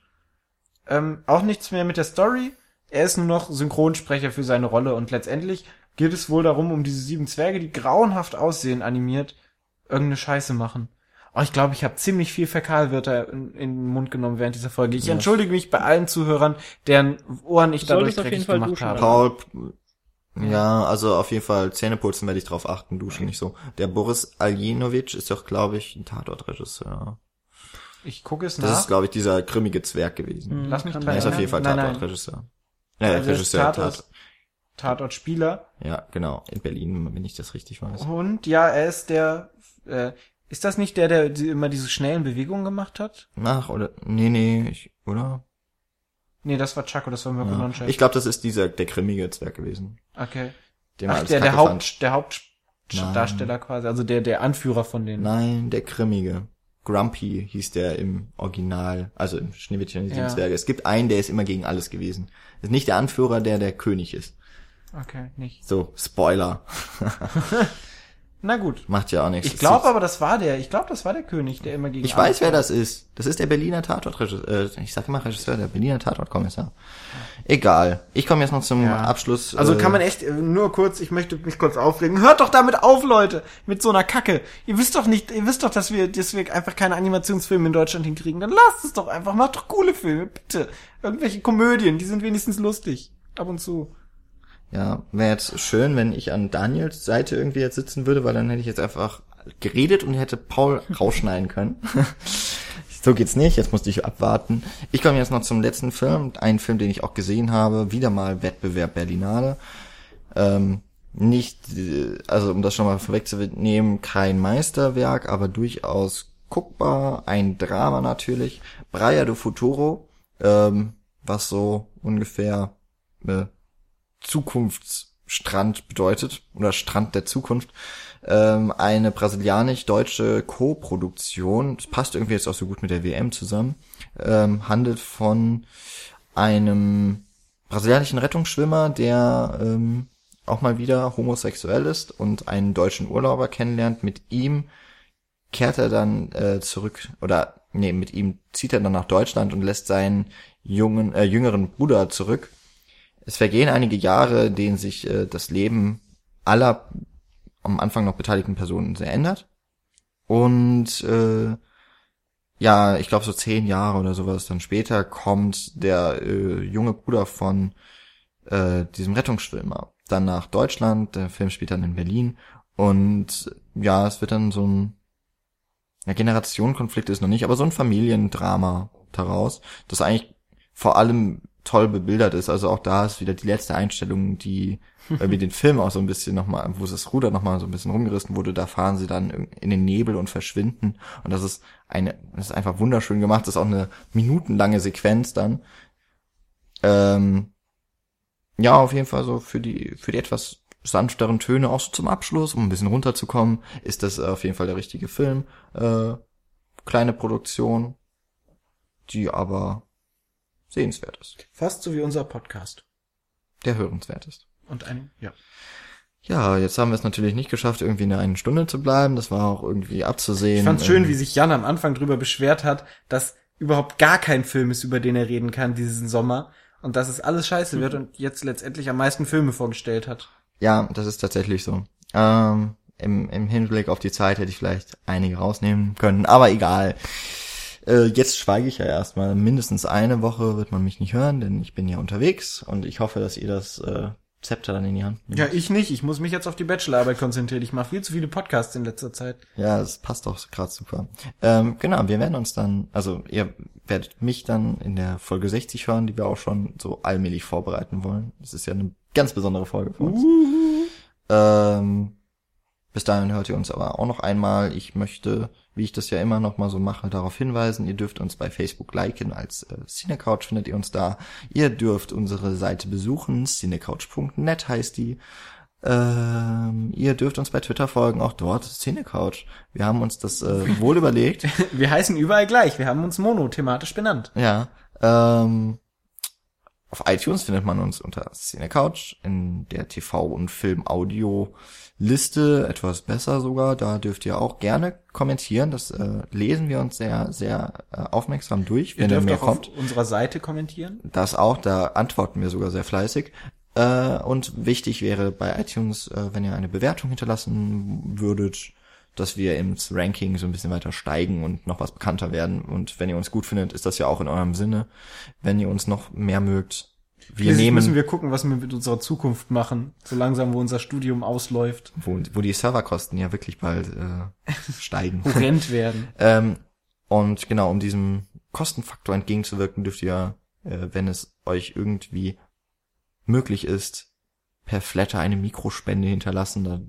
Ähm, auch nichts mehr mit der Story. Er ist nur noch Synchronsprecher für seine Rolle und letztendlich geht es wohl darum, um diese sieben Zwerge, die grauenhaft aussehen, animiert, irgendeine Scheiße machen. Oh, ich glaube, ich habe ziemlich viel Fäkalwörter in, in den Mund genommen während dieser Folge. Ich entschuldige mich bei allen Zuhörern, deren Ohren ich Du dadurch dreckig jeden Fall gemacht duschen, habe. Paul, ja, also auf jeden Fall Zähneputzen werde ich drauf achten, duschen nicht so. Der Boris Aljenovic ist doch, glaube ich, ein Tatortregisseur. Ich gucke es Das nach. ist, glaube ich, dieser grimmige Zwerg gewesen. Lass mich dran Er ist auf jeden Fall. Tatortregisseur. Ja, Also er ist Regisseur, Tatort- Tat. Tatortspieler. Ja, genau. In Berlin, wenn ich das richtig weiß. Und ja, er ist der, äh, ist das nicht der, der immer diese schnellen Bewegungen gemacht hat? Ach, oder, nee, nee, ich, oder? Nee, das war Chaco, das war Mirko Ja. Nonchef. Ich glaube, das ist dieser, der grimmige Zwerg gewesen. Okay. Den Ach, der, der. Haupt, der Hauptdarsteller quasi, also der, der Anführer von denen. Nein, der grimmige. Grumpy hieß der im Original, also im Schneewittchen und Ja. Zwerge. Es gibt einen, der ist immer gegen alles gewesen. Das ist nicht der Anführer, der der König ist. Okay, nicht. So, Spoiler. [laughs] Na gut. Macht ja auch nichts. Ich glaube aber, das war der. Ich glaube, das war der König, der immer gegen Ich weiß, wer das ist. Das ist der Berliner Tatortregisseur. Äh, ich sag immer Regisseur, der Berliner Tatortkommissar. Egal. Ich komme jetzt noch zum Ja. Abschluss. Also äh, kann man echt, äh, nur kurz, ich möchte mich kurz aufregen. Hört doch damit auf, Leute, mit so einer Kacke. Ihr wisst doch nicht, ihr wisst doch, dass wir, dass wir einfach keine Animationsfilme in Deutschland hinkriegen. Dann lasst es doch einfach, macht doch coole Filme, bitte. Irgendwelche Komödien, die sind wenigstens lustig. Ab und zu. Ja, wäre jetzt schön, wenn ich an Daniels Seite irgendwie jetzt sitzen würde, weil dann hätte ich jetzt einfach geredet und hätte Paul [laughs] rausschneiden können. [laughs] so geht's nicht, jetzt musste ich abwarten. Ich komme jetzt noch zum letzten Film, einen Film, den ich auch gesehen habe, wieder mal Wettbewerb Berlinale. Ähm, nicht, äh, also um das schon mal vorwegzunehmen, kein Meisterwerk, aber durchaus guckbar, ein Drama natürlich. Braia do Futuro, ähm, was so ungefähr äh, Zukunftsstrand bedeutet oder Strand der Zukunft. Ähm, eine brasilianisch-deutsche Co-Produktion, das passt irgendwie jetzt auch so gut mit der WM zusammen, ähm, handelt von einem brasilianischen Rettungsschwimmer, der ähm, auch mal wieder homosexuell ist und einen deutschen Urlauber kennenlernt. Mit ihm kehrt er dann äh, zurück oder nee, mit ihm zieht er dann nach Deutschland und lässt seinen jungen äh, jüngeren Bruder zurück. Es vergehen einige Jahre, in denen sich äh, das Leben aller am Anfang noch beteiligten Personen sehr ändert. Und äh, ja, ich glaube so zehn Jahre oder sowas dann später kommt der äh, junge Bruder von äh, diesem Rettungsschwimmer dann nach Deutschland. Der Film spielt dann in Berlin und ja, es wird dann so ein ja, Generationenkonflikt ist noch nicht, aber so ein Familiendrama daraus, das eigentlich vor allem toll bebildert ist. Also auch da ist wieder die letzte Einstellung, die [laughs] irgendwie den Film auch so ein bisschen nochmal, wo das Ruder nochmal so ein bisschen rumgerissen wurde, da fahren sie dann in den Nebel und verschwinden. Und das ist eine, das ist einfach wunderschön gemacht. Das ist auch eine minutenlange Sequenz dann. Ähm, ja, auf jeden Fall so für die, für die etwas sanfteren Töne, auch so zum Abschluss, um ein bisschen runterzukommen, ist das auf jeden Fall der richtige Film. Äh, kleine Produktion, die aber sehenswert ist, Fast so wie unser Podcast. der hörenswert ist. Und ein, ja. Ja, jetzt haben wir es natürlich nicht geschafft, irgendwie in einer Stunde zu bleiben. Das war auch irgendwie abzusehen. Ich fand's schön, Ähm, wie sich Jan am Anfang drüber beschwert hat, dass überhaupt gar kein Film ist, über den er reden kann diesen Sommer und dass es alles scheiße wird und jetzt letztendlich am meisten Filme vorgestellt hat. Ja, das ist tatsächlich so. Ähm, im, Im Hinblick auf die Zeit hätte ich vielleicht einige rausnehmen können, aber egal. Äh, jetzt schweige ich ja erstmal. Mindestens eine Woche wird man mich nicht hören, denn ich bin ja unterwegs und ich hoffe, dass ihr das äh, Zepter dann in die Hand nehmt. Ja, ich nicht. Ich muss mich jetzt auf die Bachelorarbeit konzentrieren. Ich mache viel zu viele Podcasts in letzter Zeit. Ja, das passt doch gerade super. Ähm, genau, wir werden uns dann, also ihr werdet mich dann in der Folge 60 hören, die wir auch schon so allmählich vorbereiten wollen. Das ist ja eine ganz besondere Folge für uns. Ähm, bis dahin hört ihr uns aber auch noch einmal. Ich möchte, wie ich das ja immer noch mal so mache, darauf hinweisen, ihr dürft uns bei Facebook liken. Als äh, Cinecouch findet ihr uns da. Ihr dürft unsere Seite besuchen. Cinecouch.net heißt die. Ähm, ihr dürft uns bei Twitter folgen, auch dort Cinecouch. Wir haben uns das äh, wohl überlegt. [laughs] Wir heißen überall gleich. Wir haben uns monothematisch benannt. Ja. Ähm, auf iTunes findet man uns unter Cinecouch in der TV- und Film-Audio-Liste etwas besser sogar. Da dürft ihr auch gerne kommentieren. Das äh, lesen wir uns sehr, sehr äh, aufmerksam durch, Ihr wenn er dürft mehr auch kommt. auf unserer Seite kommentieren. Das auch, da antworten wir sogar sehr fleißig. Äh, und wichtig wäre bei iTunes, äh, wenn ihr eine Bewertung hinterlassen würdet, dass wir ins Ranking so ein bisschen weiter steigen und noch was bekannter werden. Und wenn ihr uns gut findet, ist das ja auch in eurem Sinne. Wenn ihr uns noch mehr mögt, wir Schließlich nehmen, müssen wir gucken, was wir mit unserer Zukunft machen, so langsam, wo unser Studium ausläuft, wo, wo die Serverkosten ja wirklich bald äh, [laughs] steigen. horrend werden. [laughs] Ähm, und genau, um diesem Kostenfaktor entgegenzuwirken, dürft ihr, äh, wenn es euch irgendwie möglich ist, per Flatter eine Mikrospende hinterlassen. Da,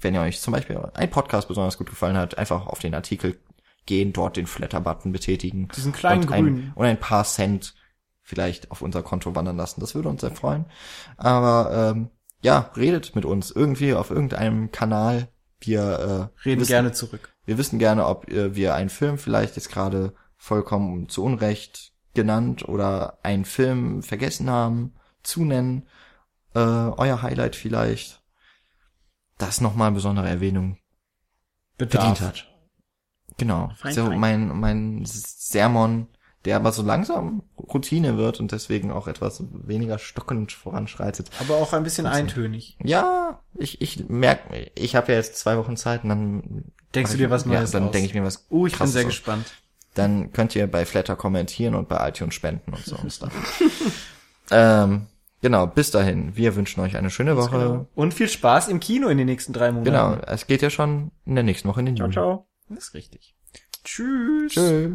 wenn ihr euch zum Beispiel ein Podcast besonders gut gefallen hat, einfach auf den Artikel gehen, dort den Flatter-Button betätigen. Diesen kleinen und ein, grünen. Und ein paar Cent vielleicht auf unser Konto wandern lassen. Das würde uns sehr freuen. Aber ähm, ja, redet mit uns irgendwie auf irgendeinem Kanal. Wir äh, Reden wissen, gerne zurück. wir wissen gerne, ob äh, wir einen Film vielleicht jetzt gerade vollkommen zu Unrecht genannt oder einen Film vergessen haben zu nennen. Äh, euer Highlight vielleicht, das nochmal besondere Erwähnung verdient hat. Genau. Fein, so fein. mein mein Sermon, der aber so langsam Routine wird und deswegen auch etwas weniger stockend voranschreitet. Aber auch ein bisschen eintönig. Ja, ich ich merke, ich habe ja jetzt zwei Wochen Zeit und dann Denkst du dir was Neues Ja, dann denke ich mir was. Oh, ich bin sehr aus. gespannt. Dann könnt ihr bei Flatter kommentieren und bei iTunes spenden und so [laughs] und Stuff. ähm, Genau, bis dahin. Wir wünschen euch eine schöne Woche. Genau. Und viel Spaß im Kino in den nächsten drei Monaten. Genau, es geht ja schon in der nächsten Woche in den ciao, Juni. Ciao, ciao. Das ist richtig. Tschüss. Tschüss.